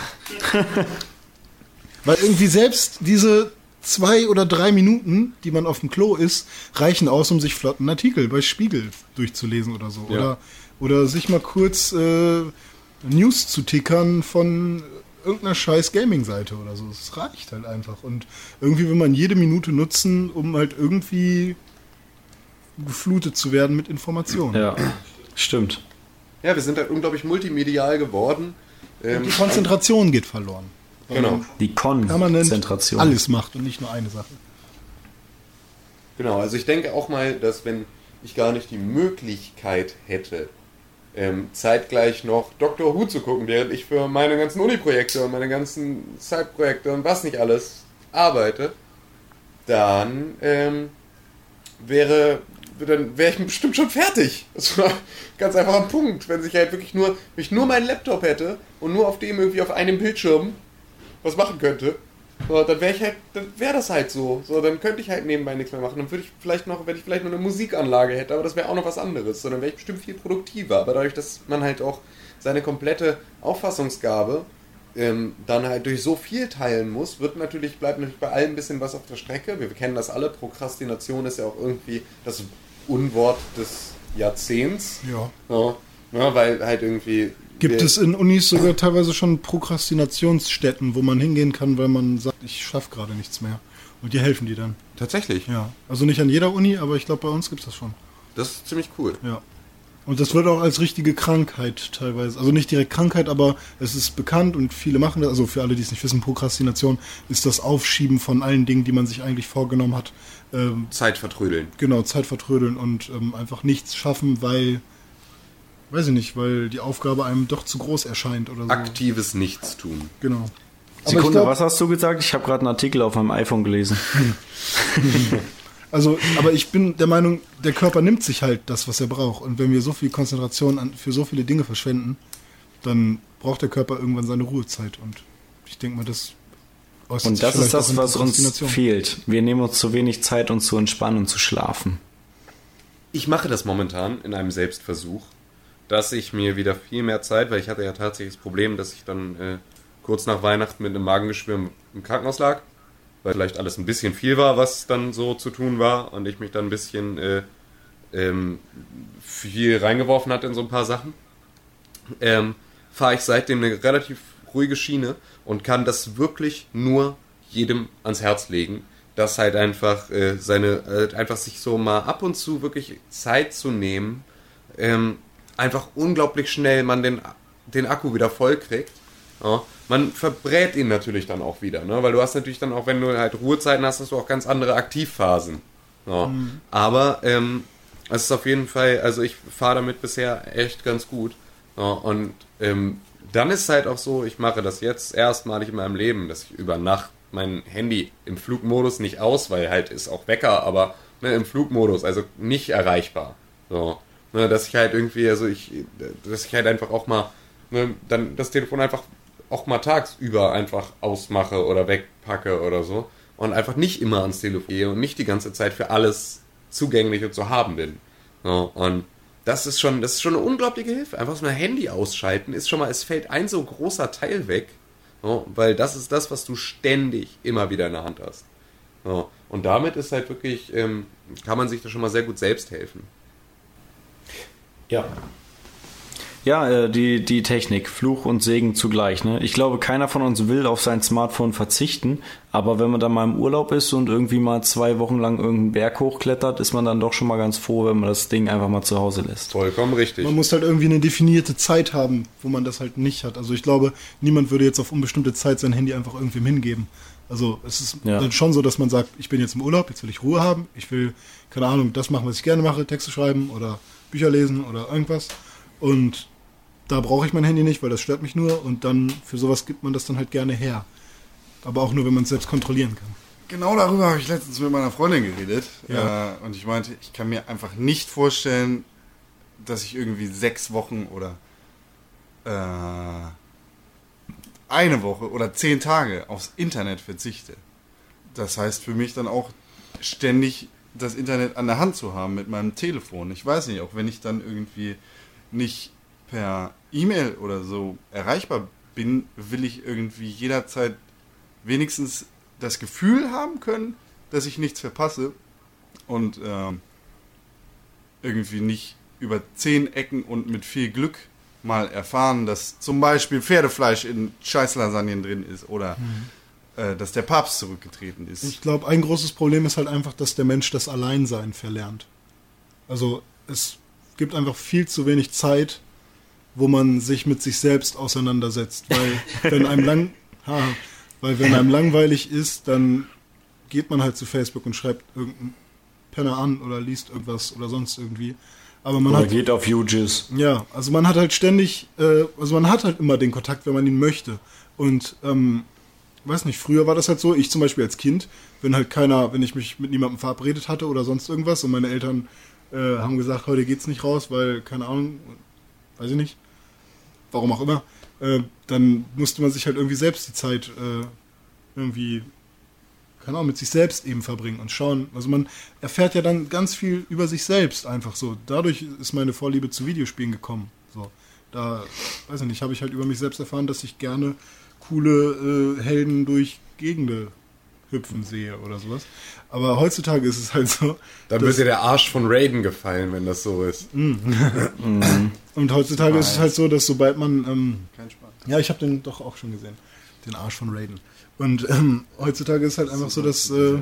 Weil irgendwie selbst diese zwei oder drei Minuten, die man auf dem Klo ist, reichen aus, um sich flotten Artikel bei Spiegel durchzulesen oder so. Ja. Oder, oder sich mal kurz äh, News zu tickern von irgendeiner scheiß Gaming-Seite oder so. Es reicht halt einfach. Und irgendwie will man jede Minute nutzen, um halt irgendwie geflutet zu werden mit Informationen. Ja, stimmt. Ja, wir sind halt unglaublich multimedial geworden. Ähm, Die Konzentration geht verloren. Genau. Die Konzentration. alles macht und nicht nur eine Sache. Genau, also ich denke auch mal, dass wenn ich gar nicht die Möglichkeit hätte, ähm, zeitgleich noch Doctor Who zu gucken, während ich für meine ganzen Uni-Projekte und meine ganzen Side-Projekte und was nicht alles arbeite, dann ähm, wäre dann wäre ich (laughs) bestimmt schon fertig. Das war ganz einfach ein Punkt, wenn ich halt wirklich nur, wenn ich nur meinen Laptop hätte und nur auf dem irgendwie auf einem Bildschirm was machen könnte, so, dann wäre ich halt, dann wäre das halt so. So, dann könnte ich halt nebenbei nichts mehr machen. Dann würde ich vielleicht noch, wenn ich vielleicht nur eine Musikanlage hätte, aber das wäre auch noch was anderes. So, dann wäre ich bestimmt viel produktiver. Aber dadurch, dass man halt auch seine komplette Auffassungsgabe ähm, dann halt durch so viel teilen muss, wird natürlich, bleibt natürlich bei allem ein bisschen was auf der Strecke. Wir kennen das alle. Prokrastination ist ja auch irgendwie das Unwort des Jahrzehnts. Ja. Ja, ja weil halt irgendwie. Gibt wir- es in Unis sogar teilweise schon Prokrastinationsstätten, wo man hingehen kann, weil man sagt, ich schaffe gerade nichts mehr. Und die helfen die dann. Tatsächlich. Ja. Also nicht an jeder Uni, aber ich glaube, bei uns gibt es das schon. Das ist ziemlich cool. Ja. Und das wird auch als richtige Krankheit teilweise. Also nicht direkt Krankheit, aber es ist bekannt und viele machen das. Also für alle, die es nicht wissen, Prokrastination ist das Aufschieben von allen Dingen, die man sich eigentlich vorgenommen hat. Ähm, Zeit vertrödeln. genau, Zeit vertrödeln und ähm, einfach nichts schaffen, weil, weiß ich nicht, weil die Aufgabe einem doch zu groß erscheint oder so. Aktives Nichtstun. Genau. Sekunde, glaub- was hast du gesagt? Ich habe gerade einen Artikel auf meinem iPhone gelesen. (laughs) Also, aber ich bin der Meinung, der Körper nimmt sich halt das, was er braucht. Und wenn wir so viel Konzentration an, für so viele Dinge verschwenden, dann braucht der Körper irgendwann seine Ruhezeit. Und ich denke mal, das äußert Und das ist das, was uns fehlt. Wir nehmen uns zu wenig Zeit, uns zu entspannen und zu schlafen. Ich mache das momentan in einem Selbstversuch, dass ich mir wieder viel mehr Zeit, weil ich hatte ja tatsächlich das Problem, dass ich dann äh, kurz nach Weihnachten mit einem Magengeschwür im, Krankenhaus lag, weil vielleicht alles ein bisschen viel war, was dann so zu tun war und ich mich dann ein bisschen äh, ähm, viel reingeworfen hatte in so ein paar Sachen. Ähm, fahre ich seitdem eine relativ ruhige Schiene und kann das wirklich nur jedem ans Herz legen, dass halt einfach äh, seine, äh, einfach sich so mal ab und zu wirklich Zeit zu nehmen, ähm, einfach unglaublich schnell man den, den Akku wieder voll kriegt. Ja, man verbrät ihn natürlich dann auch wieder, ne? weil du hast natürlich dann auch, wenn du halt Ruhezeiten hast, hast du auch ganz andere Aktivphasen. Ja. Aber ähm, es ist auf jeden Fall, also ich fahre damit bisher echt ganz gut. Ja, und ähm, dann ist es halt auch so, ich mache das jetzt erstmalig in meinem Leben, dass ich über Nacht mein Handy im Flugmodus nicht aus, weil halt ist auch Wecker, aber ne, im Flugmodus, also nicht erreichbar. So, ne, dass ich halt irgendwie, also ich, dass ich halt einfach auch mal ne, dann das Telefon einfach auch mal tagsüber einfach ausmache oder wegpacke oder so und einfach nicht immer ans Telefon gehe und nicht die ganze Zeit für alles zugänglich und zu haben bin. So, und das ist schon, das ist schon eine unglaubliche Hilfe. Einfach so ein Handy ausschalten ist schon mal, es fällt ein so großer Teil weg, so, weil das ist das, was du ständig immer wieder in der Hand hast. So, und damit ist halt wirklich, ähm, kann man sich da schon mal sehr gut selbst helfen. Ja. Ja, äh, die, die Technik, Fluch und Segen zugleich. Ne? Ich glaube, keiner von uns will auf sein Smartphone verzichten, aber wenn man dann mal im Urlaub ist und irgendwie mal zwei Wochen lang irgendeinen Berg hochklettert, ist man dann doch schon mal ganz froh, wenn man das Ding einfach mal zu Hause lässt. Vollkommen richtig. Man muss halt irgendwie eine definierte Zeit haben, wo man das halt nicht hat. Also ich glaube, niemand würde jetzt auf unbestimmte Zeit sein Handy einfach irgendwem hingeben. Also es ist Ja. dann schon so, dass man sagt, ich bin jetzt im Urlaub, jetzt will ich Ruhe haben, ich will, keine Ahnung, das machen, was ich gerne mache, Texte schreiben oder Bücher lesen oder irgendwas. Und da brauche ich mein Handy nicht, weil das stört mich nur und dann für sowas gibt man das dann halt gerne her. Aber auch nur, wenn man es selbst kontrollieren kann. Genau darüber habe ich letztens mit meiner Freundin geredet. Ja. Äh, und ich meinte, ich kann mir einfach nicht vorstellen, dass ich irgendwie sechs Wochen oder äh, eine Woche oder zehn Tage aufs Internet verzichte. Das heißt für mich dann auch ständig das Internet an der Hand zu haben mit meinem Telefon. Ich weiß nicht, auch wenn ich dann irgendwie nicht per E-Mail oder so erreichbar bin, will ich irgendwie jederzeit wenigstens das Gefühl haben können, dass ich nichts verpasse und ähm, irgendwie nicht über zehn Ecken und mit viel Glück mal erfahren, dass zum Beispiel Pferdefleisch in Scheißlasagnen drin ist oder äh, dass der Papst zurückgetreten ist. Ich glaube, ein großes Problem ist halt einfach, dass der Mensch das Alleinsein verlernt. Also es gibt einfach viel zu wenig Zeit, wo man sich mit sich selbst auseinandersetzt. Weil wenn einem lang, (laughs) ha, weil wenn einem langweilig ist, dann geht man halt zu Facebook und schreibt irgendeinen Penner an oder liest irgendwas oder sonst irgendwie. Aber man Oder hat geht auf UGIS. ja, also man hat halt ständig, äh, also man hat halt immer den Kontakt, wenn man ihn möchte. Und ähm, weiß nicht, früher war das halt so, ich zum Beispiel als Kind, wenn halt keiner, wenn ich mich mit niemandem verabredet hatte oder sonst irgendwas und meine Eltern äh, haben gesagt, heute geht's nicht raus, weil, keine Ahnung, weiß ich nicht, warum auch immer, äh, dann musste man sich halt irgendwie selbst die Zeit äh, irgendwie, keine Ahnung, mit sich selbst eben verbringen und schauen. Also man erfährt ja dann ganz viel über sich selbst einfach so. Dadurch ist meine Vorliebe zu Videospielen gekommen. So, da, weiß ich nicht, habe ich halt über mich selbst erfahren, dass ich gerne coole äh, Helden durch Gegende hüpfen sehe oder sowas. Aber heutzutage ist es halt so. Dann wird dir der Arsch von Raiden gefallen, wenn das so ist. (laughs) Und heutzutage ist es halt so, dass sobald man. Ähm, Kein Spaß. ja, ich habe den doch auch schon gesehen. Den Arsch von Raiden. Und ähm, heutzutage ist halt einfach so, dass äh,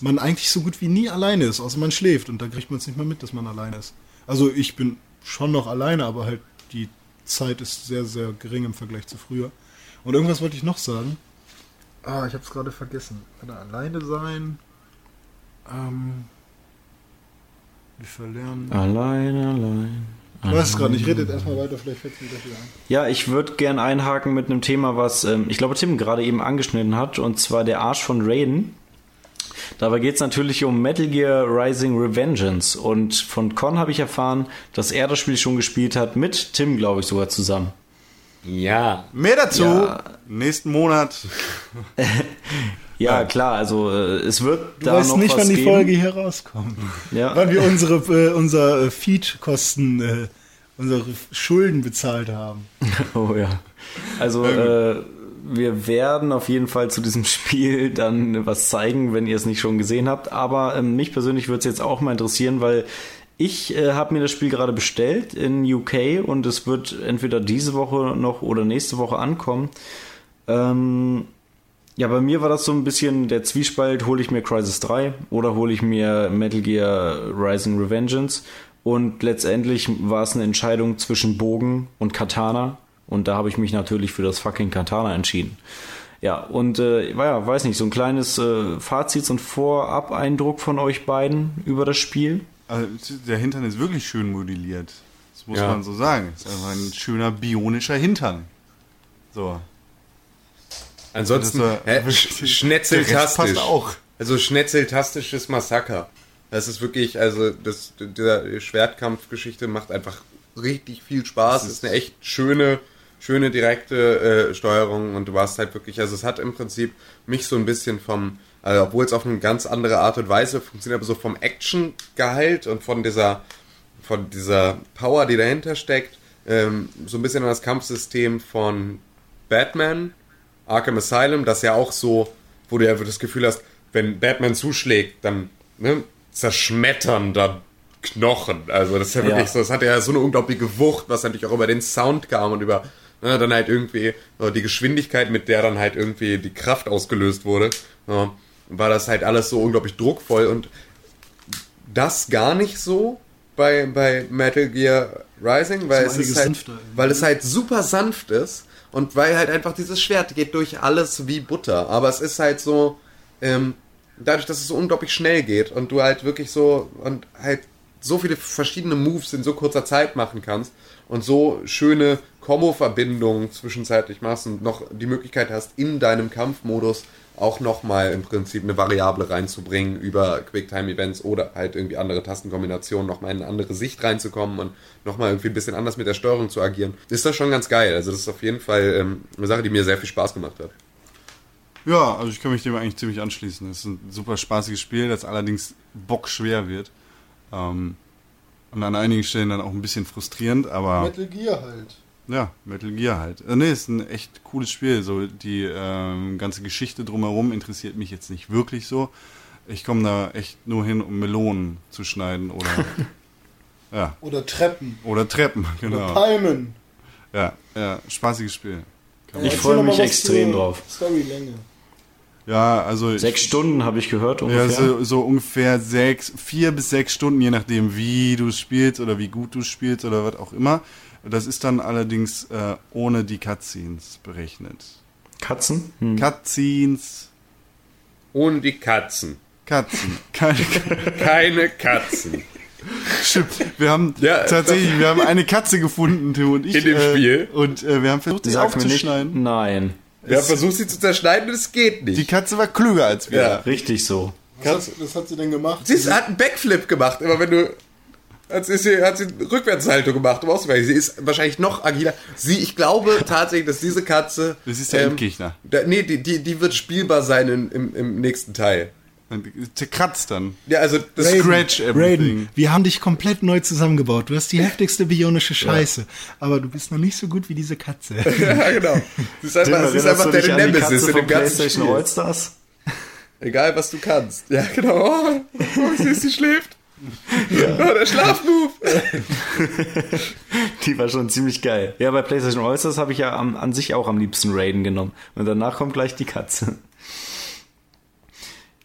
man eigentlich so gut wie nie alleine ist, außer man schläft. Und da kriegt man es nicht mal mit, dass man alleine ist. Also ich bin schon noch alleine, aber halt die Zeit ist sehr, sehr gering im Vergleich zu früher. Und irgendwas wollte ich noch sagen. Ah, ich habe es gerade vergessen. Oder alleine sein. Ähm, wir verlernen. Allein, allein. Ich weiß es gerade nicht. Redet erstmal weiter, vielleicht fällt es mir wieder ein. Ja, ich würde gern einhaken mit einem Thema, was ähm, ich glaube Tim gerade eben angeschnitten hat, und zwar der Arsch von Raiden. Dabei geht es natürlich um Metal Gear Rising Revengeance. Und von Con habe ich erfahren, dass er das Spiel schon gespielt hat, mit Tim, glaube ich, sogar zusammen. Ja. Mehr dazu Ja. nächsten Monat. (laughs) Ja, klar, also äh, es wird Du da weißt noch nicht, was wann die geben. Folge hier rauskommt. Ja. Wann wir unsere, äh, unser äh, Feed-Kosten, äh, unsere Schulden bezahlt haben. (laughs) Oh ja. Also äh, wir werden auf jeden Fall zu diesem (laughs) Spiel dann was zeigen, wenn ihr es nicht schon gesehen habt. Aber ähm, mich persönlich würde es jetzt auch mal interessieren, weil ich äh, habe mir das Spiel gerade bestellt in UK und es wird entweder diese Woche noch oder nächste Woche ankommen. Ähm, ja, bei mir war das so ein bisschen der Zwiespalt, hole ich mir Crisis 3 oder hole ich mir Metal Gear Rising Revengeance. Und letztendlich war es eine Entscheidung zwischen Bogen und Katana. Und da habe ich mich natürlich für das fucking Katana entschieden. Ja, und äh, ja, weiß nicht, so ein kleines äh, Fazit, ein Vorab-Eindruck von euch beiden über das Spiel. Also, der Hintern ist wirklich schön modelliert. Das muss Ja. man so sagen. Ist einfach ein schöner bionischer Hintern. So. Ansonsten, Das war- hä, schnetzeltastisch. passt auch. Also schnetzeltastisches Massaker. Das ist wirklich, also das, dieser Schwertkampfgeschichte macht einfach richtig viel Spaß. Es ist eine echt schöne, schöne direkte äh, Steuerung und du warst halt wirklich, also es hat im Prinzip mich so ein bisschen vom, also obwohl es auf eine ganz andere Art und Weise funktioniert, aber so vom Action-Gehalt und von dieser, von dieser Power, die dahinter steckt, ähm, so ein bisschen an das Kampfsystem von Batman, Arkham Asylum, das ja auch so, wo du ja das Gefühl hast, wenn Batman zuschlägt, dann ne, zerschmettern da Knochen. Also das ist ja wirklich Ja. so, das hat ja so eine unglaubliche Wucht, was natürlich auch über den Sound kam und über ne, dann halt irgendwie äh, die Geschwindigkeit, mit der dann halt irgendwie die Kraft ausgelöst wurde, ja, war das halt alles so unglaublich druckvoll und das gar nicht so bei, bei Metal Gear Rising, weil es ist halt, weil es halt super sanft ist und weil halt einfach dieses Schwert geht durch alles wie Butter. Aber es ist halt so, ähm, dadurch, dass es so unglaublich schnell geht und du halt wirklich so und halt so viele verschiedene Moves in so kurzer Zeit machen kannst und so schöne Combo-Verbindungen zwischenzeitlich machst und noch die Möglichkeit hast, in deinem Kampfmodus auch nochmal im Prinzip eine Variable reinzubringen über Quicktime-Events oder halt irgendwie andere Tastenkombinationen, nochmal in eine andere Sicht reinzukommen und nochmal irgendwie ein bisschen anders mit der Steuerung zu agieren. Ist das schon ganz geil. Also das ist auf jeden Fall ähm, eine Sache, die mir sehr viel Spaß gemacht hat. Ja, also ich kann mich dem eigentlich ziemlich anschließen. Es ist ein super spaßiges Spiel, das allerdings bockschwer wird. Ähm, und an einigen Stellen dann auch ein bisschen frustrierend, aber Metal Gear halt. Ja, Metal Gear halt. Äh, nee, ist ein echt cooles Spiel. So die ähm, ganze Geschichte drumherum interessiert mich jetzt nicht wirklich so. Ich komme da echt nur hin, um Melonen zu schneiden oder (laughs) ja, Oder Treppen. oder Treppen, Oder genau. Palmen. Ja, ja, spaßiges Spiel. Kann Ich freue mich extrem drauf. Storylänge. Ja, also Sechs Stunden habe ich gehört ungefähr. Ja, so, so ungefähr sechs, vier bis sechs Stunden, je nachdem, wie du spielst oder wie gut du spielst oder was auch immer. Das ist dann allerdings äh, ohne die Cutscenes berechnet. Katzen? Hm. Cutscenes, Und die Katzen. Katzen. (laughs) Keine, (laughs) Keine Katzen. stimmt. Wir haben Ja, tatsächlich, wir haben eine Katze gefunden, Tim und ich. In dem äh, Spiel? Und äh, wir haben versucht, sie mir nicht. aufzuschneiden. Nein. Wir haben versucht, sie zu zerschneiden und es geht nicht. Die Katze war klüger als wir. Ja. Richtig so. Was hat, was hat sie denn gemacht? Sie ist, hat einen Backflip gemacht, immer wenn du. Hat sie, hat sie eine Rückwärtshaltung gemacht, um auszuweichen. Sie ist wahrscheinlich noch agiler. Sie, ich glaube tatsächlich, dass diese Katze. Das ist der Endgegner. Da, nee, die, die, die wird spielbar sein in, im, im nächsten Teil. Zerkratzt dann. Ja, also das Scratch everything. Raiden, wir haben dich komplett neu zusammengebaut. Du hast die heftigste bionische Scheiße. Aber du bist noch nicht so gut wie diese Katze. (laughs) Ja, genau. Sie ist einfach, sie ist einfach deine Nemesis in dem ganzen Spiel. Allstars? Egal, was du kannst. Ja, genau. Oh, oh sie, ist, schläft. (laughs) Oh, der Schlafmove. (laughs) Die war schon ziemlich geil. Ja, bei PlayStation Allstars habe ich ja am, an sich auch am liebsten Raiden genommen. Und danach kommt gleich die Katze.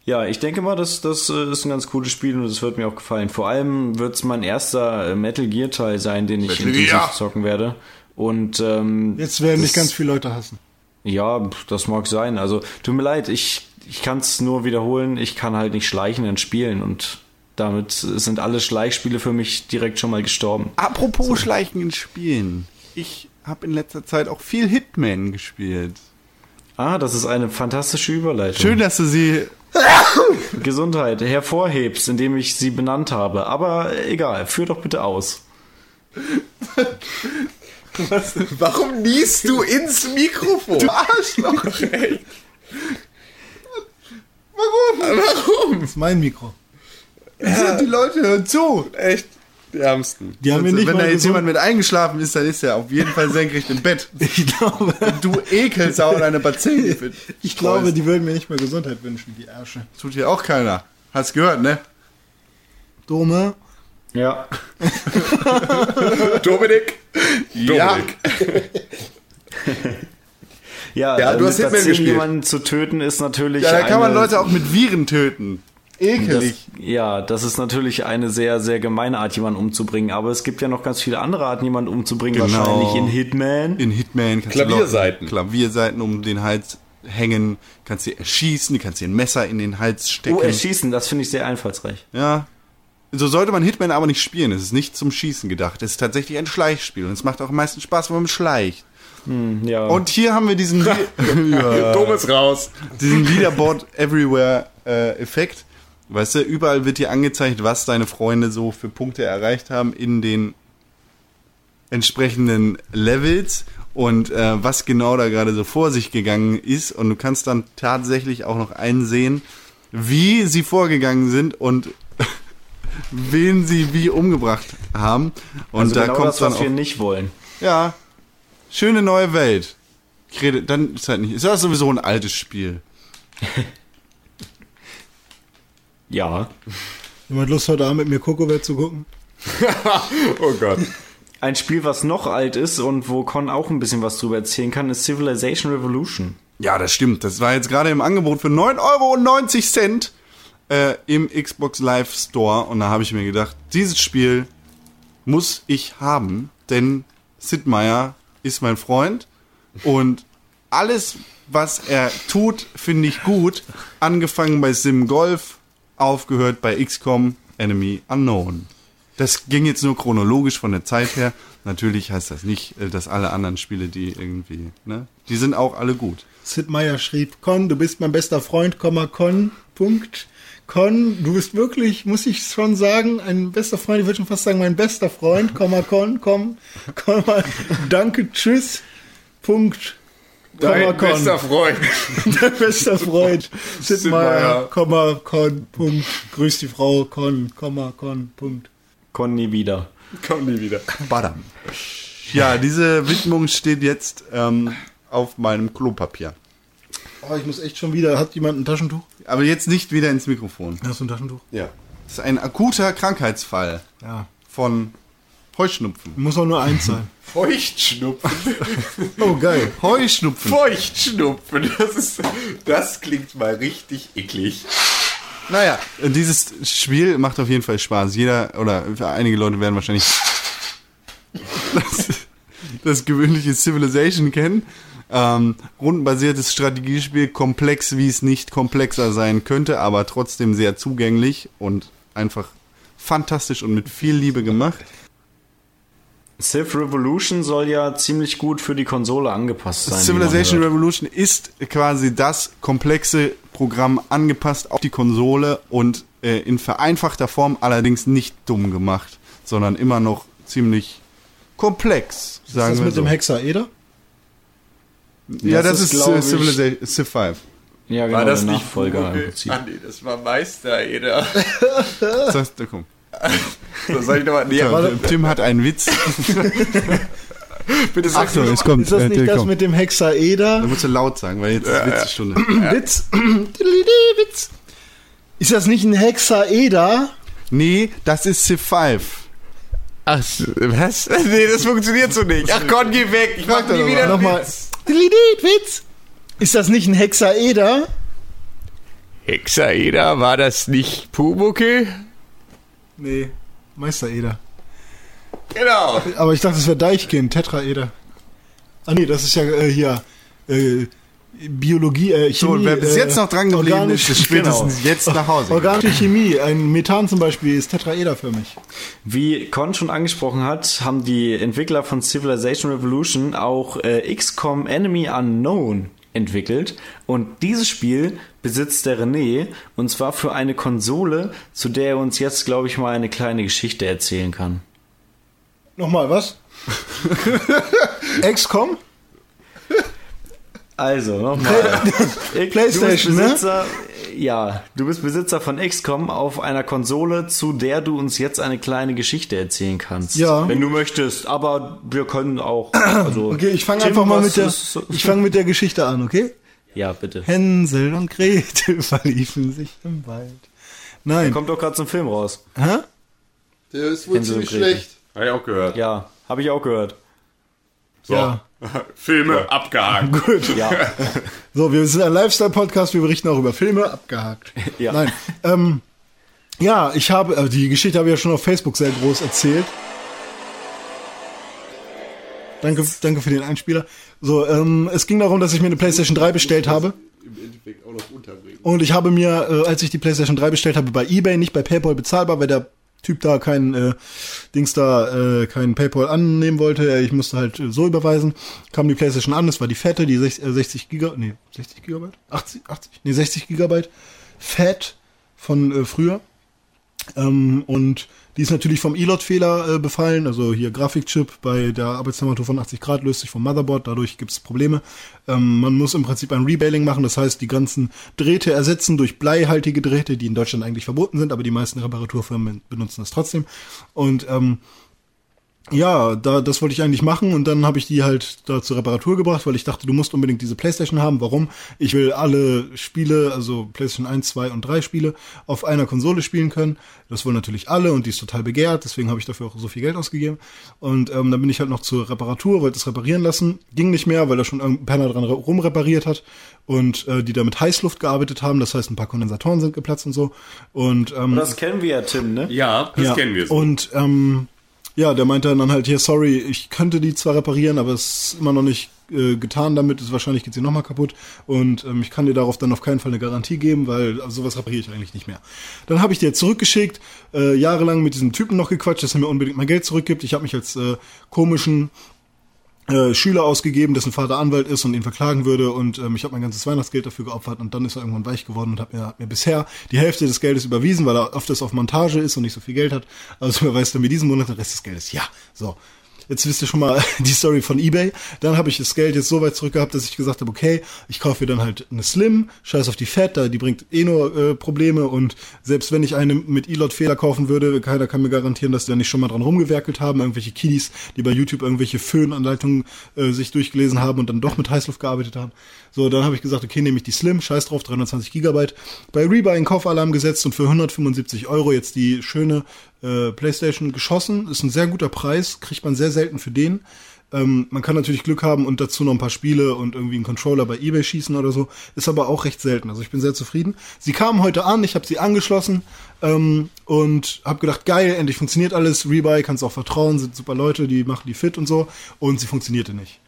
Ja, ich denke mal, das, das äh, ist ein ganz cooles Spiel und es wird mir auch gefallen. Vor allem wird es mein erster äh, Metal Gear Teil sein, den ich Metal intensiv Gear. zocken werde. Und ähm, Jetzt werden mich ganz viele Leute hassen. Ja, das mag sein. Also, tut mir leid, ich, ich kann es nur wiederholen. Ich kann halt nicht schleichen in Spielen und damit sind alle Schleichspiele für mich direkt schon mal gestorben. Apropos Schleichen in Spielen. Ich habe in letzter Zeit auch viel Hitman gespielt. Ah, das ist eine fantastische Überleitung. Schön, dass du sie (coughs) Gesundheit hervorhebst, indem ich sie benannt habe. Aber egal, führ doch bitte aus. Warum niest du ins Mikrofon? Du Arschloch, ey. Warum? Warum? Das ist mein Mikro. Ja. Die Leute hören zu. Echt, die Ärmsten. Die haben mir nicht Wenn da jetzt gesund- jemand mit eingeschlafen ist, dann ist er auf jeden Fall senkrecht im Bett. (laughs) Ich glaube, Du Ekelsau und deine Bazillen. (laughs) ich glaube, die würden mir nicht mehr Gesundheit wünschen, die Ärsche. Tut hier auch keiner. Hast gehört, ne? Dome. Ja. (laughs) Dominik. Ja. Ja, Ja, äh, du hast Hitman gespielt. jemanden zu töten ist natürlich. Ja, da kann man eine- Leute auch mit Viren töten. Das, Ekelig. ja, das ist natürlich eine sehr, sehr gemeine Art, jemanden umzubringen. Aber es gibt ja noch ganz viele andere Arten, jemanden umzubringen. Genau. Wahrscheinlich in Hitman. In Hitman kannst Klavierseiten. du Klavierseiten um den Hals hängen, kannst sie erschießen, du kannst dir ein Messer in den Hals stecken. Oh, erschießen, das finde ich sehr einfallsreich. ja. So sollte man Hitman aber nicht spielen. Es ist nicht zum Schießen gedacht. Es ist tatsächlich ein Schleichspiel. Und es macht auch am meisten Spaß, wenn man schleicht. Ja. Und hier haben wir diesen, (laughs) ja, Domes raus. (laughs) diesen Leaderboard Everywhere äh, Effekt. Weißt du, überall wird dir angezeigt, was deine Freunde so für Punkte erreicht haben in den entsprechenden Levels und äh, was genau da gerade so vor sich gegangen ist. Und du kannst dann tatsächlich auch noch einsehen, wie sie vorgegangen sind und (laughs) wen sie wie umgebracht haben. Und also da genau kommt das, dann was auch, wir nicht wollen. ja, schöne neue Welt. Ich rede, dann ist halt nicht, ist das sowieso ein altes Spiel. (laughs) Ja. Jemand Lust heute Abend mit mir Kokowert zu gucken? (laughs) Oh Gott. Ein Spiel, was noch alt ist und wo Con auch ein bisschen was drüber erzählen kann, ist Civilization Revolution. Ja, das stimmt. Das war jetzt gerade im Angebot für 9,90 Euro äh, im Xbox Live Store. Und da habe ich mir gedacht, dieses Spiel muss ich haben, denn Sid Meier ist mein Freund und alles, was er tut, finde ich gut. Angefangen bei Sim Golf, aufgehört bei XCOM Enemy Unknown. Das ging jetzt nur chronologisch von der Zeit her. Natürlich heißt das nicht, äh, dass alle anderen Spiele, die irgendwie, ne, die sind auch alle gut. Sid Meier schrieb, Con, du bist mein bester Freund, Komma, Con, Punkt. Con, du bist wirklich, muss ich schon sagen, ein bester Freund, ich würde schon fast sagen, mein bester Freund, Komma, Con, komm, Komma, (laughs) danke, tschüss, Punkt. Komma, Dein Con. bester Freund. (laughs) Dein bester Freund, Sid Sid Meier, Meier. Komma, Con, Punkt. Grüß die Frau, Con, Komma, Con, Punkt. Con nie wieder. Komm nie wieder. Badam. Ja, diese Widmung steht jetzt ähm, auf meinem Klopapier. Oh, ich muss echt schon wieder, hat jemand ein Taschentuch? Aber jetzt nicht wieder ins Mikrofon. Hast du ein Taschentuch? Ja. Das ist ein akuter Krankheitsfall Ja. von Heuschnupfen. Muss auch nur eins sein. (laughs) Feuchtschnupfen. (laughs) Oh, geil. Heuschnupfen. Feuchtschnupfen. Das ist, das klingt mal richtig eklig. Naja, dieses Spiel macht auf jeden Fall Spaß. Jeder oder einige Leute werden wahrscheinlich das, das gewöhnliche Civilization kennen. Ähm, rundenbasiertes Strategiespiel, komplex wie es nicht komplexer sein könnte, aber trotzdem sehr zugänglich und einfach fantastisch und mit viel Liebe gemacht. Civ Revolution soll ja ziemlich gut für die Konsole angepasst sein. Civilization. Revolution ist quasi das komplexe Programm angepasst auf die Konsole und äh, in vereinfachter Form allerdings nicht dumm gemacht, sondern immer noch ziemlich komplex, Ist sagen das wir mit so. dem Hexaeder? ja, das, Das ist, ist, glaub äh, Civilization Civ 5. Ja, genau, War das nicht Nachfolger im Vogel? Prinzip. Ah, nee, das war Meister, Eder. (laughs) Das heißt, da komm. (laughs) So, soll ich nochmal. Nee, Ja, Tim hat einen Witz. (laughs) bitte sag Achtung, es kommt. Ist das äh, nicht das mit dem Hexaeder? Da musst du laut sagen, weil jetzt ist Witzstunde. Witz. Witz. Ist das nicht ein Hexaeder? Nee, das ist Civ 5. Ach, was? (laughs) Nee, das funktioniert so nicht. Ach Gott, geh weg. Ich mach doch nie wieder Nochmal. Witz. Witz. Ist das nicht ein Hexaeder? Hexaeder, war das nicht Pumuckel? Nee, Meistereder. Genau. Aber ich dachte, es wäre Deichkind, Tetraeder. Ah nee, das ist ja äh, hier äh, Biologie, äh, Chemie. So, wer bis äh, jetzt noch dran geblieben ist, ist spätestens genau. jetzt nach Hause. Organische Chemie, ein Methan zum Beispiel ist tetraederförmig. Wie Con schon angesprochen hat, haben die Entwickler von Civilization Revolution auch äh, XCOM Enemy Unknown entwickelt. Und dieses Spiel besitzt der René und zwar für eine Konsole, zu der er uns jetzt, glaube ich, mal eine kleine Geschichte erzählen kann. Nochmal, was? (laughs) XCOM? Also, nochmal. (laughs) PlayStation, du ne? bist Besitzer, Ja, du bist Besitzer von XCOM auf einer Konsole, zu der du uns jetzt eine kleine Geschichte erzählen kannst. Ja. Wenn du möchtest, aber wir können auch. Also, (clears throat) Okay, ich fange einfach mal mit der, ich fange mit der Geschichte an, okay? Ja, bitte. Hänsel und Gretel (laughs) verliefen sich im Wald. Nein. Kommt doch gerade zum Film raus. Hä? Der ist wohl Hänsel ziemlich und Gretel. schlecht. Habe ich auch gehört. Ja, habe ich auch gehört. So. Ja. (laughs) Filme abgehakt. (laughs) Gut. Ja. So, wir sind ein Lifestyle-Podcast, wir berichten auch über Filme, abgehakt. (laughs) Ja. Nein. Ähm, ja, ich habe, äh, die Geschichte habe ich ja schon auf Facebook sehr groß erzählt. Danke, danke für den Einspieler. So, ähm, es ging darum, dass ich mir eine PlayStation 3 bestellt habe. Im Endeffekt auch noch unterbringen. Und ich habe mir, äh, als ich die PlayStation 3 bestellt habe, bei eBay, nicht bei PayPal bezahlbar, weil der Typ da kein äh, Dings da, äh, kein PayPal annehmen wollte. Ich musste halt äh, so überweisen. Kam die PlayStation an, das war die fette, die 60, äh, 60 Giga, nee, 60 Gigabyte? 80, 80, nee, 60 Gigabyte. Fat von äh, früher. Ähm, und die ist natürlich vom E-Lot-Fehler äh, befallen, also hier Grafikchip bei der Arbeitstemperatur von 80 Grad löst sich vom Motherboard, dadurch gibt es Probleme. Ähm, man muss im Prinzip ein Rebailing machen, das heißt die ganzen Drähte ersetzen durch bleihaltige Drähte, die in Deutschland eigentlich verboten sind, aber die meisten Reparaturfirmen benutzen das trotzdem. Und ähm, ja, da, das wollte ich eigentlich machen und dann habe ich die halt da zur Reparatur gebracht, weil ich dachte, du musst unbedingt diese Playstation haben. Warum? Ich will alle Spiele, also Playstation 1, 2 und 3 Spiele, auf einer Konsole spielen können. Das wollen natürlich alle und die ist total begehrt, deswegen habe ich dafür auch so viel Geld ausgegeben. Und ähm, dann bin ich halt noch zur Reparatur, wollte es reparieren lassen. Ging nicht mehr, weil da schon irgendein Penner dran rumrepariert hat und äh, die da mit Heißluft gearbeitet haben. Das heißt, ein paar Kondensatoren sind geplatzt und so. Und ähm, Das kennen wir ja, Tim, ne? Ja, das kennen wir so. und ähm, ja, der meinte dann halt hier, sorry, ich könnte die zwar reparieren, aber es ist immer noch nicht äh, getan damit, ist wahrscheinlich geht sie nochmal kaputt und ähm, ich kann dir darauf dann auf keinen Fall eine Garantie geben, weil also sowas repariere ich eigentlich nicht mehr. Dann habe ich jetzt zurückgeschickt, äh, jahrelang mit diesem Typen noch gequatscht, dass er mir unbedingt mein Geld zurückgibt. Ich habe mich als äh, komischen äh, Schüler ausgegeben, dessen Vater Anwalt ist und ihn verklagen würde und ähm, ich habe mein ganzes Weihnachtsgeld dafür geopfert und dann ist er irgendwann weich geworden und hat mir, hat mir bisher die Hälfte des Geldes überwiesen, weil er öfters auf Montage ist und nicht so viel Geld hat. Also (laughs) überweist er mir diesen Monat den Rest des Geldes. Ja, so. Jetzt wisst ihr schon mal (laughs) die Story von eBay. Dann habe ich das Geld jetzt so weit zurück gehabt, dass ich gesagt habe, okay, ich kaufe mir dann halt eine Slim, scheiß auf die Fat, da die bringt eh nur äh, Probleme und selbst wenn ich eine mit E-Lot-Fehler kaufen würde, keiner kann mir garantieren, dass die da nicht schon mal dran rumgewerkelt haben, irgendwelche Kiddies, die bei YouTube irgendwelche Föhnanleitungen äh, sich durchgelesen haben und dann doch mit Heißluft gearbeitet haben. So, dann habe ich gesagt, okay, nehme ich die Slim, scheiß drauf, 320 Gigabyte, bei Rebuy einen Kaufalarm gesetzt und für 175 Euro jetzt die schöne äh, Playstation geschossen. Ist ein sehr guter Preis, kriegt man sehr selten für den. Ähm, man kann natürlich Glück haben und dazu noch ein paar Spiele und irgendwie einen Controller bei eBay schießen oder so. Ist aber auch recht selten. Also ich bin sehr zufrieden. Sie kam heute an, ich habe sie angeschlossen ähm, und habe gedacht, geil, endlich funktioniert alles. Rebuy kannst auch vertrauen, sind super Leute, die machen die fit und so. Und sie funktionierte nicht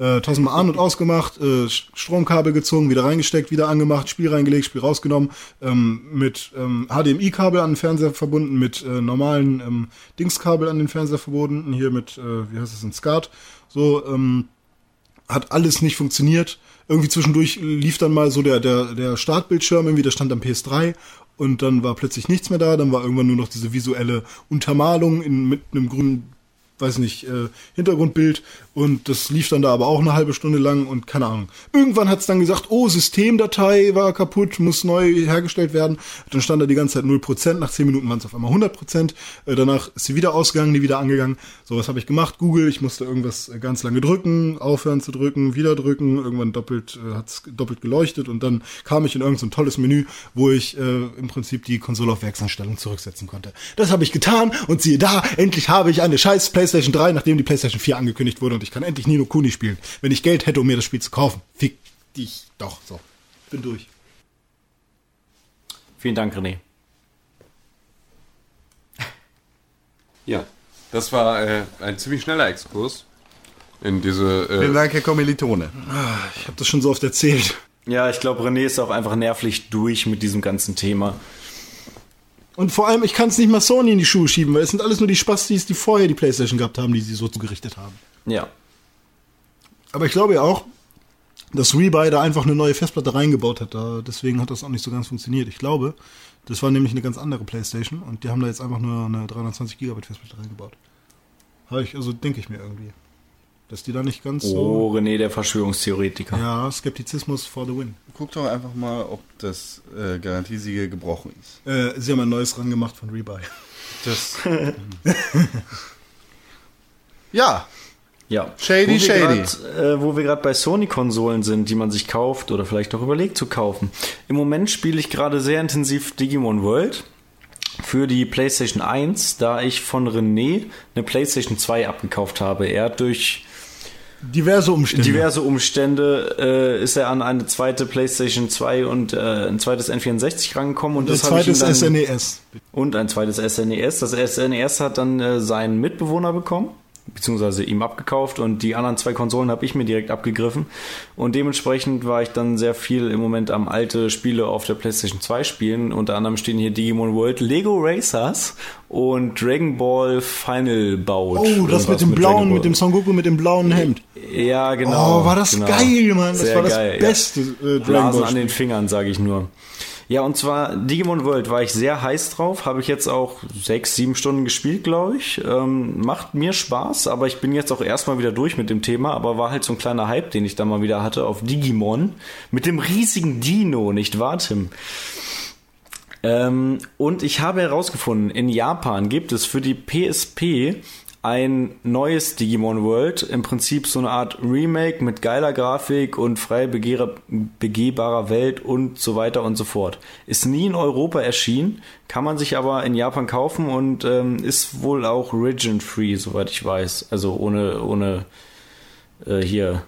äh, tausendmal an und ausgemacht, äh, Stromkabel gezogen, wieder reingesteckt, wieder angemacht, Spiel reingelegt, Spiel rausgenommen, ähm, mit ähm, HDMI-Kabel an den Fernseher verbunden, mit äh, normalen ähm, Dingskabel an den Fernseher verbunden, hier mit, äh, wie heißt es, ein SCART, so, ähm, hat alles nicht funktioniert. Irgendwie zwischendurch lief dann mal so der, der, der Startbildschirm, irgendwie, der stand am PS3 und dann war plötzlich nichts mehr da, dann war irgendwann nur noch diese visuelle Untermalung in, mit einem grünen weiß nicht, äh, Hintergrundbild und das lief dann da aber auch eine halbe Stunde lang und keine Ahnung. Irgendwann hat's dann gesagt, oh, Systemdatei war kaputt, muss neu hergestellt werden. Dann stand da die ganze Zeit 0%, nach 10 Minuten waren es auf einmal 100%, äh, danach ist sie wieder ausgegangen, nie wieder angegangen. So, was habe ich gemacht? Google, ich musste irgendwas äh, ganz lange drücken, aufhören zu drücken, wieder drücken, irgendwann doppelt, äh, hat's doppelt geleuchtet und dann kam ich in irgendein so tolles Menü, wo ich äh, im Prinzip die Konsole auf Werkseinstellung zurücksetzen konnte. Das habe ich getan und siehe da, endlich habe ich eine scheiß PlayStation 3, nachdem die PlayStation 4 angekündigt wurde und ich kann endlich Nino Kuni spielen, wenn ich Geld hätte, um mir das Spiel zu kaufen. Fick dich doch. So, bin durch. Vielen Dank, René. Ja, das war äh, ein ziemlich schneller Exkurs in diese. Vielen Äh, Dank, Herr Kommilitone. Ich habe das schon so oft erzählt. Ja, ich glaube, René ist auch einfach nervlich durch mit diesem ganzen Thema. Und vor allem, ich kann es nicht mal Sony in die Schuhe schieben, weil es sind alles nur die Spastis, die vorher die PlayStation gehabt haben, die sie so zugerichtet haben. Ja. Aber ich glaube ja auch, dass Rebuy da einfach eine neue Festplatte reingebaut hat. Da, deswegen hat das auch nicht so ganz funktioniert. Ich glaube, das war nämlich eine ganz andere Playstation und die haben da jetzt einfach nur eine 320 Gigabyte Festplatte reingebaut. Habe ich, also denke ich mir irgendwie. Dass die da nicht ganz Oh, so. René, der Verschwörungstheoretiker. Ja, Skeptizismus for the win. Guck doch einfach mal, ob das äh, Garantiesiegel gebrochen ist. Äh, sie haben ein neues ran gemacht von Rebuy. Das. (laughs) ja, Ja. Shady, wo shady. Grad, äh, wo wir gerade bei Sony-Konsolen sind, die man sich kauft oder vielleicht auch überlegt zu kaufen. Im Moment spiele ich gerade sehr intensiv Digimon World für die PlayStation 1, da ich von René eine PlayStation 2 abgekauft habe. Er hat durch Diverse Umstände. diverse Umstände äh, ist er an eine zweite PlayStation 2 und äh, ein zweites N64 rangekommen und Der das habe ich ihm dann, SNES. und ein zweites SNES. Das SNES hat dann äh, seinen Mitbewohner bekommen, beziehungsweise ihm abgekauft und die anderen zwei Konsolen habe ich mir direkt abgegriffen. Und dementsprechend war ich dann sehr viel im Moment am alte Spiele auf der PlayStation 2 spielen. Unter anderem stehen hier Digimon World, Lego Racers und Dragon Ball Final Bout. Oh, das mit dem Dragon blauen, mit dem Son Goku mit dem blauen Hemd. Ja, genau. oh, war das genau. geil, Mann. Das Sehr war das geil, ja. beste äh, Dragon Blasen Ball. an den Fingern, sage ich nur. Ja, und zwar Digimon World war ich sehr heiß drauf, habe ich jetzt auch sechs, sieben Stunden gespielt, glaube ich. Ähm, macht mir Spaß, aber ich bin jetzt auch erstmal wieder durch mit dem Thema, aber war halt so ein kleiner Hype, den ich da mal wieder hatte auf Digimon mit dem riesigen Dino, nicht wahr, Tim? Ähm, und ich habe herausgefunden, in Japan gibt es für die PSP ein neues Digimon World, im Prinzip so eine Art Remake mit geiler Grafik und frei begehbarer Welt und so weiter und so fort. Ist nie in Europa erschienen, kann man sich aber in Japan kaufen und ähm, ist wohl auch region-free, soweit ich weiß. Also ohne, ohne äh, hier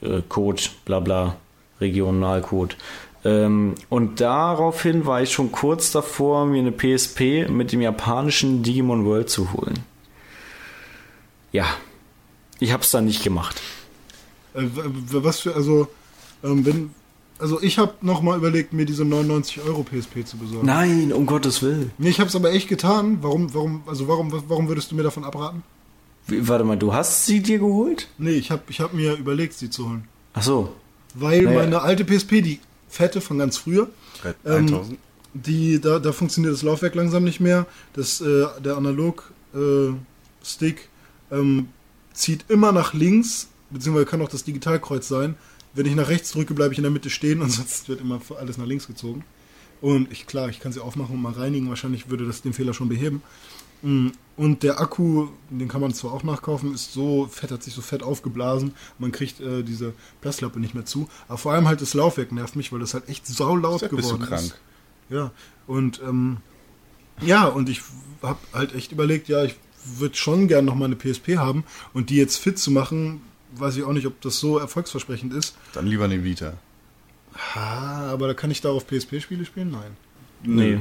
äh, Code, bla bla, Regionalcode. Ähm, und daraufhin war ich schon kurz davor, mir eine PSP mit dem japanischen Digimon World zu holen. Ja, ich habe es dann nicht gemacht. Äh, was für, also, ähm, wenn, also ich habe noch mal überlegt, mir diese 99 Euro PSP zu besorgen. Nein, um Gottes Willen. Nee, ich habe es aber echt getan. Warum, warum, also warum, warum würdest du mir davon abraten? Wie, warte mal, du hast sie dir geholt? Nee, ich habe ich hab mir überlegt, sie zu holen. Ach so. Weil Naja. meine alte PSP, die fette von ganz früher, Ähm, 1000. die, da, da funktioniert das Laufwerk langsam nicht mehr. Das, äh, der Analog-Stick ähm, zieht immer nach links, beziehungsweise kann auch das Digitalkreuz sein. Wenn ich nach rechts drücke, bleibe ich in der Mitte stehen (laughs) und sonst wird immer alles nach links gezogen. Und ich, klar, ich kann sie aufmachen und mal reinigen. Wahrscheinlich würde das den Fehler schon beheben. Mm, Und der Akku, den kann man zwar auch nachkaufen, ist so fett, hat sich so fett aufgeblasen. Man kriegt äh, diese Plasklappe nicht mehr zu. Aber vor allem halt das Laufwerk nervt mich, weil das halt echt saulaut Bist du geworden krank? ist. Ja, und ähm, ja, und ich habe halt echt überlegt, ja, ich würde schon gern noch mal eine PSP haben und die jetzt fit zu machen, weiß ich auch nicht, ob das so erfolgsversprechend ist. Dann lieber eine Vita. Ah, aber da kann ich da auf PSP-Spiele spielen? Nein. Nee.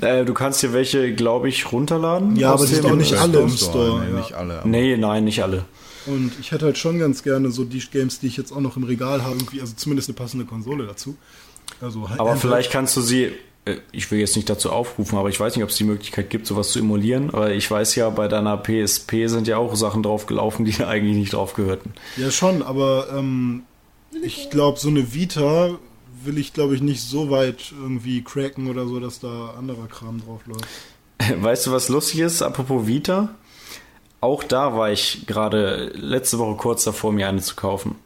Äh, du kannst dir welche, glaube ich, runterladen. Ja, aber die sind auch nicht alle im Store, Store, Nee, ja. nicht alle. Nee, nein, nicht alle. Und ich hätte halt schon ganz gerne so die Games, die ich jetzt auch noch im Regal habe, irgendwie, also zumindest eine passende Konsole dazu. Also halt Aber vielleicht kannst du sie, ich will jetzt nicht dazu aufrufen, aber ich weiß nicht, ob es die Möglichkeit gibt, sowas zu emulieren. Aber ich weiß ja, bei deiner PSP sind ja auch Sachen drauf gelaufen, die (laughs) eigentlich nicht drauf gehörten. Ja, schon, aber ähm, ich glaube, so eine Vita will ich, glaube ich, nicht so weit irgendwie cracken oder so, dass da anderer Kram drauf läuft. (laughs) Weißt du, was lustig ist? Apropos Vita. Auch da war ich gerade letzte Woche kurz davor, mir eine zu kaufen.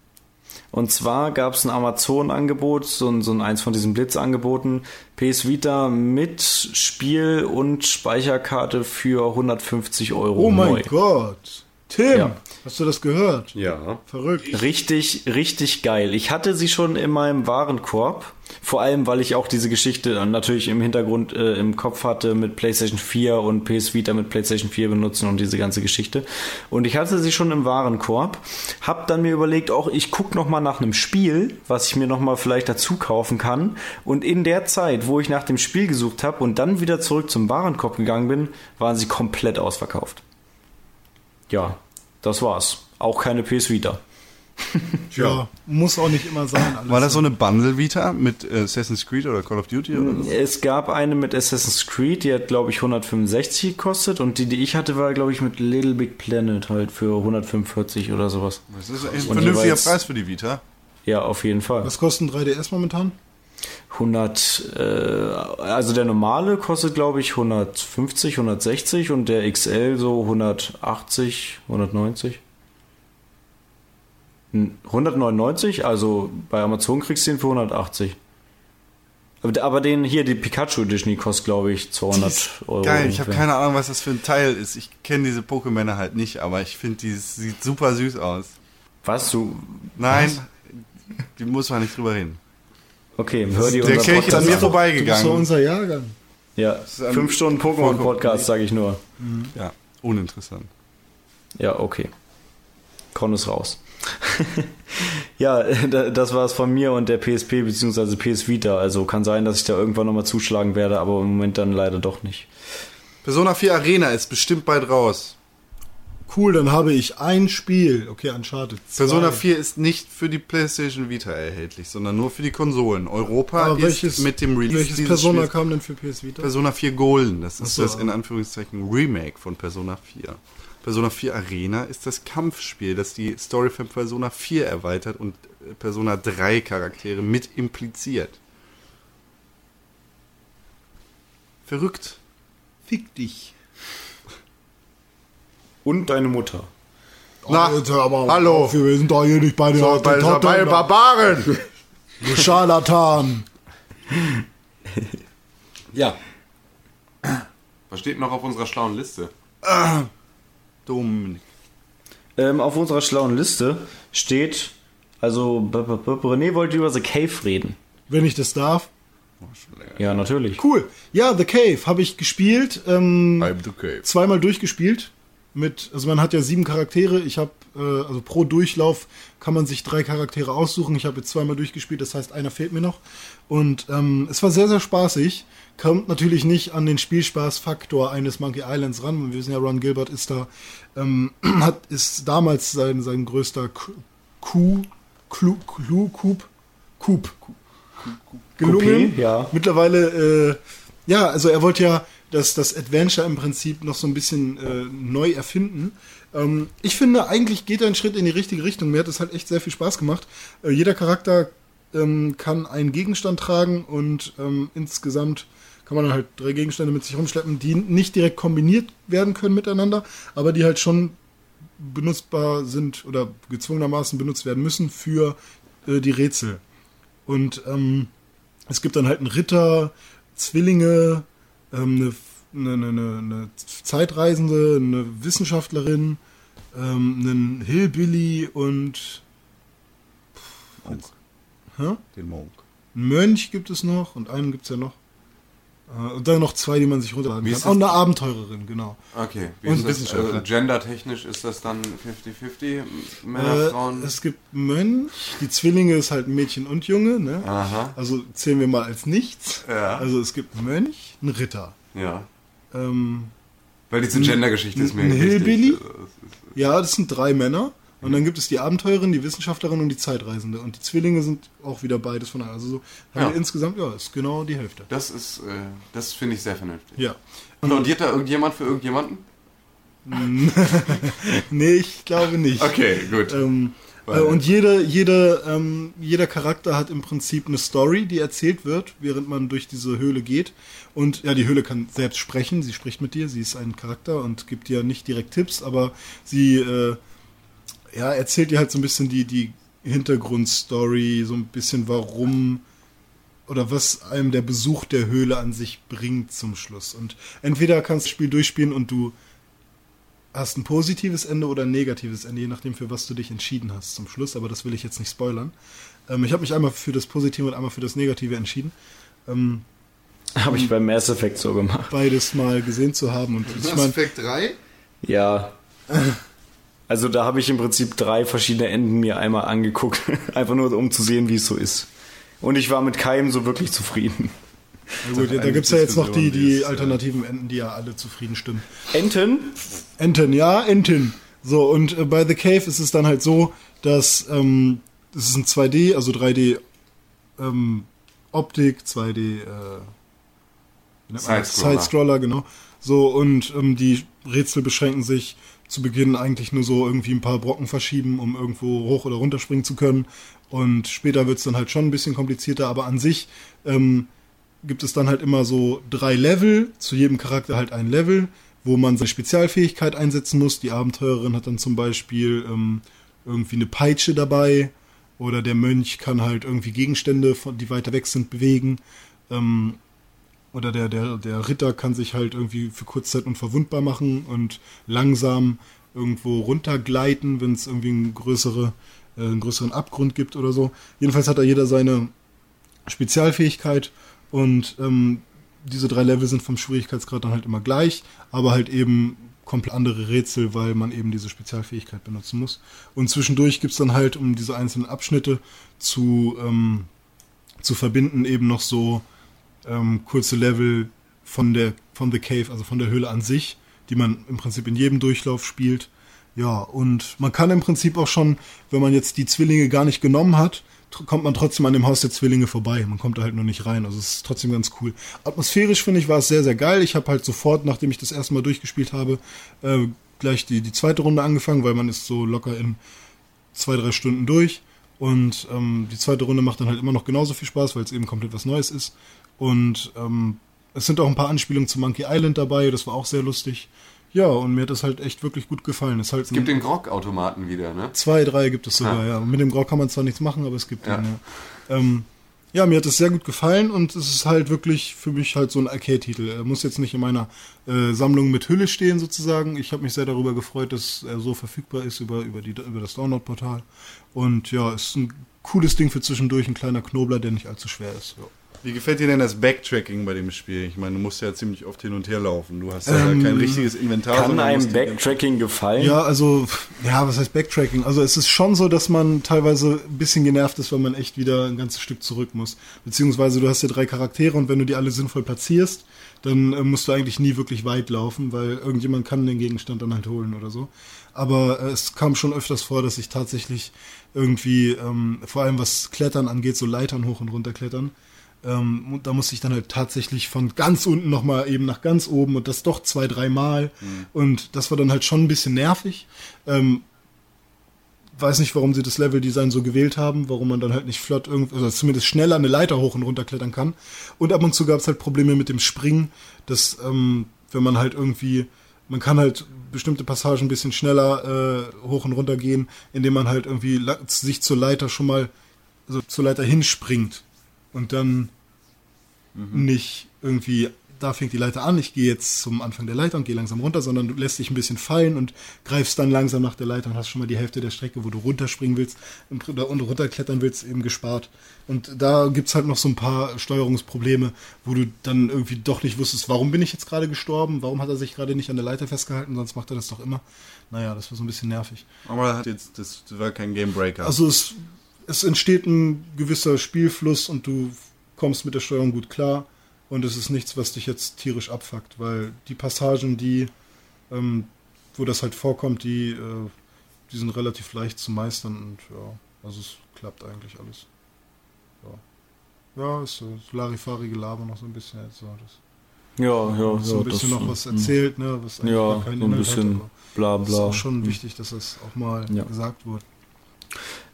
Und zwar gab es ein Amazon-Angebot, so ein, so ein eins von diesen Blitzangeboten, PS Vita mit Spiel und Speicherkarte für 150 Euro Oh mein neu. Gott. Tim, Ja. hast du das gehört? Ja. Verrückt. Richtig, richtig geil. Ich hatte sie schon in meinem Warenkorb. Vor allem, weil ich auch diese Geschichte natürlich im Hintergrund äh, im Kopf hatte mit PlayStation 4 und PS Vita mit PlayStation 4 benutzen und diese ganze Geschichte. Und ich hatte sie schon im Warenkorb. Hab dann mir überlegt, auch ich guck noch mal nach einem Spiel, was ich mir noch mal vielleicht dazu kaufen kann. Und in der Zeit, wo ich nach dem Spiel gesucht habe und dann wieder zurück zum Warenkorb gegangen bin, waren sie komplett ausverkauft. Ja, das war's. Auch keine PS Vita. (laughs) Ja, muss auch nicht immer sein. Alles. War das so eine Bundle Vita mit Assassin's Creed oder Call of Duty oder so? Es gab eine mit Assassin's Creed, die hat, glaube ich, 165 gekostet und die, die ich hatte, war, glaube ich, mit Little Big Planet halt für 145 oder sowas. Das ist echt ein Und vernünftiger Preis für die Vita. Ja, auf jeden Fall. Was kosten 3DS momentan? 100, äh, also der normale kostet, glaube ich, 150, 160 und der XL so 180, 190. Hm, 199, also bei Amazon kriegst du den für 180. Aber, aber den hier, die Pikachu Edition, die kostet, glaube ich, 200 Euro. Geil, ich habe keine Ahnung, was das für ein Teil ist. Ich kenne diese Pokémon halt nicht, aber ich finde, die sieht super süß aus. Was, du? Nein, die muss man nicht drüber reden. Okay, hör dir Der unser Kelch ist an Podcast mir an. Du bist doch vorbeigegangen. unser Jahrgang. Ja, fünf Stunden Pokémon-Podcast, sage ich nur. Ja, uninteressant. Ja, okay. Con ist raus. (laughs) ja, (laughs) da- das war es von mir und der PSP bzw. PS Vita. Also kann sein, dass ich da irgendwann nochmal zuschlagen werde, aber im Moment dann leider doch nicht. Persona 4 Arena ist bestimmt bald raus. Cool, dann habe ich ein Spiel. Okay, Uncharted 2. Persona 4 ist nicht für die PlayStation Vita erhältlich, sondern nur für die Konsolen. Europa Aber ist welches, mit dem Release welches Persona Spiels kam denn für PS Vita? Persona 4 Golden. Das ist so, das in Anführungszeichen Remake von Persona 4. Persona 4 Arena ist das Kampfspiel, das die Story von Persona 4 erweitert und äh, Persona 3 Charaktere mit impliziert. Verrückt. Fick dich. Und deine Mutter. Na, hallo. Wir sind doch hier nicht bei den So, bei, bei Barbaren! (laughs) Du Scharlatan. Ja. Was steht noch auf unserer schlauen Liste? Dominik. Ähm, auf unserer schlauen Liste steht, also B -B -B René wollte über The Cave reden. Wenn ich das darf. Ja, natürlich. Cool. Ja, The Cave habe ich gespielt. Ähm, I'm the Cave. zweimal durchgespielt. Mit, also man hat ja sieben Charaktere. Ich habe, äh, also pro Durchlauf kann man sich drei Charaktere aussuchen. Ich habe jetzt zweimal durchgespielt, das heißt, einer fehlt mir noch. Und ähm, es war sehr, sehr spaßig. Kommt natürlich nicht an den Spielspaßfaktor eines Monkey Islands ran. Wir wissen ja, Ron Gilbert ist da, ähm, (clears throat) hat, ist damals sein, sein größter Coup, Clou, Clou, Coup, Coup, gelungen. Coupé, ja. Mittlerweile, äh, ja, also er wollte ja das, das Adventure im Prinzip noch so ein bisschen äh, neu erfinden. Ähm, ich finde, eigentlich geht er einen Schritt in die richtige Richtung. Mir hat es halt echt sehr viel Spaß gemacht. Äh, jeder Charakter ähm, kann einen Gegenstand tragen und ähm, insgesamt kann man dann halt drei Gegenstände mit sich rumschleppen, die nicht direkt kombiniert werden können miteinander, aber die halt schon benutzbar sind oder gezwungenermaßen benutzt werden müssen für äh, die Rätsel. Und ähm, es gibt dann halt einen Ritter, Zwillinge, ähm, eine, eine, eine, eine Zeitreisende, eine Wissenschaftlerin, ähm, einen Hillbilly und Monk. hä? Den Monk. einen Mönch gibt es noch und einen gibt es ja noch. Äh, Und dann noch zwei, die man sich runterladen Wie kann. Auch eine Abenteurerin, genau. Okay. Wie Und? Wissenschaftler. Also gendertechnisch ist das dann 50-50? Männer, Äh, Frauen? es gibt Mönch, die Zwillinge ist halt Mädchen und Junge, ne? Aha. Also zählen wir mal als nichts. Ja. Also es gibt einen Mönch, einen Ritter. Ja. Ähm, Weil diese Gendergeschichte ist mir ein. Hillbilly? Ist- Ja, das sind drei Männer. Und dann gibt es die Abenteurerin, die Wissenschaftlerin und die Zeitreisende. Und die Zwillinge sind auch wieder beides von einer. Also so Ja. insgesamt, ja, ist genau die Hälfte. Das ist, äh, das finde ich sehr vernünftig. Ja. Applaudiert da irgendjemand für irgendjemanden? (laughs) Nee, ich glaube nicht. Okay, gut. Ähm, äh, und jede, jede, ähm, jeder Charakter hat im Prinzip eine Story, die erzählt wird, während man durch diese Höhle geht. Und ja, die Höhle kann selbst sprechen. Sie spricht mit dir. Sie ist ein Charakter und gibt dir nicht direkt Tipps, aber sie äh, ja, erzählt dir halt so ein bisschen die, die Hintergrundstory, so ein bisschen warum oder was einem der Besuch der Höhle an sich bringt zum Schluss. Und entweder kannst du das Spiel durchspielen und du hast ein positives Ende oder ein negatives Ende, je nachdem, für was du dich entschieden hast zum Schluss, aber das will ich jetzt nicht spoilern. Ähm, ich habe mich einmal für das Positive und einmal für das Negative entschieden, ähm, Habe ich beim Mass Effect so gemacht. beides mal gesehen zu haben. Und ich Mass meine, Effect 3? Ja. (laughs) Also da habe ich im Prinzip drei verschiedene Enden mir einmal angeguckt. (laughs) Einfach nur, um zu sehen, wie es so ist. Und ich war mit keinem so wirklich zufrieden. na gut, da gibt es ja jetzt noch die, die ist, äh, alternativen Enden, die ja alle zufrieden stimmen. Enten? Enten, ja, Enten. So, und äh, bei The Cave ist es dann halt so, dass ähm, das ist ein 2D, also 3D ähm, Optik, 2D äh? Sidescroller. Sidescroller, genau. So, und ähm, die Rätsel beschränken sich zu Beginn eigentlich nur so irgendwie ein paar Brocken verschieben, um irgendwo hoch oder runter springen zu können. Und später wird's dann halt schon ein bisschen komplizierter, aber an sich ähm, gibt es dann halt immer so drei Level, zu jedem Charakter halt ein Level, wo man seine Spezialfähigkeit einsetzen muss. Die Abenteurerin hat dann zum Beispiel ähm, irgendwie eine Peitsche dabei oder der Mönch kann halt irgendwie Gegenstände, die weiter weg sind, bewegen. Ähm, oder der, der, der Ritter kann sich halt irgendwie für Kurzzeit unverwundbar machen und langsam irgendwo runtergleiten, wenn es irgendwie einen, größere, äh, einen größeren Abgrund gibt oder so. Jedenfalls hat da jeder seine Spezialfähigkeit und ähm, diese drei Level sind vom Schwierigkeitsgrad dann halt immer gleich, aber halt eben komplett andere Rätsel, weil man eben diese Spezialfähigkeit benutzen muss. Und zwischendurch gibt's dann halt, um diese einzelnen Abschnitte zu, ähm, zu verbinden, eben noch so ähm, kurze Level von der von The Cave, also von der Höhle an sich, die man im Prinzip in jedem Durchlauf spielt. Ja, und man kann im Prinzip auch schon, wenn man jetzt die Zwillinge gar nicht genommen hat, kommt man trotzdem an dem Haus der Zwillinge vorbei. Man kommt da halt nur nicht rein. Also es ist trotzdem ganz cool. Atmosphärisch finde ich war es sehr, sehr geil. Ich habe halt sofort, nachdem ich das erste Mal durchgespielt habe, äh, gleich die, die zweite Runde angefangen, weil man ist so locker in zwei, drei Stunden durch. Und ähm, die zweite Runde macht dann halt immer noch genauso viel Spaß, weil es eben komplett was Neues ist. Und ähm, es sind auch ein paar Anspielungen zu Monkey Island dabei, das war auch sehr lustig. Ja, und mir hat das halt echt wirklich gut gefallen. Es, halt Es gibt den Grog-Automaten wieder, ne? Zwei, drei gibt es sogar, Ah. ja. Und mit dem Grau kann man zwar nichts machen, aber es gibt Ja. den, ja. Ähm, ja, mir hat es sehr gut gefallen und es ist halt wirklich für mich halt so ein Arcade-Titel. Er muss jetzt nicht in meiner äh, Sammlung mit Hülle stehen sozusagen. Ich habe mich sehr darüber gefreut, dass er so verfügbar ist über, über, die, über das Download-Portal. Und ja, ist ein cooles Ding für zwischendurch, ein kleiner Knobler, der nicht allzu schwer ist. Ja. Wie gefällt dir denn das Backtracking bei dem Spiel? Ich meine, du musst ja ziemlich oft hin und her laufen. Du hast ja Ähm, kein richtiges Inventar. Kann einem Backtracking gefallen? Ja, also, ja, was heißt Backtracking? Also es ist schon so, dass man teilweise ein bisschen genervt ist, weil man echt wieder ein ganzes Stück zurück muss. Beziehungsweise du hast ja drei Charaktere und wenn du die alle sinnvoll platzierst, dann äh, musst du eigentlich nie wirklich weit laufen, weil irgendjemand kann den Gegenstand dann halt holen oder so. Aber äh, es kam schon öfters vor, dass ich tatsächlich irgendwie, ähm, vor allem was Klettern angeht, so Leitern hoch und runter klettern, ähm, und da musste ich dann halt tatsächlich von ganz unten nochmal eben nach ganz oben und das doch zwei, dreimal. Und das war dann halt schon ein bisschen nervig. Ähm, weiß nicht, warum sie das Leveldesign so gewählt haben, warum man dann halt nicht flott irgendwie, also zumindest schneller eine Leiter hoch und runter klettern kann. Und ab und zu gab es halt Probleme mit dem Springen, dass ähm, wenn man halt irgendwie, man kann halt bestimmte Passagen ein bisschen schneller äh, hoch und runter gehen, indem man halt irgendwie sich zur Leiter schon mal, also zur Leiter hinspringt und dann nicht irgendwie, da fängt die Leiter an, ich gehe jetzt zum Anfang der Leiter und gehe langsam runter, sondern du lässt dich ein bisschen fallen und greifst dann langsam nach der Leiter und hast schon mal die Hälfte der Strecke, wo du runterspringen willst und, und runterklettern willst, eben gespart. Und da gibt's halt noch so ein paar Steuerungsprobleme, wo du dann irgendwie doch nicht wusstest, warum bin ich jetzt gerade gestorben, warum hat er sich gerade nicht an der Leiter festgehalten, sonst macht er das doch immer. Naja, das war so ein bisschen nervig. Aber hat jetzt, das war kein Gamebreaker. Also es, es entsteht ein gewisser Spielfluss und du kommst mit der Steuerung gut klar und es ist nichts, was dich jetzt tierisch abfuckt, weil die Passagen, die, ähm, wo das halt vorkommt, die, äh, die sind relativ leicht zu meistern und ja, also es klappt eigentlich alles. Ja, ja ist so Larifari-Gelaber noch so ein bisschen jetzt so. Das ja, ja. so ja, ein bisschen das- noch was erzählt, ne, was eigentlich Ja, keinen so ein Inhalt bisschen hat, bla es ist bla. auch schon wichtig, dass das auch mal Ja. gesagt wurde.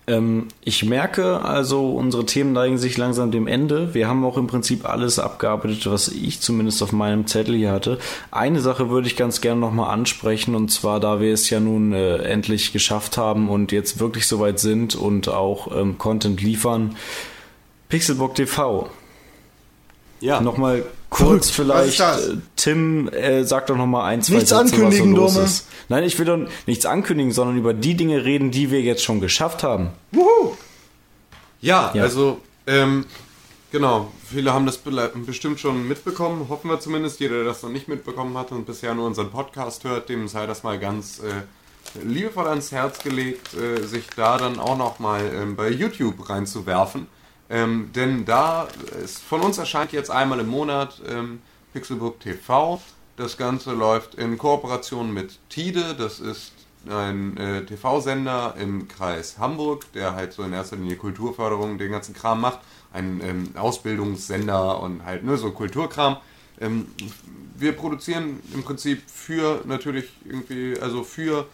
Ähm, ich merke also, unsere Themen neigen sich langsam dem Ende. Wir haben auch im Prinzip alles abgearbeitet, was ich zumindest auf meinem Zettel hier hatte. Eine Sache würde ich ganz gerne nochmal ansprechen, und zwar, da wir es ja nun äh, endlich geschafft haben und jetzt wirklich soweit sind und auch ähm, Content liefern. Pixelbook TV. Ja. Nochmal kurz. Was vielleicht, ist das? äh, Tim, äh, sag doch nochmal ein, zwei Nichts Sätze, ankündigen, was so los Dome. ist. Nein, ich will doch nichts ankündigen, sondern über die Dinge reden, die wir jetzt schon geschafft haben. Ja, Ja. also, ähm, genau, viele haben das bestimmt schon mitbekommen, hoffen wir zumindest. Jeder, der das noch nicht mitbekommen hat und bisher nur unseren Podcast hört, dem sei das mal ganz äh, liebevoll ans Herz gelegt, äh, sich da dann auch noch mal ähm, bei YouTube reinzuwerfen. Ähm, denn da ist, von uns erscheint jetzt einmal im Monat ähm, Pixelbook TV. Das Ganze läuft in Kooperation mit Tide, das ist ein äh, TV-Sender im Kreis Hamburg, der halt so in erster Linie Kulturförderung, den ganzen Kram macht. Ein ähm, Ausbildungssender und halt nur so Kulturkram. Ähm, wir produzieren im Prinzip für natürlich irgendwie, also für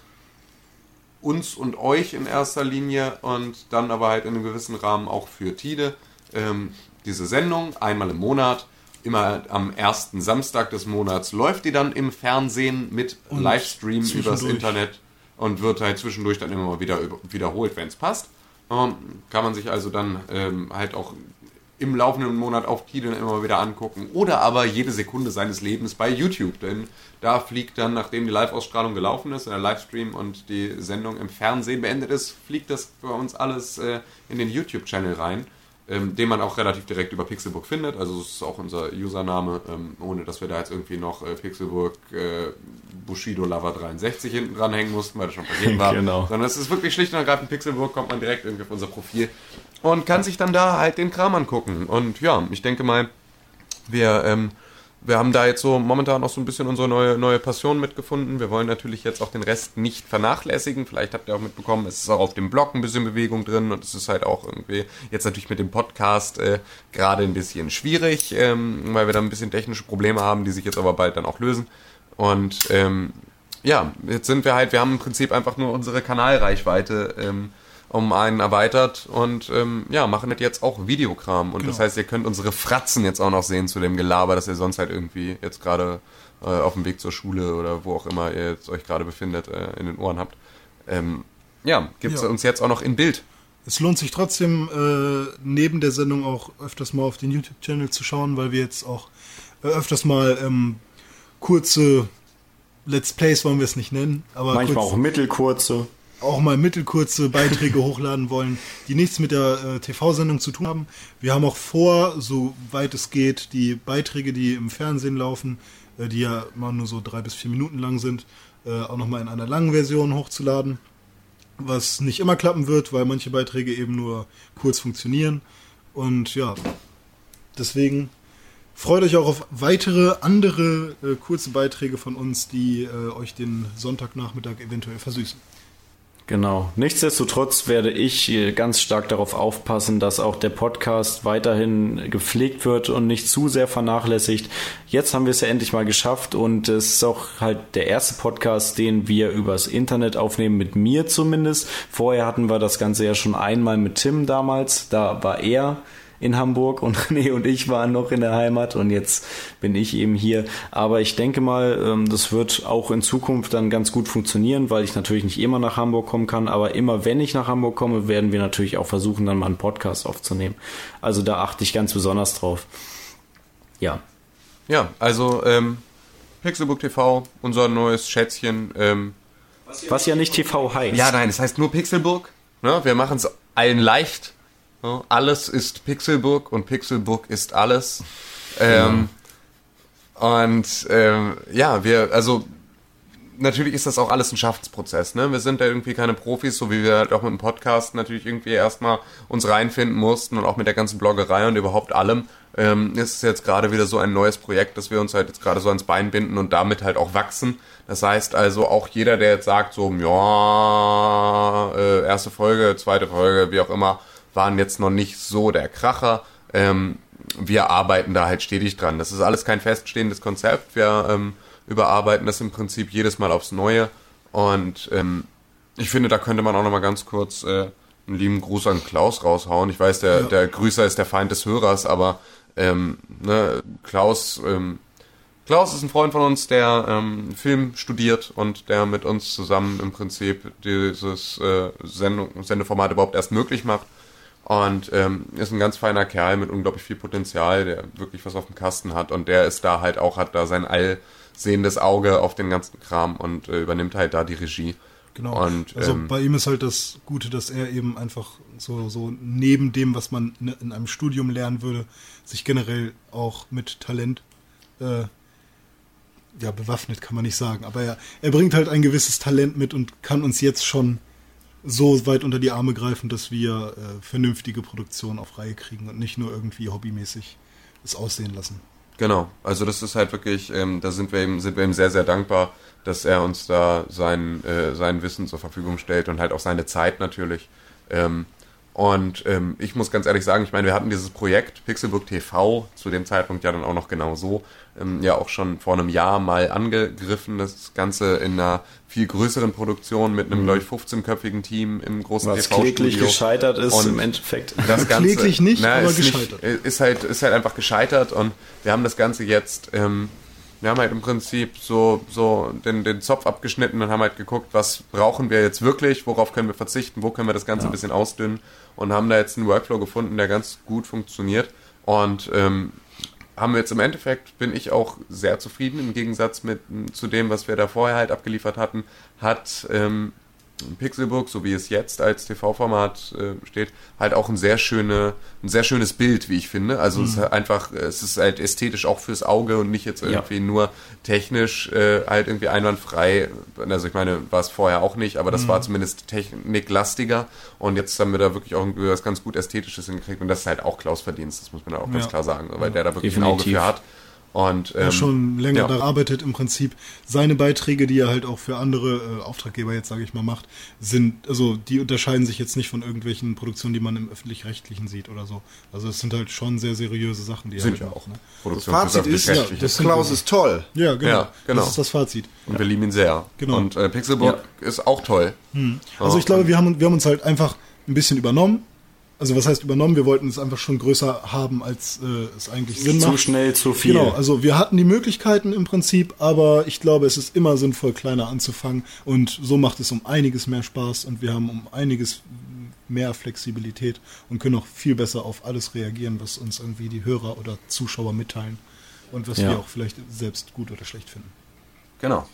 uns und euch in erster Linie und dann aber halt in einem gewissen Rahmen auch für Tide. Ähm, diese Sendung einmal im Monat, immer am ersten Samstag des Monats läuft die dann im Fernsehen mit Und Livestream übers. Internet und wird halt zwischendurch dann immer mal wieder wiederholt, wenn es passt. Ähm, kann man sich also dann ähm, halt auch im laufenden Monat auf Tide immer mal wieder angucken oder aber jede Sekunde seines Lebens bei YouTube, denn da fliegt dann, nachdem die Live-Ausstrahlung gelaufen ist, der Livestream und die Sendung im Fernsehen beendet ist, fliegt das bei uns alles äh, in den YouTube-Channel rein, ähm, den man auch relativ direkt über Pixelbook findet. Also das ist auch unser Username, ähm, ohne dass wir da jetzt irgendwie noch äh, Pixelbook äh, Bushido Lover 63 hinten dranhängen mussten, weil das schon vergeben war. (laughs) Genau. Sondern es ist wirklich schlicht und ergreifend Pixelbook, kommt man direkt irgendwie auf unser Profil und kann sich dann da halt den Kram angucken. Und ja, ich denke mal, wir, ähm, wir haben da jetzt so momentan auch so ein bisschen unsere neue, neue Passion mitgefunden. Wir wollen natürlich jetzt auch den Rest nicht vernachlässigen. Vielleicht habt ihr auch mitbekommen, es ist auch auf dem Blog ein bisschen Bewegung drin und es ist halt auch irgendwie jetzt natürlich mit dem Podcast äh, gerade ein bisschen schwierig, ähm, weil wir da ein bisschen technische Probleme haben, die sich jetzt aber bald dann auch lösen. Und ähm, ja, jetzt sind wir halt, wir haben im Prinzip einfach nur unsere Kanalreichweite ähm, um einen erweitert und ähm, ja, machen jetzt auch Videokram. Und das Genau. heißt, ihr könnt unsere Fratzen jetzt auch noch sehen zu dem Gelaber, das ihr sonst halt irgendwie jetzt gerade äh, auf dem Weg zur Schule oder wo auch immer ihr jetzt euch gerade befindet, äh, in den Ohren habt. Ähm, ja, gibt's Ja. uns jetzt auch noch in Bild. Es lohnt sich trotzdem, äh, neben der Sendung auch öfters mal auf den YouTube-Channel zu schauen, weil wir jetzt auch äh, öfters mal ähm, kurze Let's Plays wollen wir es nicht nennen, aber Manchmal kurz, auch mittelkurze. Auch mal mittelkurze Beiträge (laughs) hochladen wollen, die nichts mit der äh, TV-Sendung zu tun haben. Wir haben auch vor, soweit es geht, die Beiträge, die im Fernsehen laufen, äh, die ja immer nur so drei bis vier Minuten lang sind, äh, auch nochmal in einer langen Version hochzuladen. Was nicht immer klappen wird, weil manche Beiträge eben nur kurz funktionieren. Und ja, deswegen freut euch auch auf weitere andere äh, kurze Beiträge von uns, die äh, euch den Sonntagnachmittag eventuell versüßen. Genau. Nichtsdestotrotz werde ich ganz stark darauf aufpassen, dass auch der Podcast weiterhin gepflegt wird und nicht zu sehr vernachlässigt. Jetzt haben wir es ja endlich mal geschafft und es ist auch halt der erste Podcast, den wir übers Internet aufnehmen, mit mir zumindest. Vorher hatten wir das Ganze ja schon einmal mit Tim damals. Da war er in Hamburg und (laughs) René und ich waren noch in der Heimat und jetzt bin ich eben hier. Aber ich denke mal, ähm, das wird auch in Zukunft dann ganz gut funktionieren, weil ich natürlich nicht immer nach Hamburg kommen kann. Aber immer wenn ich nach Hamburg komme, werden wir natürlich auch versuchen, dann mal einen Podcast aufzunehmen. Also da achte ich ganz besonders drauf. Ja, Ja, also ähm, Pixelbook TV, unser neues Schätzchen. Ähm, was ja nicht TV heißt. Ja, nein, es heißt nur Pixelburg. Ne? Wir machen es allen leicht. Ne? Alles ist Pixelburg und Pixelburg ist alles. Ähm, Und ähm, ja, wir, also natürlich ist das auch alles ein Schaffensprozess. Ne? Wir sind da irgendwie keine Profis, so wie wir halt auch mit dem Podcast natürlich irgendwie erstmal uns reinfinden mussten und auch mit der ganzen Bloggerei und überhaupt allem. Ähm, ist es jetzt gerade wieder so ein neues Projekt, dass wir uns halt jetzt gerade so ans Bein binden und damit halt auch wachsen. Das heißt also auch jeder, der jetzt sagt so, ja, äh, erste Folge, zweite Folge, wie auch immer, waren jetzt noch nicht so der Kracher. Ähm, wir arbeiten da halt stetig dran. Das ist alles kein feststehendes Konzept. Wir ähm, überarbeiten das im Prinzip jedes Mal aufs Neue. Und ähm, ich finde, da könnte man auch noch mal ganz kurz äh, einen lieben Gruß an Klaus raushauen. Ich weiß, der, Ja. der Grüßer ist der Feind des Hörers, aber ähm, ne, Klaus, ähm, Klaus ist ein Freund von uns, der ähm, Film studiert und der mit uns zusammen im Prinzip dieses äh, Sendung, Sendeformat überhaupt erst möglich macht. Und ähm, ist ein ganz feiner Kerl mit unglaublich viel Potenzial, der wirklich was auf dem Kasten hat. Und der ist da halt auch, hat da sein allsehendes Auge auf den ganzen Kram und äh, übernimmt halt da die Regie. Genau. Und, also ähm, bei ihm ist halt das Gute, dass er eben einfach so, so neben dem, was man in, in einem Studium lernen würde, sich generell auch mit Talent äh, ja, bewaffnet kann man nicht sagen, aber er, er bringt halt ein gewisses Talent mit und kann uns jetzt schon so weit unter die Arme greifen, dass wir äh, vernünftige Produktionen auf Reihe kriegen und nicht nur irgendwie hobbymäßig es aussehen lassen. Genau, also das ist halt wirklich, ähm, da sind wir ihm, sind wir ihm sehr, sehr dankbar, dass er uns da sein, äh, sein Wissen zur Verfügung stellt und halt auch seine Zeit natürlich. Ähm, und ähm, ich muss ganz ehrlich sagen, ich meine, wir hatten dieses Projekt Pixelbook TV zu dem Zeitpunkt ja dann auch noch genau so, ähm, ja auch schon vor einem Jahr mal angegriffen, das Ganze in einer viel größeren Produktion mit einem, glaube ich, 15-köpfigen Team im großen Was TV-Studio. kläglich gescheitert ist Und im Endeffekt. das (laughs) Ganze, Kläglich nicht, na, aber ist gescheitert. Nicht, ist, halt, ist halt einfach gescheitert und wir haben das Ganze jetzt, ähm, wir haben halt im Prinzip so, so den, den Zopf abgeschnitten und haben halt geguckt, was brauchen wir jetzt wirklich, worauf können wir verzichten, wo können wir das Ganze ein bisschen ausdünnen und haben da jetzt einen Workflow gefunden, der ganz gut funktioniert und ähm, haben wir jetzt im Endeffekt, bin ich auch sehr zufrieden, im Gegensatz mit zu dem, was wir da vorher halt abgeliefert hatten, hat ähm, Pixelbook, so wie es jetzt als TV-Format äh, steht, halt auch ein sehr schöne, ein sehr schönes Bild, wie ich finde. Also es ist halt einfach, es ist halt ästhetisch auch fürs Auge und nicht jetzt irgendwie nur technisch äh, halt irgendwie einwandfrei. Also ich meine, war es vorher auch nicht, aber das war zumindest techniklastiger und jetzt haben wir da wirklich auch irgendwie was ganz gut Ästhetisches hingekriegt und das ist halt auch Klaus Verdienst, das muss man auch ganz Ja. klar sagen, weil der da wirklich ein Auge Definitiv. für hat. Und ähm, der schon länger ja. da arbeitet im Prinzip. Seine Beiträge, die er halt auch für andere äh, Auftraggeber jetzt, sage ich mal, macht, sind, also die unterscheiden sich jetzt nicht von irgendwelchen Produktionen, die man im Öffentlich-Rechtlichen sieht oder so. Also es sind halt schon sehr seriöse Sachen, die er sind halt ja macht, auch Ne? Produktion Fazit ist, Öffentlich-Rechtliche. das Klaus ist toll. Ja, genau. Ja, genau. Das ist das Fazit. Und wir lieben ihn sehr. Genau. Und äh, Pixelbook ist auch toll. Also ich glaube, wir haben, wir haben uns halt einfach ein bisschen übernommen. Also was heißt übernommen? Wir wollten es einfach schon größer haben, als äh, es eigentlich Sinn macht. Zu schnell, zu viel. Genau, also wir hatten die Möglichkeiten im Prinzip, aber ich glaube, es ist immer sinnvoll, kleiner anzufangen und so macht es um einiges mehr Spaß und wir haben um einiges mehr Flexibilität und können auch viel besser auf alles reagieren, was uns irgendwie die Hörer oder Zuschauer mitteilen und was Ja. wir auch vielleicht selbst gut oder schlecht finden. Genau.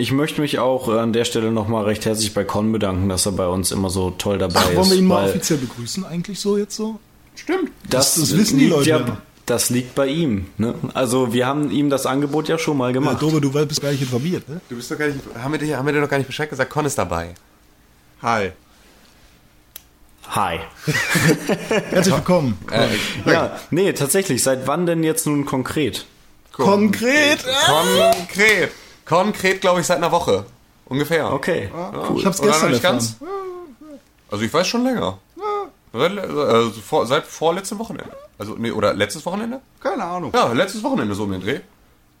Ich möchte mich auch äh, an der Stelle nochmal recht herzlich bei Con bedanken, dass er bei uns immer so toll dabei Ach, ist. wollen wir ihn mal offiziell begrüßen eigentlich so jetzt so? Stimmt. Das, das wissen die Leute ja. ja. Das liegt bei ihm. Ne? Also wir haben ihm das Angebot ja schon mal Ja, gemacht. Dobe, du bist gar nicht informiert, ne? Du bist doch gar nicht, haben wir, dir, haben wir dir noch gar nicht Bescheid gesagt? Con ist dabei. Hi. Hi. (laughs) Herzlich willkommen. Ja, nee, tatsächlich. Seit wann denn jetzt nun konkret? Konkret! Konkret. Konkret, glaube ich, seit einer Woche. Ungefähr. Okay. Ich hab's gestern nicht ganz? Also ich weiß schon länger. Seit, also vor, seit vorletztem Wochenende. Also, nee, oder letztes Wochenende? Keine Ahnung. Ja, letztes Wochenende so um den Dreh.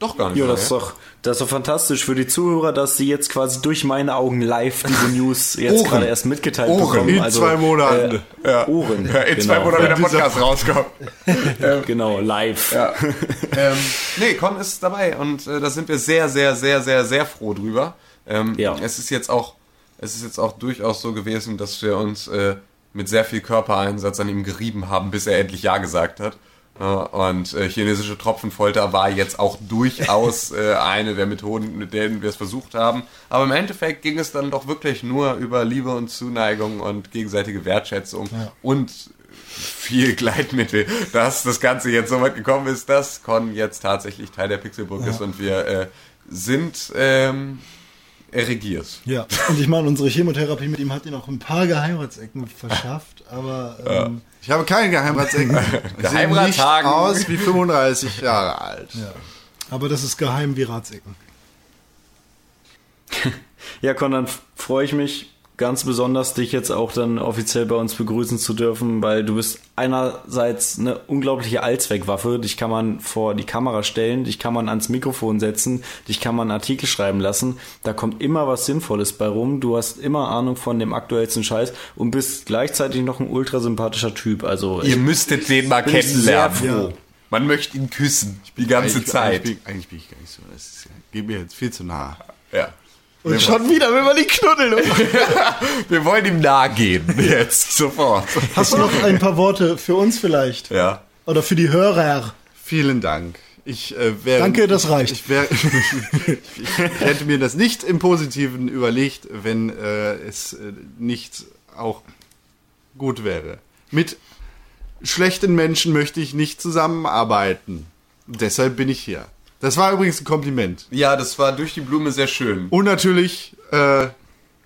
Doch gar nicht. Ja, das ist doch, das ist doch fantastisch für die Zuhörer, dass sie jetzt quasi durch meine Augen live diese News (laughs) jetzt gerade erst mitgeteilt Ohren. bekommen. In Also, zwei Monaten. Äh, ja. Ohren. Ja, in genau. zwei Monaten, wenn der Podcast rauskommt. (laughs) Genau, live. Ja. (laughs) ähm, nee, Con ist dabei und äh, da sind wir sehr, sehr, sehr, sehr, sehr froh drüber. Ähm, Ja. Es ist jetzt auch, es ist jetzt auch durchaus so gewesen, dass wir uns äh, mit sehr viel Körpereinsatz an ihm gerieben haben, bis er endlich Ja gesagt hat. Äh, und äh, chinesische Tropfenfolter war jetzt auch durchaus (laughs) äh, eine der Methoden, mit denen wir es versucht haben. Aber im Endeffekt ging es dann doch wirklich nur über Liebe und Zuneigung und gegenseitige Wertschätzung und viel Gleitmittel, dass das Ganze jetzt so weit gekommen ist, dass Con jetzt tatsächlich Teil der Pixelburg ist und wir äh, sind ähm, erregiert. Ja, und ich meine, unsere Chemotherapie mit ihm hat ihn auch ein paar Geheimratsecken verschafft, aber ähm, Ich habe keinen Geheimratsecken. (laughs) Geheimrathagen. aus wie 35 Jahre alt. ja. aber das ist geheim wie Ratsecken. Ja, f- freue ich mich ganz besonders, dich jetzt auch dann offiziell bei uns begrüßen zu dürfen, weil du bist einerseits eine unglaubliche Allzweckwaffe. Dich kann man vor die Kamera stellen, dich kann man ans Mikrofon setzen, dich kann man Artikel schreiben lassen. Da kommt immer was Sinnvolles bei rum. Du hast immer Ahnung von dem aktuellsten Scheiß und bist gleichzeitig noch ein ultra sympathischer Typ. Also Ihr müsstet den mal bin sehr kennenlernen. froh. Man möchte ihn küssen, die ganze Eigentlich- Zeit. Eigentlich bin, eigentlich bin ich gar nicht so. Das ist, geht mir jetzt viel zu nah. Ja. Und schon wieder will man die knuddeln. (laughs) Wir wollen ihm nahe gehen, (laughs) jetzt, sofort. Hast du noch ein paar Worte für uns vielleicht? Ja. Oder für die Hörer? Vielen Dank. Ich äh, wäre. Danke, das reicht. Ich, wär, (laughs) ich hätte mir das nicht im Positiven überlegt, wenn äh, es äh, nicht auch gut wäre. Mit schlechten Menschen möchte ich nicht zusammenarbeiten. Deshalb bin ich hier. Das war übrigens ein Kompliment. Ja, das war durch die Blume sehr schön. Und natürlich, äh,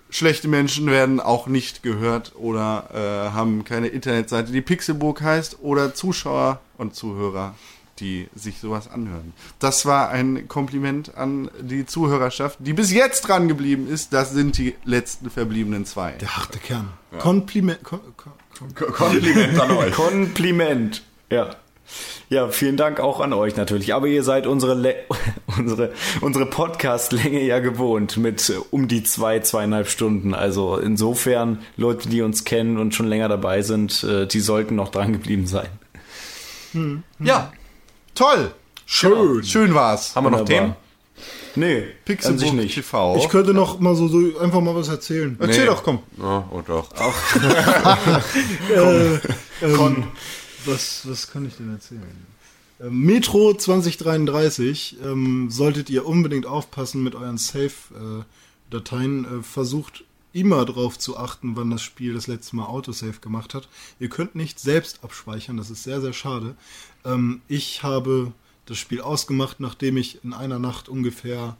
schlechte Menschen werden auch nicht gehört oder äh, haben keine Internetseite, die Pixelburg heißt oder Zuschauer und Zuhörer die sich sowas anhören. Das war ein Kompliment an die Zuhörerschaft, die bis jetzt dran geblieben ist. Das sind die letzten verbliebenen zwei. Der harte Kern. Kompliment. Kom, kom, kom. Kompliment an euch. Kompliment. Ja. Ja, vielen Dank auch an euch natürlich. Aber ihr seid unsere, Le (laughs) unsere, unsere Podcast-Länge ja gewohnt mit äh, um die zwei, zweieinhalb Stunden. Also insofern, Leute, die uns kennen und schon länger dabei sind, äh, die sollten noch dran geblieben sein. Ja, toll. Schön. Schön war's. Haben wir noch Wunderbar. Themen? Nee, an sich Pixelbook nicht. TV. Ich könnte noch mal so, so einfach mal was erzählen. Erzähl Nee. doch, komm. Oh, oh doch. (laughs) (laughs) Äh, ähm, was, was kann ich denn erzählen? Ähm, Metro 2033 ähm, solltet ihr unbedingt aufpassen mit euren Save-Dateien. Äh, versucht immer darauf zu achten, wann das Spiel das letzte Mal Autosave gemacht hat. Ihr könnt nicht selbst abspeichern, das ist sehr, sehr schade. Ähm, ich habe das Spiel ausgemacht, nachdem ich in einer Nacht ungefähr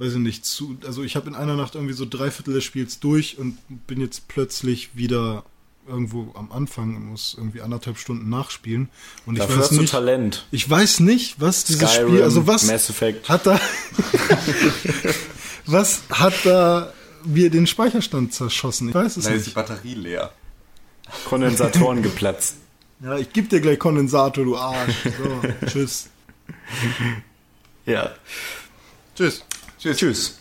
weiß ich nicht, zu, also ich habe in einer Nacht irgendwie so drei Viertel des Spiels durch und bin jetzt plötzlich wieder irgendwo am Anfang muss irgendwie anderthalb Stunden nachspielen. Und ich Dafür weiß hast du nicht, Talent. ich weiß nicht, was dieses Skyrim, Spiel, also was Mass Effect. hat da, (laughs) was hat da mir den Speicherstand zerschossen? Ich weiß es Dann ist die nicht. Batterie leer. Kondensatoren geplatzt. Ja, ich geb dir gleich Kondensator, du Arsch. So, (laughs) tschüss. Ja. Tschüss. Tschüss. Tschüss.